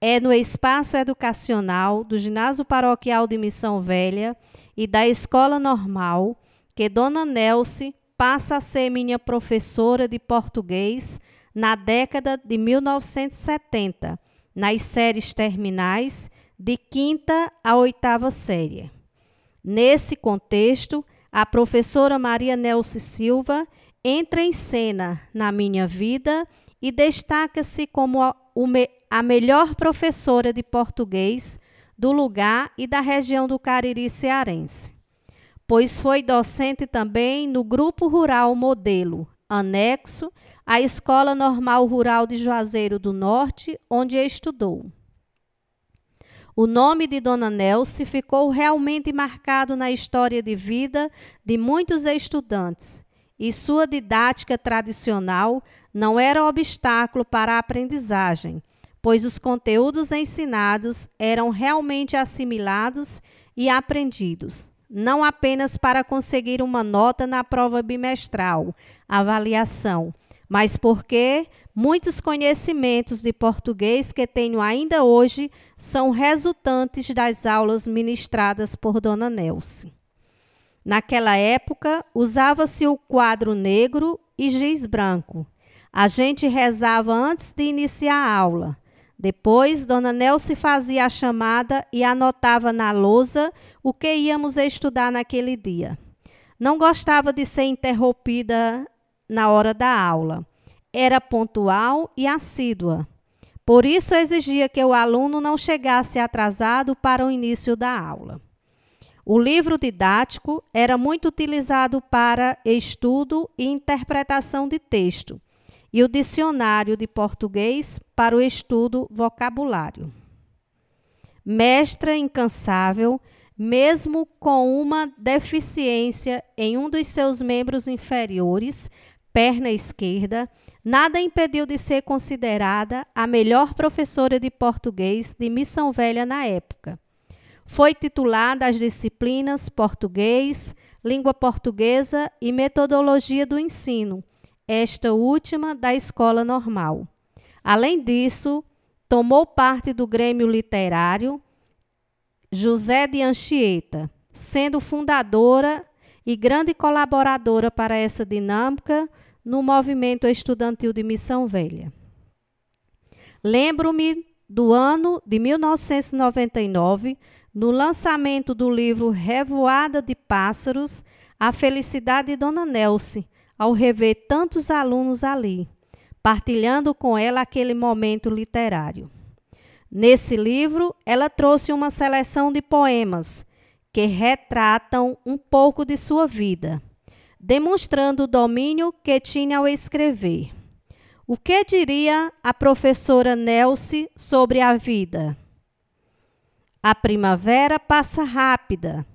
É no espaço educacional do ginásio paroquial de Missão Velha e da escola normal que Dona Nelce passa a ser minha professora de português na década de 1970, nas séries terminais de quinta a oitava série. Nesse contexto, a professora Maria Nelce Silva entra em cena na minha vida e destaca-se como a, a melhor professora de português do lugar e da região do Cariri cearense pois foi docente também no Grupo Rural Modelo, anexo à Escola Normal Rural de Juazeiro do Norte, onde estudou. O nome de Dona Nelce ficou realmente marcado na história de vida de muitos estudantes, e sua didática tradicional não era obstáculo para a aprendizagem, pois os conteúdos ensinados eram realmente assimilados e aprendidos não apenas para conseguir uma nota na prova bimestral, avaliação, mas porque muitos conhecimentos de português que tenho ainda hoje são resultantes das aulas ministradas por Dona Nelce. Naquela época, usava-se o quadro negro e giz branco. A gente rezava antes de iniciar a aula. Depois, Dona Nelce fazia a chamada e anotava na lousa o que íamos estudar naquele dia. Não gostava de ser interrompida na hora da aula. Era pontual e assídua. Por isso, exigia que o aluno não chegasse atrasado para o início da aula. O livro didático era muito utilizado para estudo e interpretação de texto e o dicionário de português para o estudo vocabulário. Mestra incansável, mesmo com uma deficiência em um dos seus membros inferiores, perna esquerda, nada impediu de ser considerada a melhor professora de português de Missão Velha na época. Foi titulada às disciplinas Português, Língua Portuguesa e Metodologia do Ensino, esta última da escola normal. Além disso, tomou parte do Grêmio Literário José de Anchieta, sendo fundadora e grande colaboradora para essa dinâmica no movimento estudantil de Missão Velha. Lembro-me do ano de 1999, no lançamento do livro Revoada de Pássaros, A Felicidade de Dona Nelce, ao rever tantos alunos ali, partilhando com ela aquele momento literário. Nesse livro, ela trouxe uma seleção de poemas que retratam um pouco de sua vida. demonstrando o domínio que tinha ao escrever. O que diria a professora Nelce sobre a vida? A primavera passa rápida,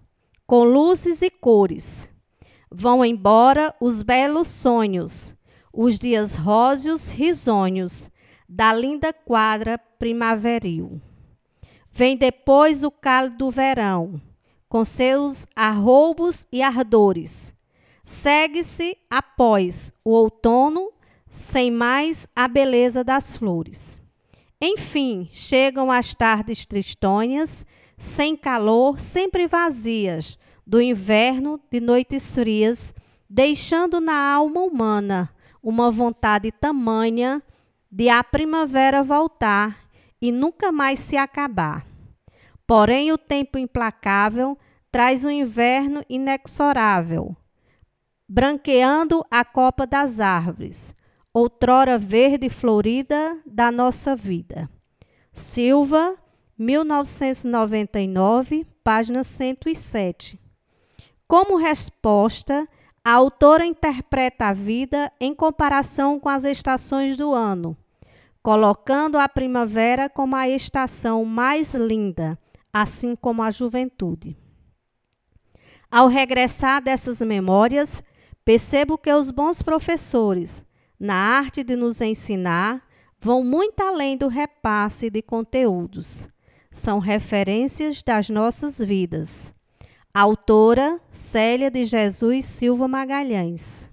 com luzes e cores. Vão embora os belos sonhos, os dias róseos risonhos da linda quadra primaveril. Vem depois o cálido verão, com seus arroubos e ardores. Segue-se após o outono, sem mais a beleza das flores. Enfim, chegam as tardes tristonhas, sem calor, sempre vazias, do inverno de noites frias, deixando na alma humana uma vontade tamanha de a primavera voltar e nunca mais se acabar. Porém, o tempo implacável traz o um inverno inexorável, branqueando a copa das árvores, outrora verde e florida da nossa vida. Silva, 1999, página 107. Como resposta, a autora interpreta a vida em comparação com as estações do ano, colocando a primavera como a estação mais linda, assim como a juventude. Ao regressar dessas memórias, percebo que os bons professores, na arte de nos ensinar, vão muito além do repasse de conteúdos. São referências das nossas vidas Autora Célia de Jesus Silva Magalhães.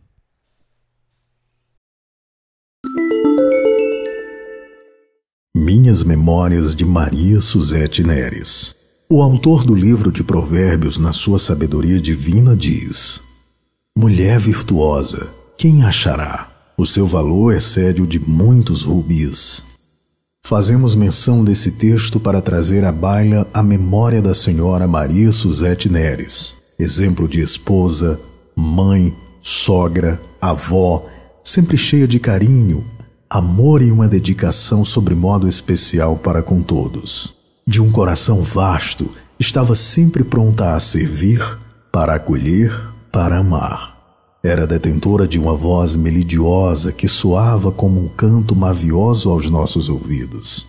Minhas Memórias de Maria Suzete Neres. O autor do livro de Provérbios, na sua sabedoria divina, diz: Mulher virtuosa, quem achará? O seu valor excede o de muitos rubis. Fazemos menção desse texto para trazer à baila a memória da senhora Maria Suzete Neres, exemplo de esposa, mãe, sogra, avó, sempre cheia de carinho, amor e uma dedicação sobre modo especial para com todos. De um coração vasto, estava sempre pronta a servir, para acolher, para amar. Era detentora de uma voz melidiosa que soava como um canto mavioso aos nossos ouvidos.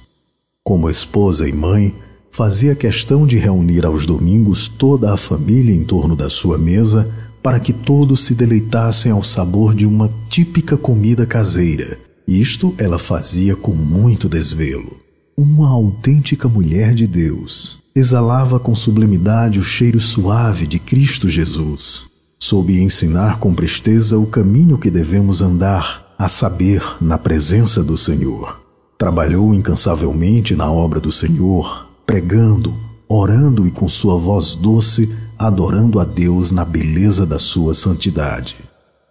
Como esposa e mãe, fazia questão de reunir aos domingos toda a família em torno da sua mesa para que todos se deleitassem ao sabor de uma típica comida caseira. Isto ela fazia com muito desvelo. Uma autêntica mulher de Deus. Exalava com sublimidade o cheiro suave de Cristo Jesus soube ensinar com presteza o caminho que devemos andar, a saber, na presença do Senhor. Trabalhou incansavelmente na obra do Senhor, pregando, orando e com sua voz doce, adorando a Deus na beleza da sua santidade.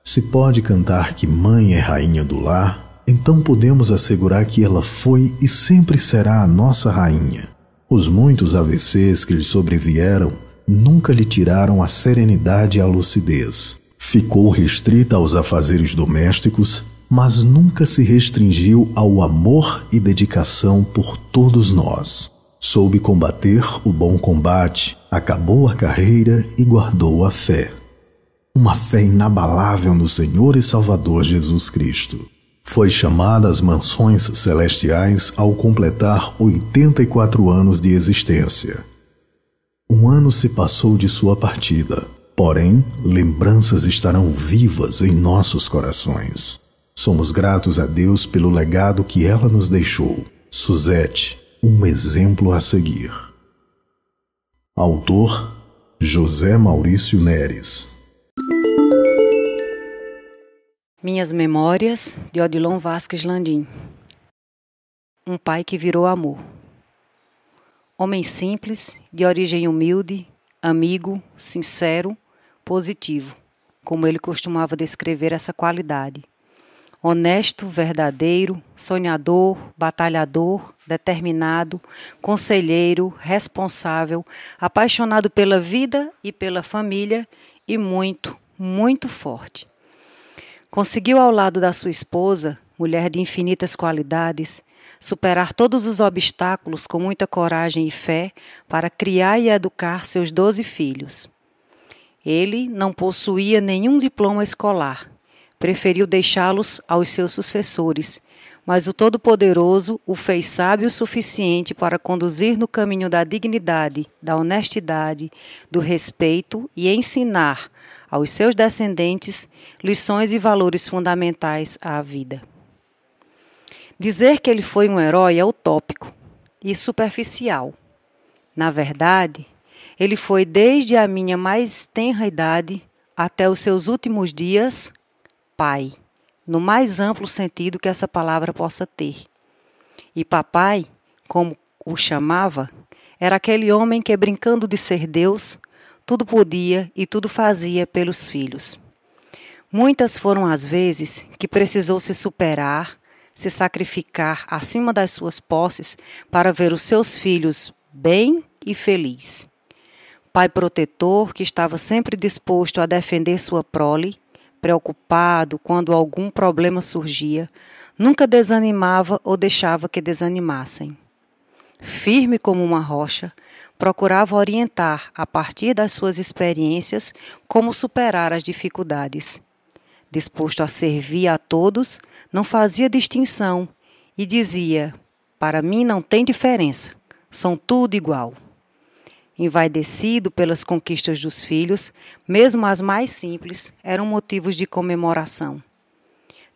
Se pode cantar que mãe é rainha do lar, então podemos assegurar que ela foi e sempre será a nossa rainha. Os muitos AVCs que lhe sobrevieram nunca lhe tiraram a serenidade e a lucidez. Ficou restrita aos afazeres domésticos, mas nunca se restringiu ao amor e dedicação por todos nós. Soube combater o bom combate, acabou a carreira e guardou a fé. Uma fé inabalável no Senhor e Salvador Jesus Cristo. Foi chamada às mansões celestiais ao completar 84 anos de existência. Um ano se passou de sua partida, porém, lembranças estarão vivas em nossos corações. Somos gratos a Deus pelo legado que ela nos deixou. Suzette, um exemplo a seguir. Autor José Maurício Neres. Minhas Memórias de Odilon Vasques Landim. Um pai que virou amor. Homem simples, de origem humilde, amigo, sincero, positivo, como ele costumava descrever essa qualidade. Honesto, verdadeiro, sonhador, batalhador, determinado, conselheiro, responsável, apaixonado pela vida e pela família e muito, muito forte. Conseguiu ao lado da sua esposa, mulher de infinitas qualidades, superar todos os obstáculos com muita coragem e fé para criar e educar seus doze filhos. Ele não possuía nenhum diploma escolar. Preferiu deixá-los aos seus sucessores, mas o Todo-Poderoso o fez sábio o suficiente para conduzir no caminho da dignidade, da honestidade, do respeito e ensinar aos seus descendentes lições e valores fundamentais à vida. Dizer que ele foi um herói é utópico e superficial. Na verdade, ele foi desde a minha mais tenra idade até os seus últimos dias pai, no mais amplo sentido que essa palavra possa ter. E papai, como o chamava, era aquele homem que, brincando de ser Deus, tudo podia e tudo fazia pelos filhos. Muitas foram as vezes que precisou se superar, se sacrificar acima das suas posses para ver os seus filhos bem e feliz. Pai protetor que estava sempre disposto a defender sua prole, preocupado quando algum problema surgia, nunca desanimava ou deixava que desanimassem. Firme como uma rocha, procurava orientar, a partir das suas experiências, como superar as dificuldades disposto a servir a todos, não fazia distinção e dizia: Para mim não tem diferença, são tudo igual. Envaidecido pelas conquistas dos filhos, mesmo as mais simples, eram motivos de comemoração.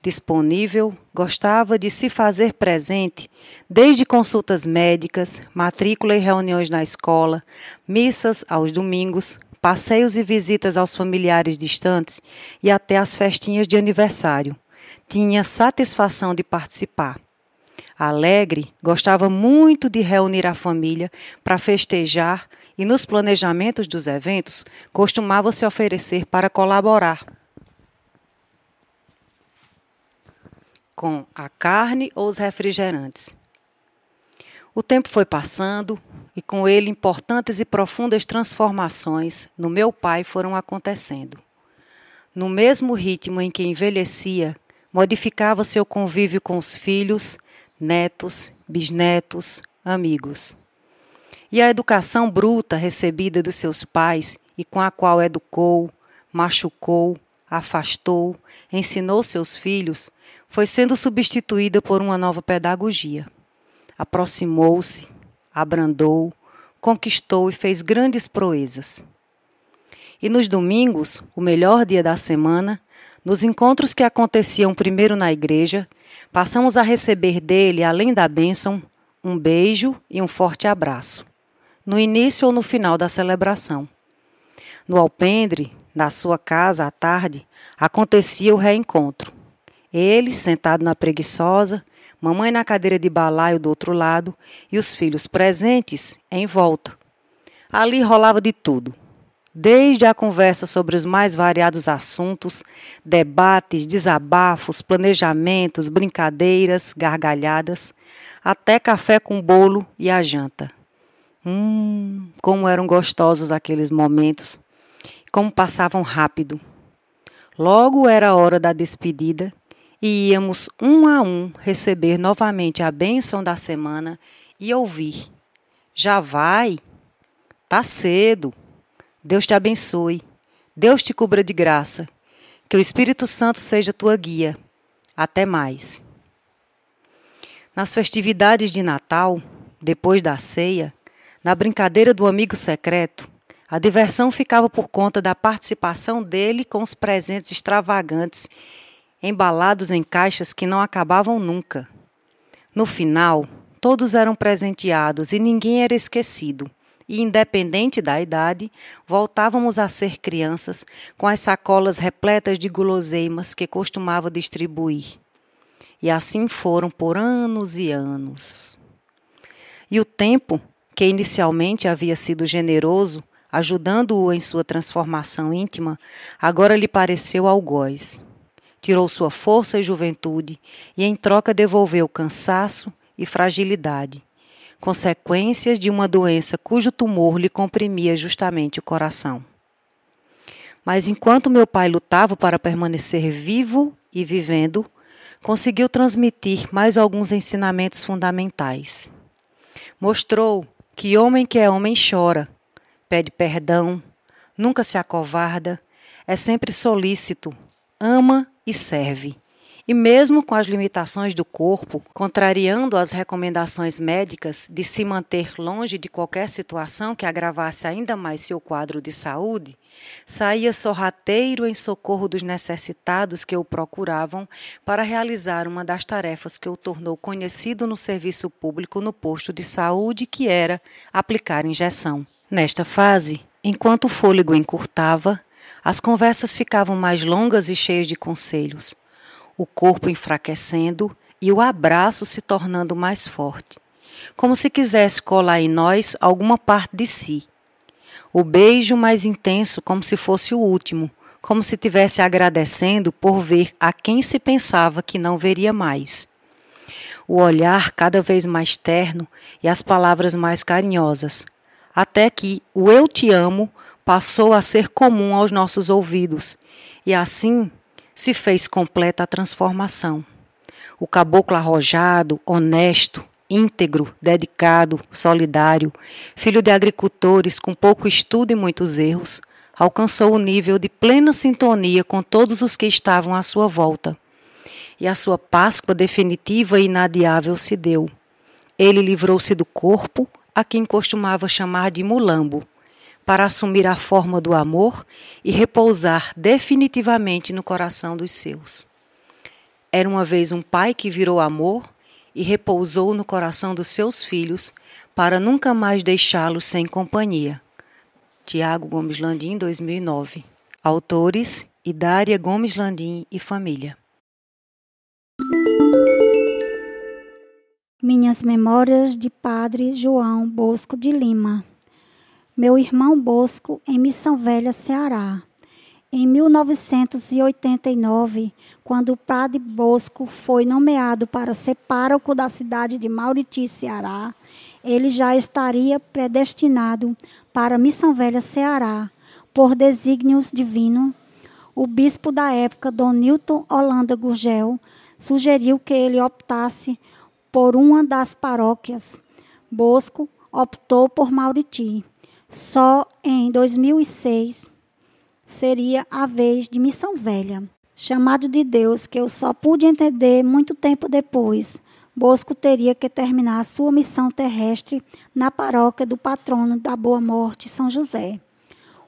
Disponível, gostava de se fazer presente, desde consultas médicas, matrícula e reuniões na escola, missas aos domingos, passeios e visitas aos familiares distantes e até as festinhas de aniversário. Tinha satisfação de participar. Alegre, gostava muito de reunir a família para festejar e, nos planejamentos dos eventos, costumava se oferecer para colaborar com a carne ou os refrigerantes. O tempo foi passando e com ele importantes e profundas transformações no meu pai foram acontecendo. No mesmo ritmo em que envelhecia, modificava seu convívio com os filhos, netos, bisnetos, amigos. E a educação bruta recebida dos seus pais e com a qual educou, machucou, afastou, ensinou seus filhos, foi sendo substituída por uma nova pedagogia aproximou-se, abrandou, conquistou e fez grandes proezas. E nos domingos, o melhor dia da semana, nos encontros que aconteciam primeiro na igreja, passamos a receber dele, além da bênção, um beijo e um forte abraço, no início ou no final da celebração. No alpendre, na sua casa à tarde, acontecia o reencontro. Ele, sentado na preguiçosa, mamãe na cadeira de balaio do outro lado e os filhos presentes em volta. Ali rolava de tudo. Desde a conversa sobre os mais variados assuntos, debates, desabafos, planejamentos, brincadeiras, gargalhadas, até café com bolo e a janta. Hum, como eram gostosos aqueles momentos, como passavam rápido. Logo era a hora da despedida e íamos um a um receber novamente a bênção da semana e ouvir: Já vai? Tá cedo. Deus te abençoe. Deus te cubra de graça. Que o Espírito Santo seja tua guia. Até mais. Nas festividades de Natal, depois da ceia, na brincadeira do amigo secreto, a diversão ficava por conta da participação dele com os presentes extravagantes embalados em caixas que não acabavam nunca. No final, todos eram presenteados e ninguém era esquecido. E, independente da idade, voltávamos a ser crianças com as sacolas repletas de guloseimas que costumava distribuir. E assim foram por anos e anos. E o tempo, que inicialmente havia sido generoso, ajudando-o em sua transformação íntima, agora lhe pareceu algoz tirou sua força e juventude e, em troca, devolveu cansaço e fragilidade, consequências de uma doença cujo tumor lhe comprimia justamente o coração. Mas enquanto meu pai lutava para permanecer vivo e vivendo, conseguiu transmitir mais alguns ensinamentos fundamentais. Mostrou que homem que é homem chora, pede perdão, nunca se acovarda, é sempre solícito, ama e serve. E mesmo com as limitações do corpo, contrariando as recomendações médicas de se manter longe de qualquer situação que agravasse ainda mais seu quadro de saúde, saía sorrateiro em socorro dos necessitados que o procuravam para realizar uma das tarefas que o tornou conhecido no serviço público no posto de saúde, que era aplicar injeção. Nesta fase, enquanto o fôlego encurtava, as conversas ficavam mais longas e cheias de conselhos o corpo enfraquecendo e o abraço se tornando mais forte, como se quisesse colar em nós alguma parte de si. O beijo mais intenso, como se fosse o último, como se tivesse agradecendo por ver a quem se pensava que não veria mais. O olhar cada vez mais terno e as palavras mais carinhosas, até que o eu te amo passou a ser comum aos nossos ouvidos, e assim se fez completa a transformação. O caboclo arrojado, honesto, íntegro, dedicado, solidário, filho de agricultores com pouco estudo e muitos erros, alcançou o nível de plena sintonia com todos os que estavam à sua volta. E a sua Páscoa definitiva e inadiável se deu. Ele livrou-se do corpo, a quem costumava chamar de mulambo, para assumir a forma do amor e repousar definitivamente no coração dos seus. Era uma vez um pai que virou amor e repousou no coração dos seus filhos para nunca mais deixá-los sem companhia. Tiago Gomes Landim, 2009. Autores: Idária Gomes Landim e família. Minhas Memórias de Padre João Bosco de Lima meu irmão Bosco, em Missão Velha, Ceará. Em 1989, quando o padre Bosco foi nomeado para ser pároco da cidade de Mauriti, Ceará, ele já estaria predestinado para Missão Velha, Ceará, por desígnios divinos. O bispo da época, Dom Newton Holanda Gurgel, sugeriu que ele optasse por uma das paróquias. Bosco optou por Mauriti. Só em 2006 seria a vez de Missão Velha. Chamado de Deus, que eu só pude entender muito tempo depois. Bosco teria que terminar a sua missão terrestre na paróquia do patrono da Boa Morte, São José.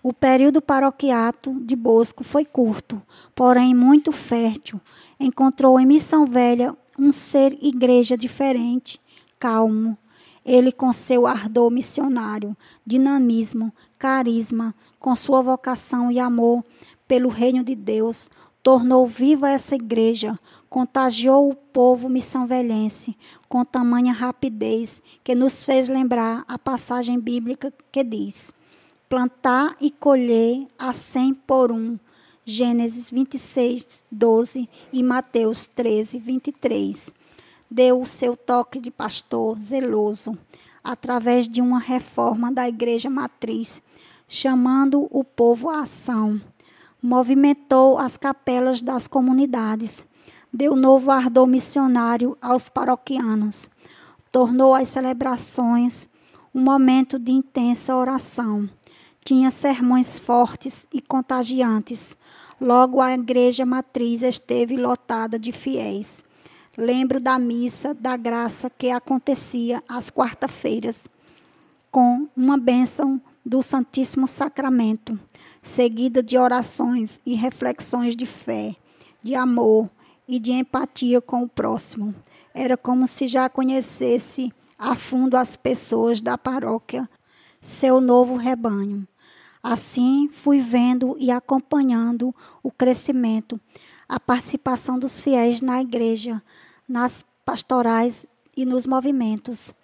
O período paroquiato de Bosco foi curto, porém muito fértil. Encontrou em Missão Velha um ser igreja diferente, calmo, ele, com seu ardor missionário, dinamismo, carisma, com sua vocação e amor pelo reino de Deus, tornou viva essa igreja, contagiou o povo missão-velhense com tamanha rapidez que nos fez lembrar a passagem bíblica que diz: plantar e colher a cem por um. Gênesis 26, 12 e Mateus 13, 23 deu o seu toque de pastor zeloso através de uma reforma da igreja matriz, chamando o povo à ação. Movimentou as capelas das comunidades, deu novo ardor missionário aos paroquianos, tornou as celebrações um momento de intensa oração. Tinha sermões fortes e contagiantes. Logo a igreja matriz esteve lotada de fiéis. Lembro da missa da graça que acontecia às quarta-feiras, com uma bênção do Santíssimo Sacramento, seguida de orações e reflexões de fé, de amor e de empatia com o próximo. Era como se já conhecesse a fundo as pessoas da paróquia, seu novo rebanho. Assim, fui vendo e acompanhando o crescimento, a participação dos fiéis na igreja, nas pastorais e nos movimentos.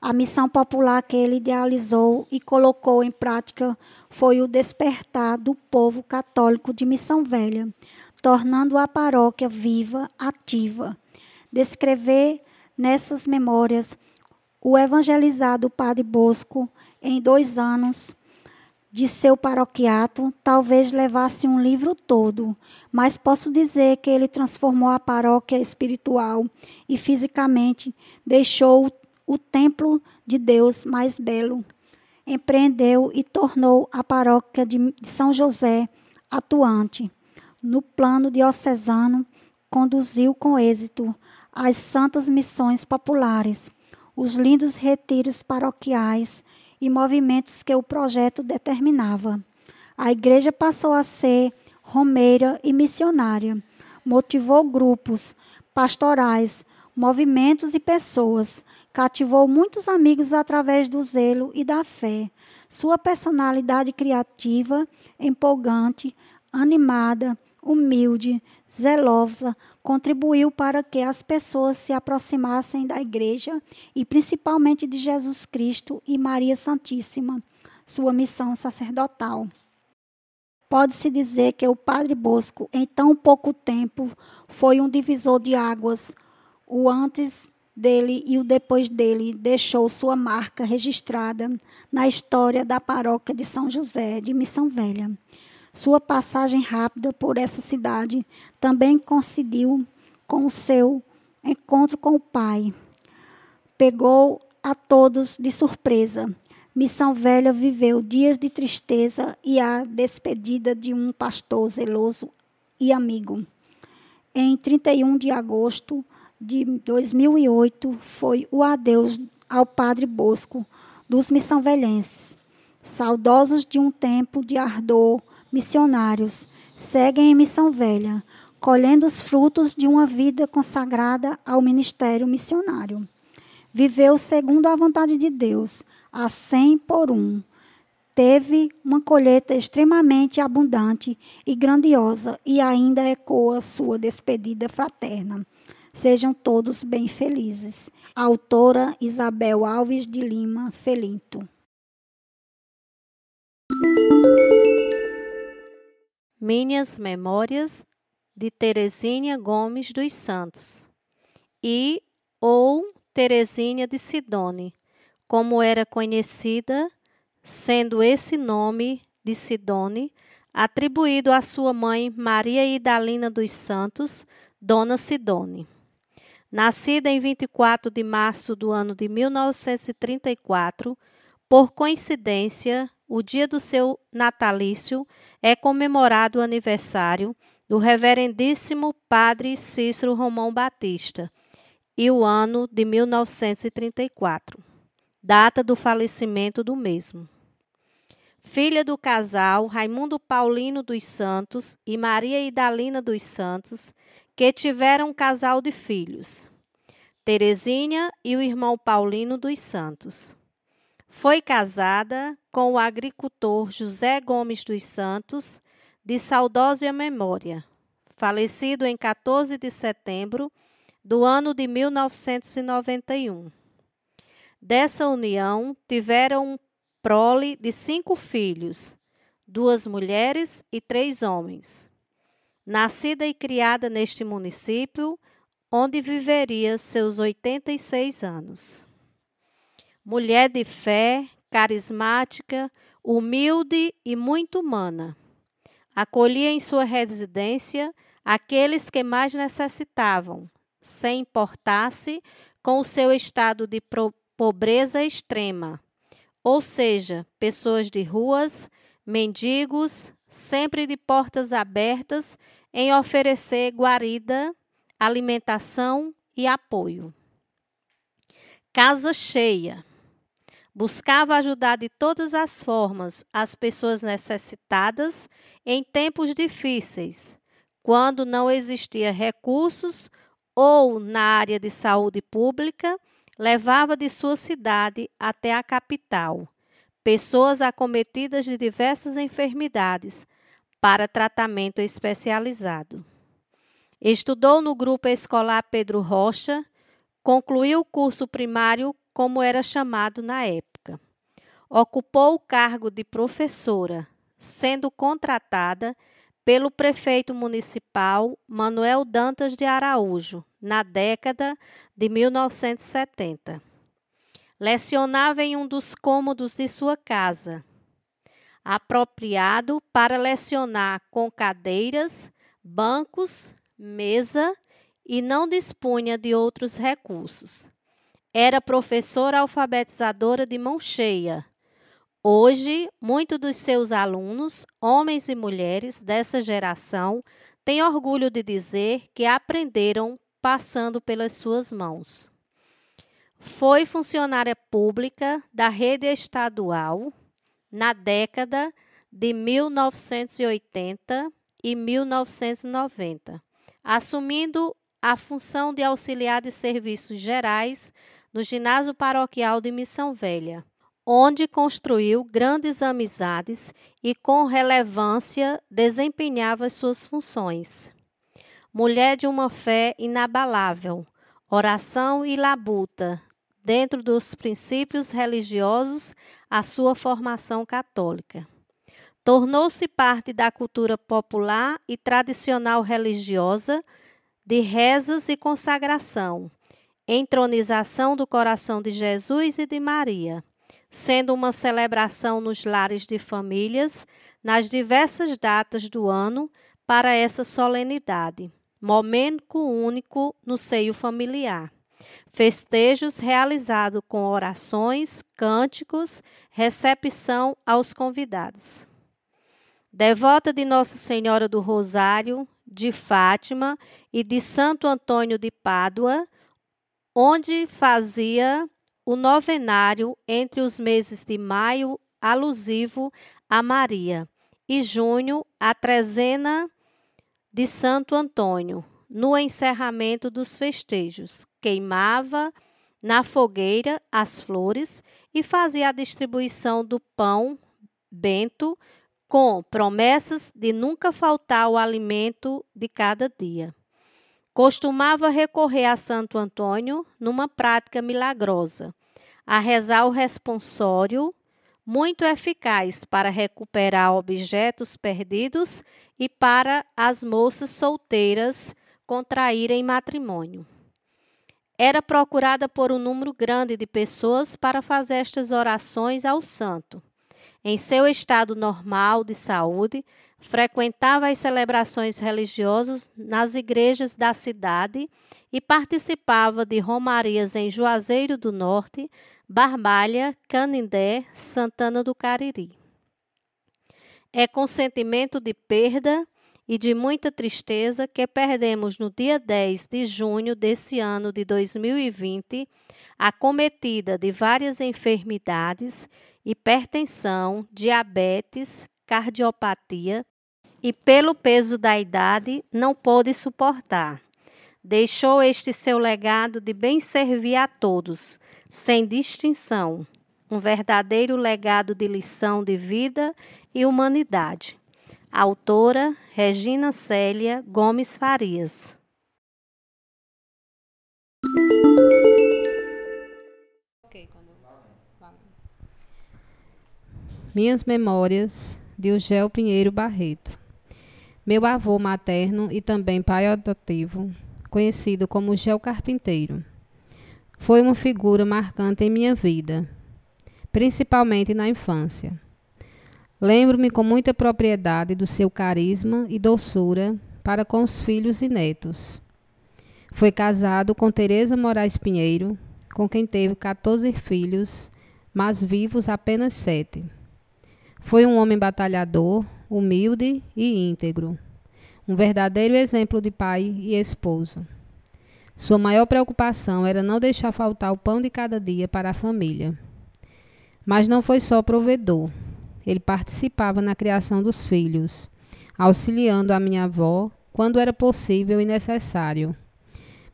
A missão popular que ele idealizou e colocou em prática foi o despertar do povo católico de Missão Velha, tornando a paróquia viva, ativa. Descrever nessas memórias o evangelizado Padre Bosco em dois anos de seu paroquiato talvez levasse um livro todo, mas posso dizer que ele transformou a paróquia espiritual e fisicamente deixou o templo de Deus mais belo. empreendeu e tornou a paróquia de São José atuante. No plano diocesano, conduziu com êxito as santas missões populares, os lindos retiros paroquiais e movimentos que o projeto determinava. A igreja passou a ser romeira e missionária, motivou grupos pastorais, movimentos e pessoas, cativou muitos amigos através do zelo e da fé. Sua personalidade criativa, empolgante, animada, humilde, zelosa, contribuiu para que as pessoas se aproximassem da igreja e principalmente de Jesus Cristo e Maria Santíssima, sua missão sacerdotal. Pode-se dizer que o Padre Bosco, em tão pouco tempo, foi um divisor de águas. O antes dele e o depois dele deixou sua marca registrada na história da paróquia de São José de Missão Velha. Sua passagem rápida por essa cidade também coincidiu com o seu encontro com o Pai. Pegou a todos de surpresa Missão Velha viveu dias de tristeza e a despedida de um pastor zeloso e amigo. Em 31 de agosto de 2008, foi o adeus ao Padre Bosco dos Missão Velhenses. Saudosos de um tempo de ardor, missionários seguem em Missão Velha, colhendo os frutos de uma vida consagrada ao ministério missionário. Viveu segundo a vontade de Deus, a cem por um. Teve uma colheita extremamente abundante e grandiosa e ainda ecoa sua despedida fraterna. Sejam todos bem felizes. Autora Isabel Alves de Lima Felinto. Minhas Memórias de Teresinha Gomes dos Santos e ou Teresinha de Sidone, como era conhecida, sendo esse nome de Sidone atribuído à sua mãe Maria Idalina dos Santos, Dona Sidone. Nascida em 24 de março do ano de 1934, por coincidência, o dia do seu natalício é comemorado o aniversário do reverendíssimo Padre Cícero Romão Batista e o ano de 1934 data do falecimento do mesmo. Filha do casal Raimundo Paulino dos Santos e Maria Idalina dos Santos, que tiveram um casal de filhos, Terezinha e o irmão Paulino dos Santos. Foi casada com o agricultor José Gomes dos Santos, de saudosa memória, falecido em 14 de setembro do ano de 1991. Dessa união tiveram prole de cinco filhos, duas mulheres e três homens. Nascida e criada neste município, onde viveria seus 86 anos. Mulher de fé, carismática, humilde e muito humana. Acolhia em sua residência aqueles que mais necessitavam, sem importar-se com o seu estado de pobreza extrema, ou seja, pessoas de ruas, mendigos, sempre de portas abertas em oferecer guarida, alimentação e apoio. Casa cheia. Buscava ajudar de todas as formas as pessoas necessitadas em tempos difíceis, quando não existia recursos ou na área de saúde pública levava de sua cidade até a capital pessoas acometidas de diversas enfermidades para tratamento especializado. Estudou no grupo escolar Pedro Rocha, concluiu o curso primário como era chamado na época. Ocupou o cargo de professora, sendo contratada pelo prefeito municipal Manuel Dantas de Araújo, na década de 1970. Lecionava em um dos cômodos de sua casa, apropriado para lecionar com cadeiras, bancos, mesa e não dispunha de outros recursos. Era professora alfabetizadora de mão cheia, Hoje, muitos dos seus alunos, homens e mulheres dessa geração, têm orgulho de dizer que aprenderam passando pelas suas mãos. Foi funcionária pública da rede estadual na década de 1980 e 1990, assumindo a função de auxiliar de serviços gerais no ginásio paroquial de Missão Velha onde construiu grandes amizades e, com relevância, desempenhava suas funções. Mulher de uma fé inabalável, oração e labuta, dentro dos princípios religiosos, a sua formação católica. Tornou-se parte da cultura popular e tradicional religiosa, de rezas e consagração, entronização do coração de Jesus e de Maria sendo uma celebração nos lares de famílias nas diversas datas do ano para essa solenidade, momento único no seio familiar. Festejos realizados com orações, cânticos, recepção aos convidados. Devota de Nossa Senhora do Rosário, de Fátima e de Santo Antônio de Pádua, onde fazia o novenário entre os meses de maio, alusivo a Maria, e junho, a trezena de Santo Antônio, no encerramento dos festejos. Queimava na fogueira as flores e fazia a distribuição do pão bento com promessas de nunca faltar o alimento de cada dia. Costumava recorrer a Santo Antônio numa prática milagrosa, a rezar o responsório, muito eficaz para recuperar objetos perdidos e para as moças solteiras contraírem matrimônio. Era procurada por um número grande de pessoas para fazer estas orações ao santo. Em seu estado normal de saúde, frequentava as celebrações religiosas nas igrejas da cidade e participava de romarias em Juazeiro do Norte, Barbalha, Canindé, Santana do Cariri. É com sentimento de perda e de muita tristeza que perdemos no dia 10 de junho desse ano de 2020, acometida de várias enfermidades hipertensão, diabetes, cardiopatia e, pelo peso da idade, não pôde suportar. Deixou este seu legado de bem servir a todos, sem distinção, um verdadeiro legado de lição de vida e humanidade. Autora Regina Célia Gomes Farias. Minhas Memórias, de Ugel Pinheiro Barreto. Meu avô materno e também pai adotivo, conhecido como Gel Carpinteiro, foi uma figura marcante em minha vida, principalmente na infância. Lembro-me com muita propriedade do seu carisma e doçura para com os filhos e netos. Foi casado com Teresa Moraes Pinheiro, com quem teve 14 filhos, mas vivos apenas sete. Foi um homem batalhador, humilde e íntegro. Um verdadeiro exemplo de pai e esposo. Sua maior preocupação era não deixar faltar o pão de cada dia para a família. Mas não foi só provedor. Ele participava na criação dos filhos, auxiliando a minha avó quando era possível e necessário.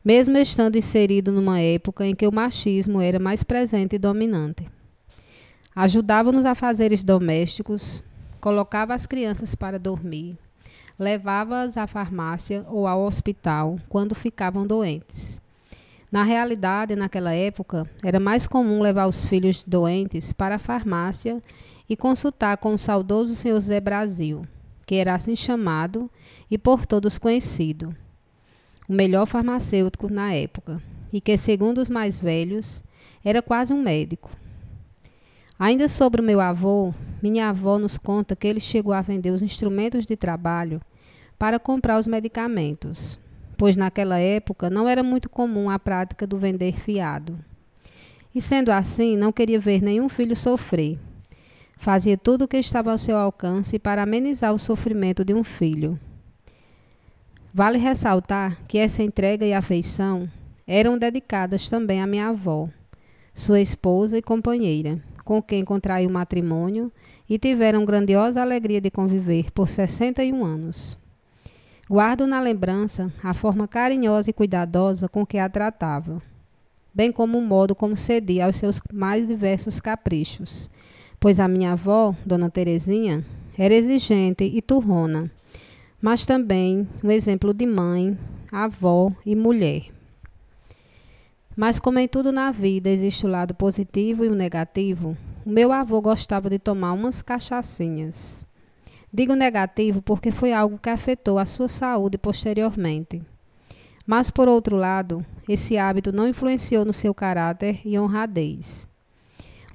Mesmo estando inserido numa época em que o machismo era mais presente e dominante. Ajudava-nos a fazeres domésticos, colocava as crianças para dormir, levava-as à farmácia ou ao hospital quando ficavam doentes. Na realidade, naquela época, era mais comum levar os filhos doentes para a farmácia e consultar com o saudoso senhor Zé Brasil, que era assim chamado e por todos conhecido, o melhor farmacêutico na época, e que, segundo os mais velhos, era quase um médico. Ainda sobre o meu avô, minha avó nos conta que ele chegou a vender os instrumentos de trabalho para comprar os medicamentos, pois naquela época não era muito comum a prática do vender fiado. E sendo assim, não queria ver nenhum filho sofrer. Fazia tudo o que estava ao seu alcance para amenizar o sofrimento de um filho. Vale ressaltar que essa entrega e afeição eram dedicadas também à minha avó, sua esposa e companheira, com quem contraiu matrimônio e tiveram grandiosa alegria de conviver por 61 anos. Guardo na lembrança a forma carinhosa e cuidadosa com que a tratava, bem como o modo como cedia aos seus mais diversos caprichos, pois a minha avó, Dona Terezinha, era exigente e turrona, mas também um exemplo de mãe, avó e mulher. Mas como em tudo na vida existe o lado positivo e o negativo, o meu avô gostava de tomar umas cachaçinhas. Digo negativo porque foi algo que afetou a sua saúde posteriormente. Mas, por outro lado, esse hábito não influenciou no seu caráter e honradez.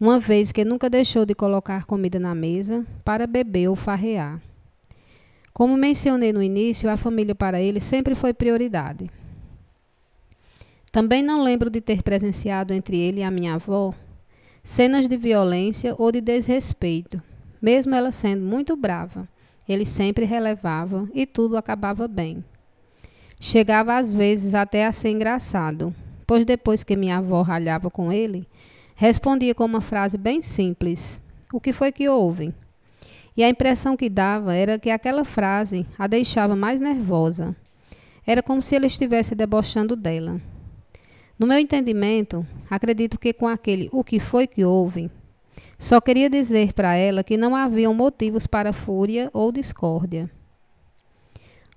Uma vez que nunca deixou de colocar comida na mesa para beber ou farrear. Como mencionei no início, a família para ele sempre foi prioridade. Também não lembro de ter presenciado entre ele e a minha avó cenas de violência ou de desrespeito, mesmo ela sendo muito brava. Ele sempre relevava e tudo acabava bem. Chegava às vezes até a ser engraçado, pois depois que minha avó ralhava com ele, respondia com uma frase bem simples: O que foi que houve? E a impressão que dava era que aquela frase a deixava mais nervosa. Era como se ele estivesse debochando dela. No meu entendimento, acredito que com aquele o que foi que houve, só queria dizer para ela que não haviam motivos para fúria ou discórdia.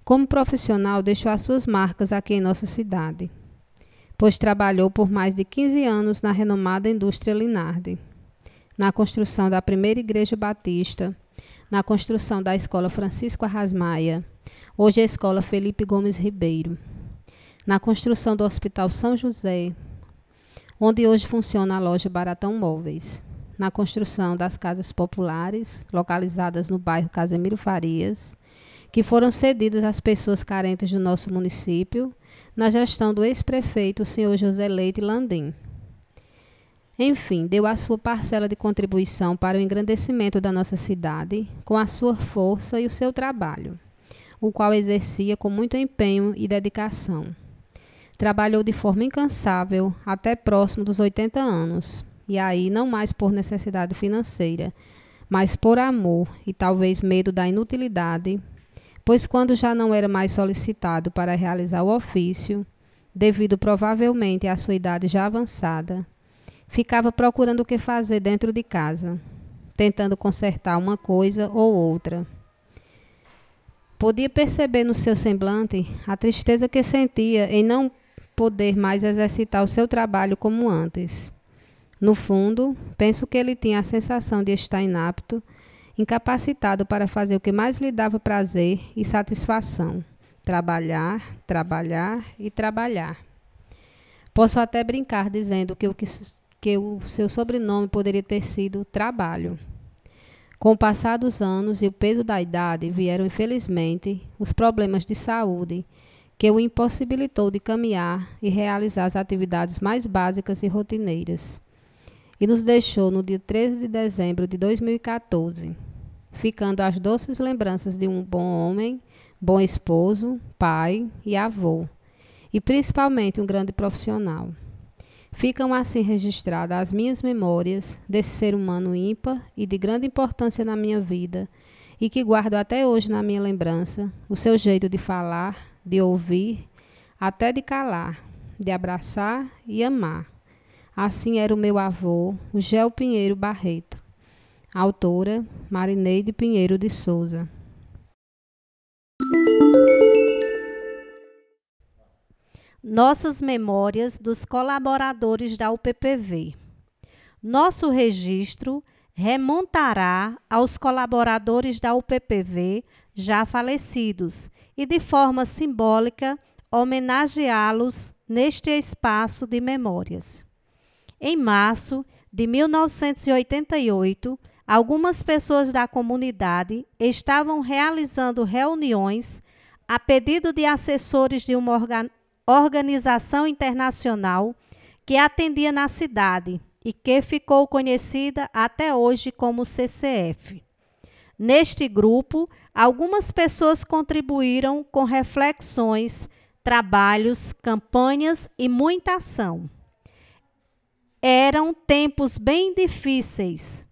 Como profissional, deixou as suas marcas aqui em nossa cidade, pois trabalhou por mais de 15 anos na renomada indústria Linardi, na construção da primeira igreja batista, na construção da Escola Francisco Arrasmaia, hoje a Escola Felipe Gomes Ribeiro na construção do Hospital São José, onde hoje funciona a loja Baratão Móveis, na construção das casas populares, localizadas no bairro Casemiro Farias, que foram cedidas às pessoas carentes do nosso município, na gestão do ex-prefeito, senhor José Leite Landim. Enfim, deu a sua parcela de contribuição para o engrandecimento da nossa cidade, com a sua força e o seu trabalho, o qual exercia com muito empenho e dedicação. Trabalhou de forma incansável até próximo dos 80 anos, e aí não mais por necessidade financeira, mas por amor e talvez medo da inutilidade, pois quando já não era mais solicitado para realizar o ofício, devido provavelmente à sua idade já avançada, ficava procurando o que fazer dentro de casa, tentando consertar uma coisa ou outra. Podia perceber no seu semblante a tristeza que sentia em não poder mais exercitar o seu trabalho como antes. No fundo, penso que ele tinha a sensação de estar inapto, incapacitado para fazer o que mais lhe dava prazer e satisfação: trabalhar, trabalhar e trabalhar. Posso até brincar dizendo que o, que, que o seu sobrenome poderia ter sido trabalho. Com o passar dos anos e o peso da idade, vieram, infelizmente, os problemas de saúde que o impossibilitou de caminhar e realizar as atividades mais básicas e rotineiras. E nos deixou no dia 13 de dezembro de 2014, ficando as doces lembranças de um bom homem, bom esposo, pai e avô, e principalmente um grande profissional. Ficam assim registradas as minhas memórias desse ser humano ímpar e de grande importância na minha vida, e que guardo até hoje na minha lembrança o seu jeito de falar, de ouvir, até de calar, de abraçar e amar. Assim era o meu avô, o Gel Pinheiro Barreto. Autora Marineide Pinheiro de Souza. Nossas memórias dos colaboradores da UPPV. Nosso registro remontará aos colaboradores da UPPV já falecidos e, de forma simbólica, homenageá-los neste espaço de memórias. Em março de 1988, algumas pessoas da comunidade estavam realizando reuniões a pedido de assessores de uma organização internacional que atendia na cidade, e que ficou conhecida até hoje como CCF. Neste grupo, algumas pessoas contribuíram com reflexões, trabalhos, campanhas e muita ação. Eram tempos bem difíceis.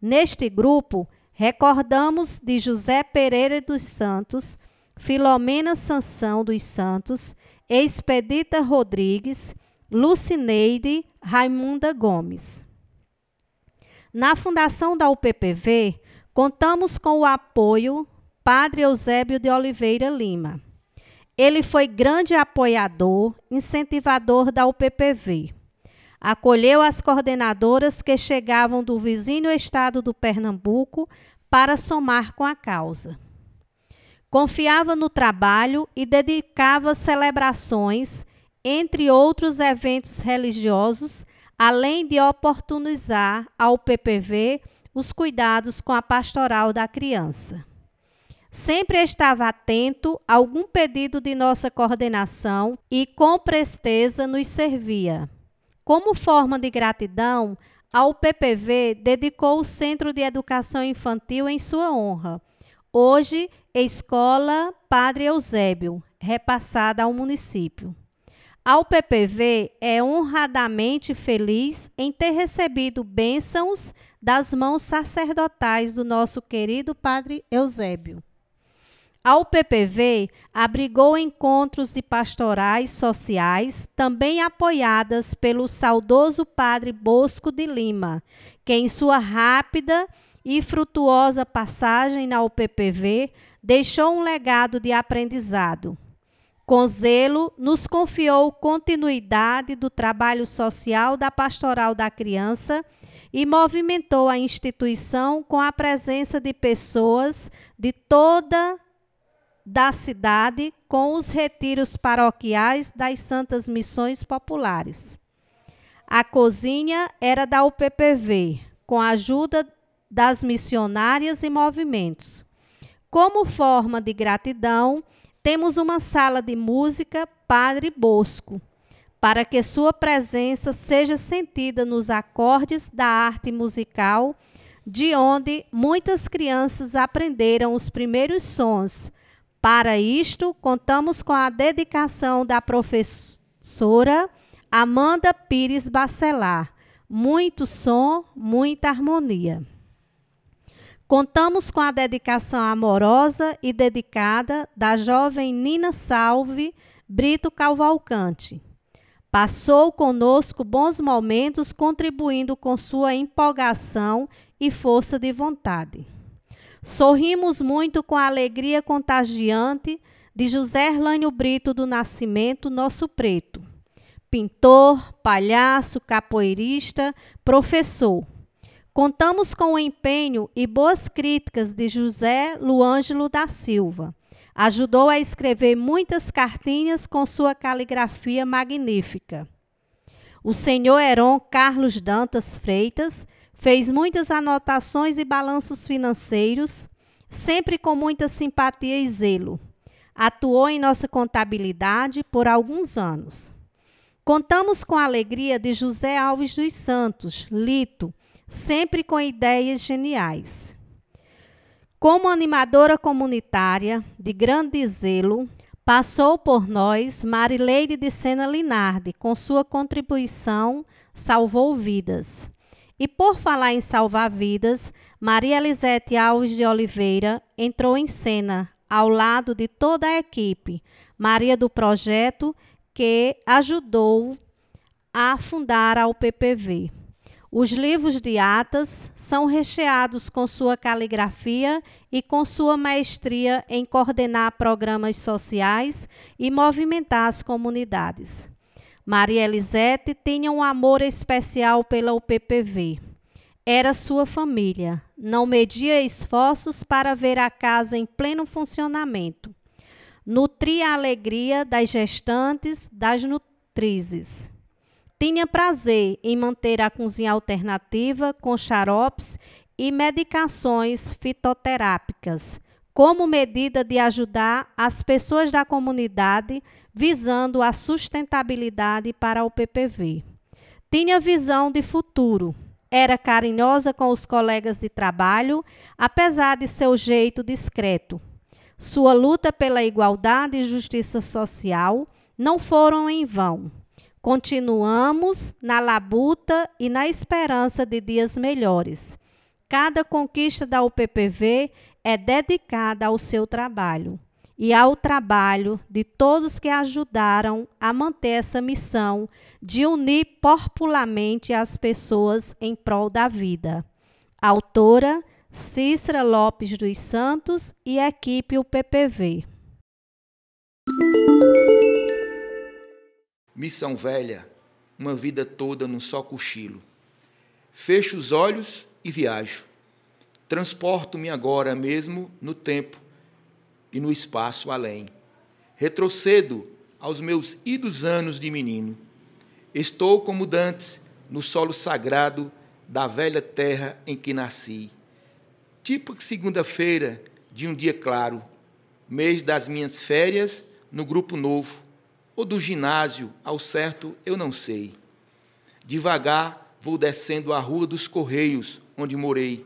Neste grupo, recordamos de José Pereira dos Santos, Filomena Sansão dos Santos, Expedita Rodrigues, Lucineide Raimunda Gomes. Na fundação da UPPV, contamos com o apoio Padre Eusébio de Oliveira Lima. Ele foi grande apoiador, incentivador da UPPV. Acolheu as coordenadoras que chegavam do vizinho estado do Pernambuco para somar com a causa. Confiava no trabalho e dedicava celebrações, entre outros eventos religiosos, além de oportunizar ao PPV os cuidados com a pastoral da criança. Sempre estava atento a algum pedido de nossa coordenação e com presteza nos servia. Como forma de gratidão, ao PPV dedicou o Centro de Educação Infantil em sua honra Hoje, Escola Padre Eusébio, repassada ao município. Ao PPV é honradamente feliz em ter recebido bênçãos das mãos sacerdotais do nosso querido Padre Eusébio. Ao PPV abrigou encontros de pastorais sociais, também apoiadas pelo saudoso Padre Bosco de Lima, que em sua rápida e frutuosa passagem na UPPV, deixou um legado de aprendizado. Com zelo, nos confiou continuidade do trabalho social da Pastoral da Criança e movimentou a instituição com a presença de pessoas de toda da cidade com os retiros paroquiais das Santas Missões Populares. A cozinha era da UPPV, com a ajuda das missionárias e movimentos. Como forma de gratidão, temos uma sala de música Padre Bosco, para que sua presença seja sentida nos acordes da arte musical, de onde muitas crianças aprenderam os primeiros sons. Para isto, contamos com a dedicação da professora Amanda Pires Bacelar. Muito som, muita harmonia. Contamos com a dedicação amorosa e dedicada da jovem Nina Salve Brito Calvalcante. Passou conosco bons momentos, contribuindo com sua empolgação e força de vontade. Sorrimos muito com a alegria contagiante de José Erlânio Brito do Nascimento, nosso preto. Pintor, palhaço, capoeirista, professor Contamos com o empenho e boas críticas de José Luângelo da Silva. Ajudou a escrever muitas cartinhas com sua caligrafia magnífica. O senhor Heron Carlos Dantas Freitas fez muitas anotações e balanços financeiros, sempre com muita simpatia e zelo. Atuou em nossa contabilidade por alguns anos. Contamos com a alegria de José Alves dos Santos, Lito, sempre com ideias geniais. Como animadora comunitária de grande zelo, passou por nós Marileide de Sena Linardi, com sua contribuição salvou vidas. E por falar em salvar vidas, Maria Elisete Alves de Oliveira entrou em cena ao lado de toda a equipe, Maria do Projeto, que ajudou a fundar a UPPV. Os livros de atas são recheados com sua caligrafia e com sua maestria em coordenar programas sociais e movimentar as comunidades. Maria Elisete tinha um amor especial pela UPPV. Era sua família, não media esforços para ver a casa em pleno funcionamento. Nutria a alegria das gestantes, das nutrizes tinha prazer em manter a cozinha alternativa com xaropes e medicações fitoterápicas, como medida de ajudar as pessoas da comunidade visando a sustentabilidade para o PPV. tinha visão de futuro. Era carinhosa com os colegas de trabalho, apesar de seu jeito discreto. Sua luta pela igualdade e justiça social não foram em vão. Continuamos na labuta e na esperança de dias melhores. Cada conquista da UPPV é dedicada ao seu trabalho e ao trabalho de todos que ajudaram a manter essa missão de unir popularmente as pessoas em prol da vida. Autora Cícera Lopes dos Santos e equipe UPPV. Missão velha, uma vida toda num só cochilo. Fecho os olhos e viajo. Transporto-me agora mesmo no tempo e no espaço além. Retrocedo aos meus idos anos de menino. Estou como dantes no solo sagrado da velha terra em que nasci. Tipo segunda-feira de um dia claro, mês das minhas férias no grupo novo, ou do ginásio, ao certo eu não sei. Devagar vou descendo a rua dos Correios, onde morei,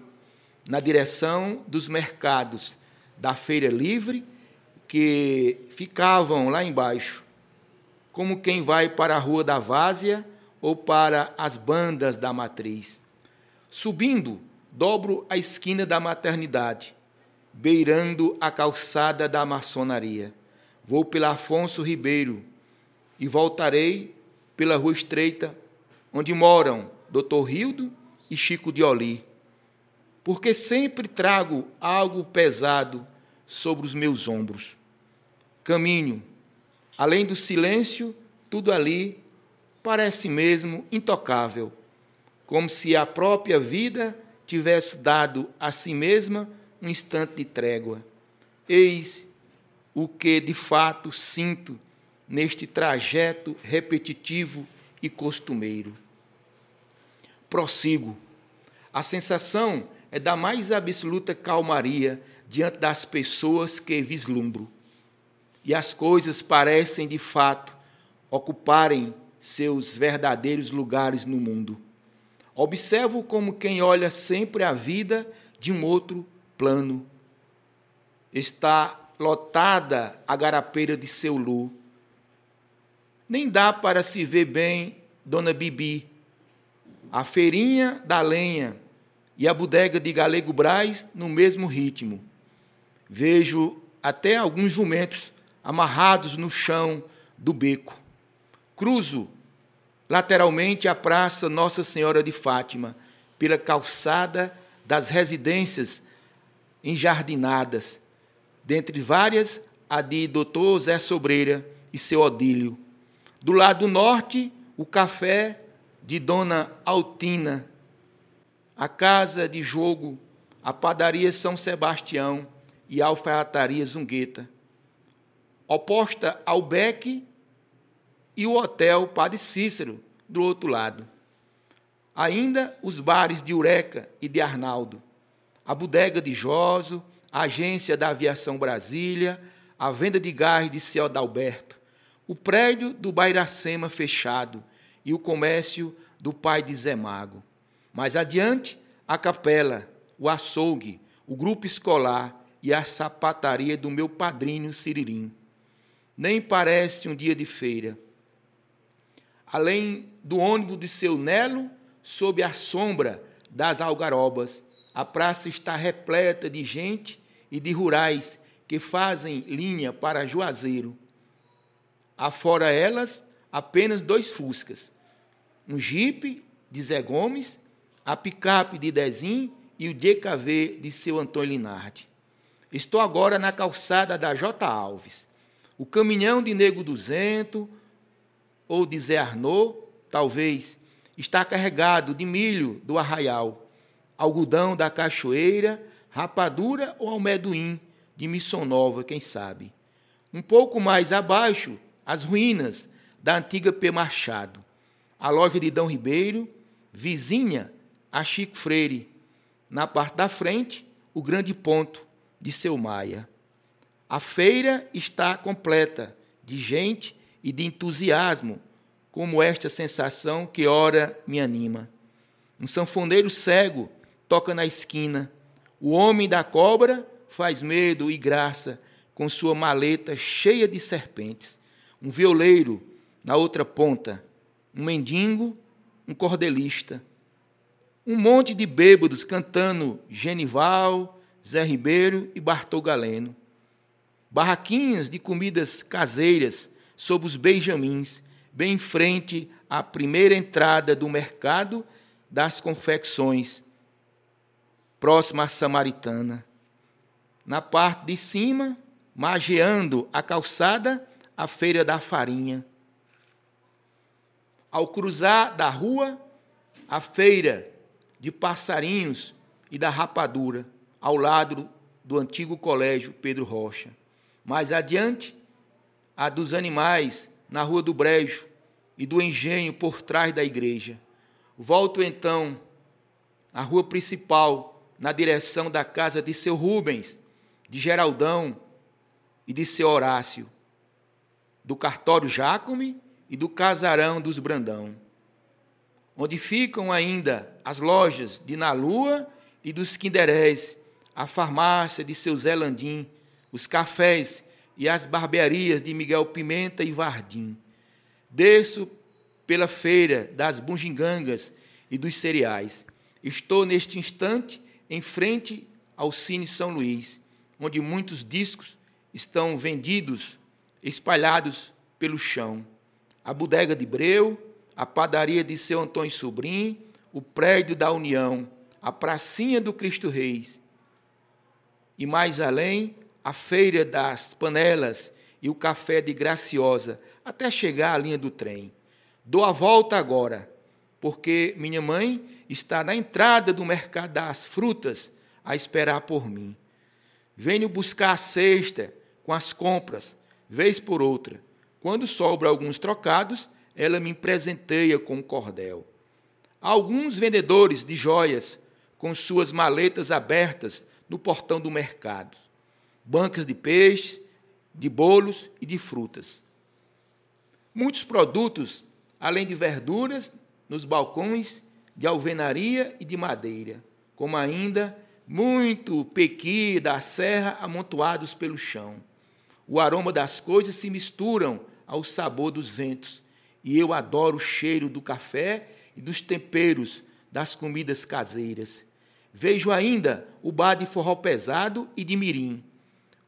na direção dos mercados, da feira livre que ficavam lá embaixo, como quem vai para a rua da Várzea ou para as bandas da matriz. Subindo, dobro a esquina da maternidade, beirando a calçada da maçonaria. Vou pela Afonso Ribeiro e voltarei pela rua estreita, onde moram Dr. Rildo e Chico de Oli porque sempre trago algo pesado sobre os meus ombros. Caminho, além do silêncio, tudo ali parece mesmo intocável, como se a própria vida tivesse dado a si mesma um instante de trégua. Eis o que de fato sinto neste trajeto repetitivo e costumeiro. Prossigo. A sensação é da mais absoluta calmaria diante das pessoas que vislumbro. E as coisas parecem, de fato, ocuparem seus verdadeiros lugares no mundo. Observo como quem olha sempre a vida de um outro plano. Está lotada a garapeira de seu lu. Nem dá para se ver bem Dona Bibi, a feirinha da lenha, e a bodega de Galego Braz no mesmo ritmo. Vejo até alguns jumentos amarrados no chão do beco. Cruzo lateralmente a Praça Nossa Senhora de Fátima, pela calçada das residências enjardinadas, dentre várias a de Doutor Zé Sobreira e seu Odílio. Do lado norte, o café de Dona Altina, a casa de jogo, a padaria São Sebastião e a alfaiataria Zungueta. Oposta ao Beck e o hotel Padre Cícero, do outro lado. Ainda os bares de Ureca e de Arnaldo, a bodega de Joso, a agência da Aviação Brasília, a venda de gás de Ciel Dalberto, o prédio do Bairacema fechado e o comércio do pai de Zé Mago. Mais adiante, a capela, o açougue, o grupo escolar e a sapataria do meu padrinho Siririm. Nem parece um dia de feira. Além do ônibus de seu Nelo, sob a sombra das algarobas, a praça está repleta de gente e de rurais que fazem linha para Juazeiro. Afora elas, apenas dois fuscas, um jipe de Zé Gomes a picape de Dezim e o DKV de seu Antônio Linardi. Estou agora na calçada da J. Alves. O caminhão de Nego Duzento ou de Zé Arnaud, talvez, está carregado de milho do arraial, algodão da cachoeira, rapadura ou almedoim de Missão Nova, quem sabe. Um pouco mais abaixo, as ruínas da antiga P. Machado, a loja de Dão Ribeiro, vizinha a Chico Freire. Na parte da frente, o grande ponto de seu Maia. A feira está completa de gente e de entusiasmo, como esta sensação que ora me anima. Um sanfoneiro cego toca na esquina. O homem da cobra faz medo e graça com sua maleta cheia de serpentes. Um violeiro na outra ponta. Um mendigo, um cordelista. Um monte de bêbados cantando Genival, Zé Ribeiro e Bartol Galeno. Barraquinhas de comidas caseiras sob os beijamins, bem em frente à primeira entrada do mercado das confecções, próxima à Samaritana. Na parte de cima, mageando a calçada, a feira da farinha. Ao cruzar da rua, a feira de passarinhos e da rapadura, ao lado do antigo colégio Pedro Rocha. Mais adiante, a dos animais na Rua do Brejo e do Engenho por trás da igreja. Volto então à rua principal, na direção da casa de seu Rubens, de Geraldão e de seu Horácio, do cartório Jacome e do casarão dos Brandão, onde ficam ainda as lojas de Nalua e dos Quinderés, a farmácia de seu Zé Landim, os cafés e as barbearias de Miguel Pimenta e Vardim. Desço pela feira das bungigangas e dos cereais. Estou neste instante em frente ao Cine São Luís, onde muitos discos estão vendidos, espalhados pelo chão. A bodega de Breu, a padaria de seu Antônio Sobrinho, o prédio da União, a pracinha do Cristo Reis. E mais além, a feira das panelas e o café de Graciosa, até chegar à linha do trem. Dou a volta agora, porque minha mãe está na entrada do mercado das frutas a esperar por mim. Venho buscar a cesta com as compras, vez por outra. Quando sobra alguns trocados, ela me presenteia com um cordel. Alguns vendedores de joias com suas maletas abertas no portão do mercado bancas de peixe, de bolos e de frutas. Muitos produtos, além de verduras, nos balcões de alvenaria e de madeira, como ainda muito pequi da serra amontoados pelo chão. O aroma das coisas se misturam ao sabor dos ventos, e eu adoro o cheiro do café e dos temperos das comidas caseiras. Vejo ainda o bar de forró pesado e de mirim,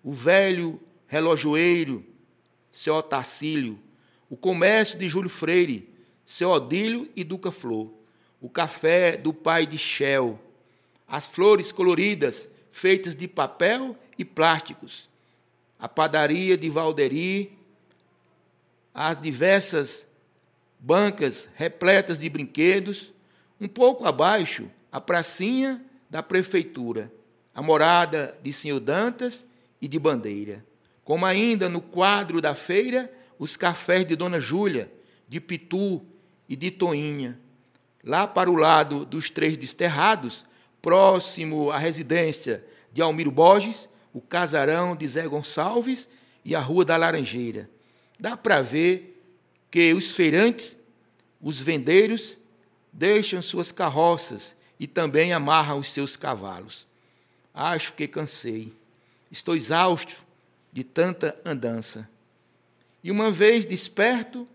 o velho relojoeiro, seu Otacílio, o comércio de Júlio Freire, seu Odílio e Duca Flor, o café do pai de Shell, as flores coloridas feitas de papel e plásticos, a padaria de Valderi, as diversas bancas repletas de brinquedos, um pouco abaixo, a pracinha da prefeitura, a morada de Senhor Dantas e de bandeira. Como ainda no quadro da feira, os cafés de Dona Júlia, de Pitu e de Toinha. Lá para o lado dos Três Desterrados, próximo à residência de Almiro Borges, o casarão de Zé Gonçalves e a Rua da Laranjeira. Dá para ver que os feirantes, os vendeiros, deixam suas carroças e também amarram os seus cavalos. Acho que cansei. Estou exausto de tanta andança. E uma vez desperto,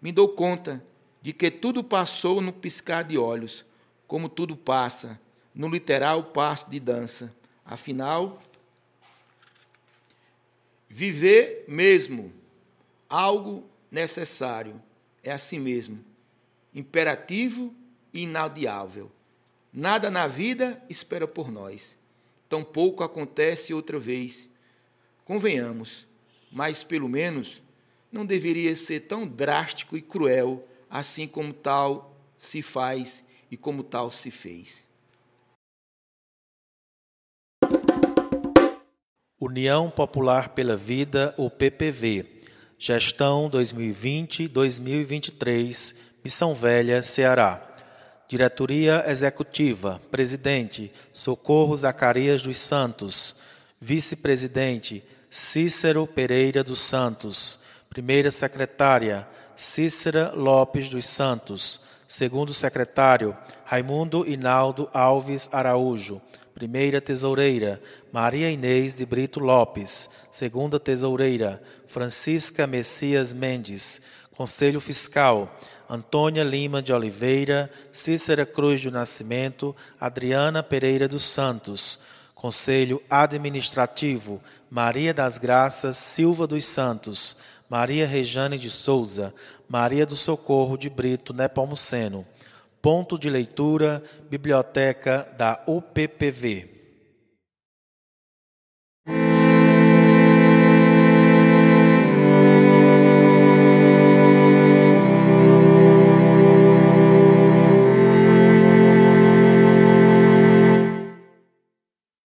me dou conta de que tudo passou no piscar de olhos, como tudo passa, no literal passo de dança. Afinal, viver mesmo, algo necessário, é assim mesmo, imperativo e inadiável. Nada na vida espera por nós tampouco acontece outra vez. Convenhamos, mas pelo menos não deveria ser tão drástico e cruel assim como tal se faz e como tal se fez. União Popular pela Vida, o PPV, Gestão 2020-2023, Missão Velha, Ceará. Diretoria Executiva, Presidente Socorro Zacarias dos Santos, Vice-Presidente Cícero Pereira dos Santos, Primeira Secretária Cícera Lopes dos Santos. Segundo secretário, Raimundo Inaldo Alves Araújo. Primeira tesoureira, Maria Inês de Brito Lopes. Segunda tesoureira, Francisca Messias Mendes. Conselho Fiscal, Antônia Lima de Oliveira, Cícera Cruz do Nascimento, Adriana Pereira dos Santos. Conselho Administrativo, Maria das Graças Silva dos Santos, Maria Rejane de Souza, Maria do Socorro de Brito Nepomuceno. Ponto de leitura, Biblioteca da UPPV.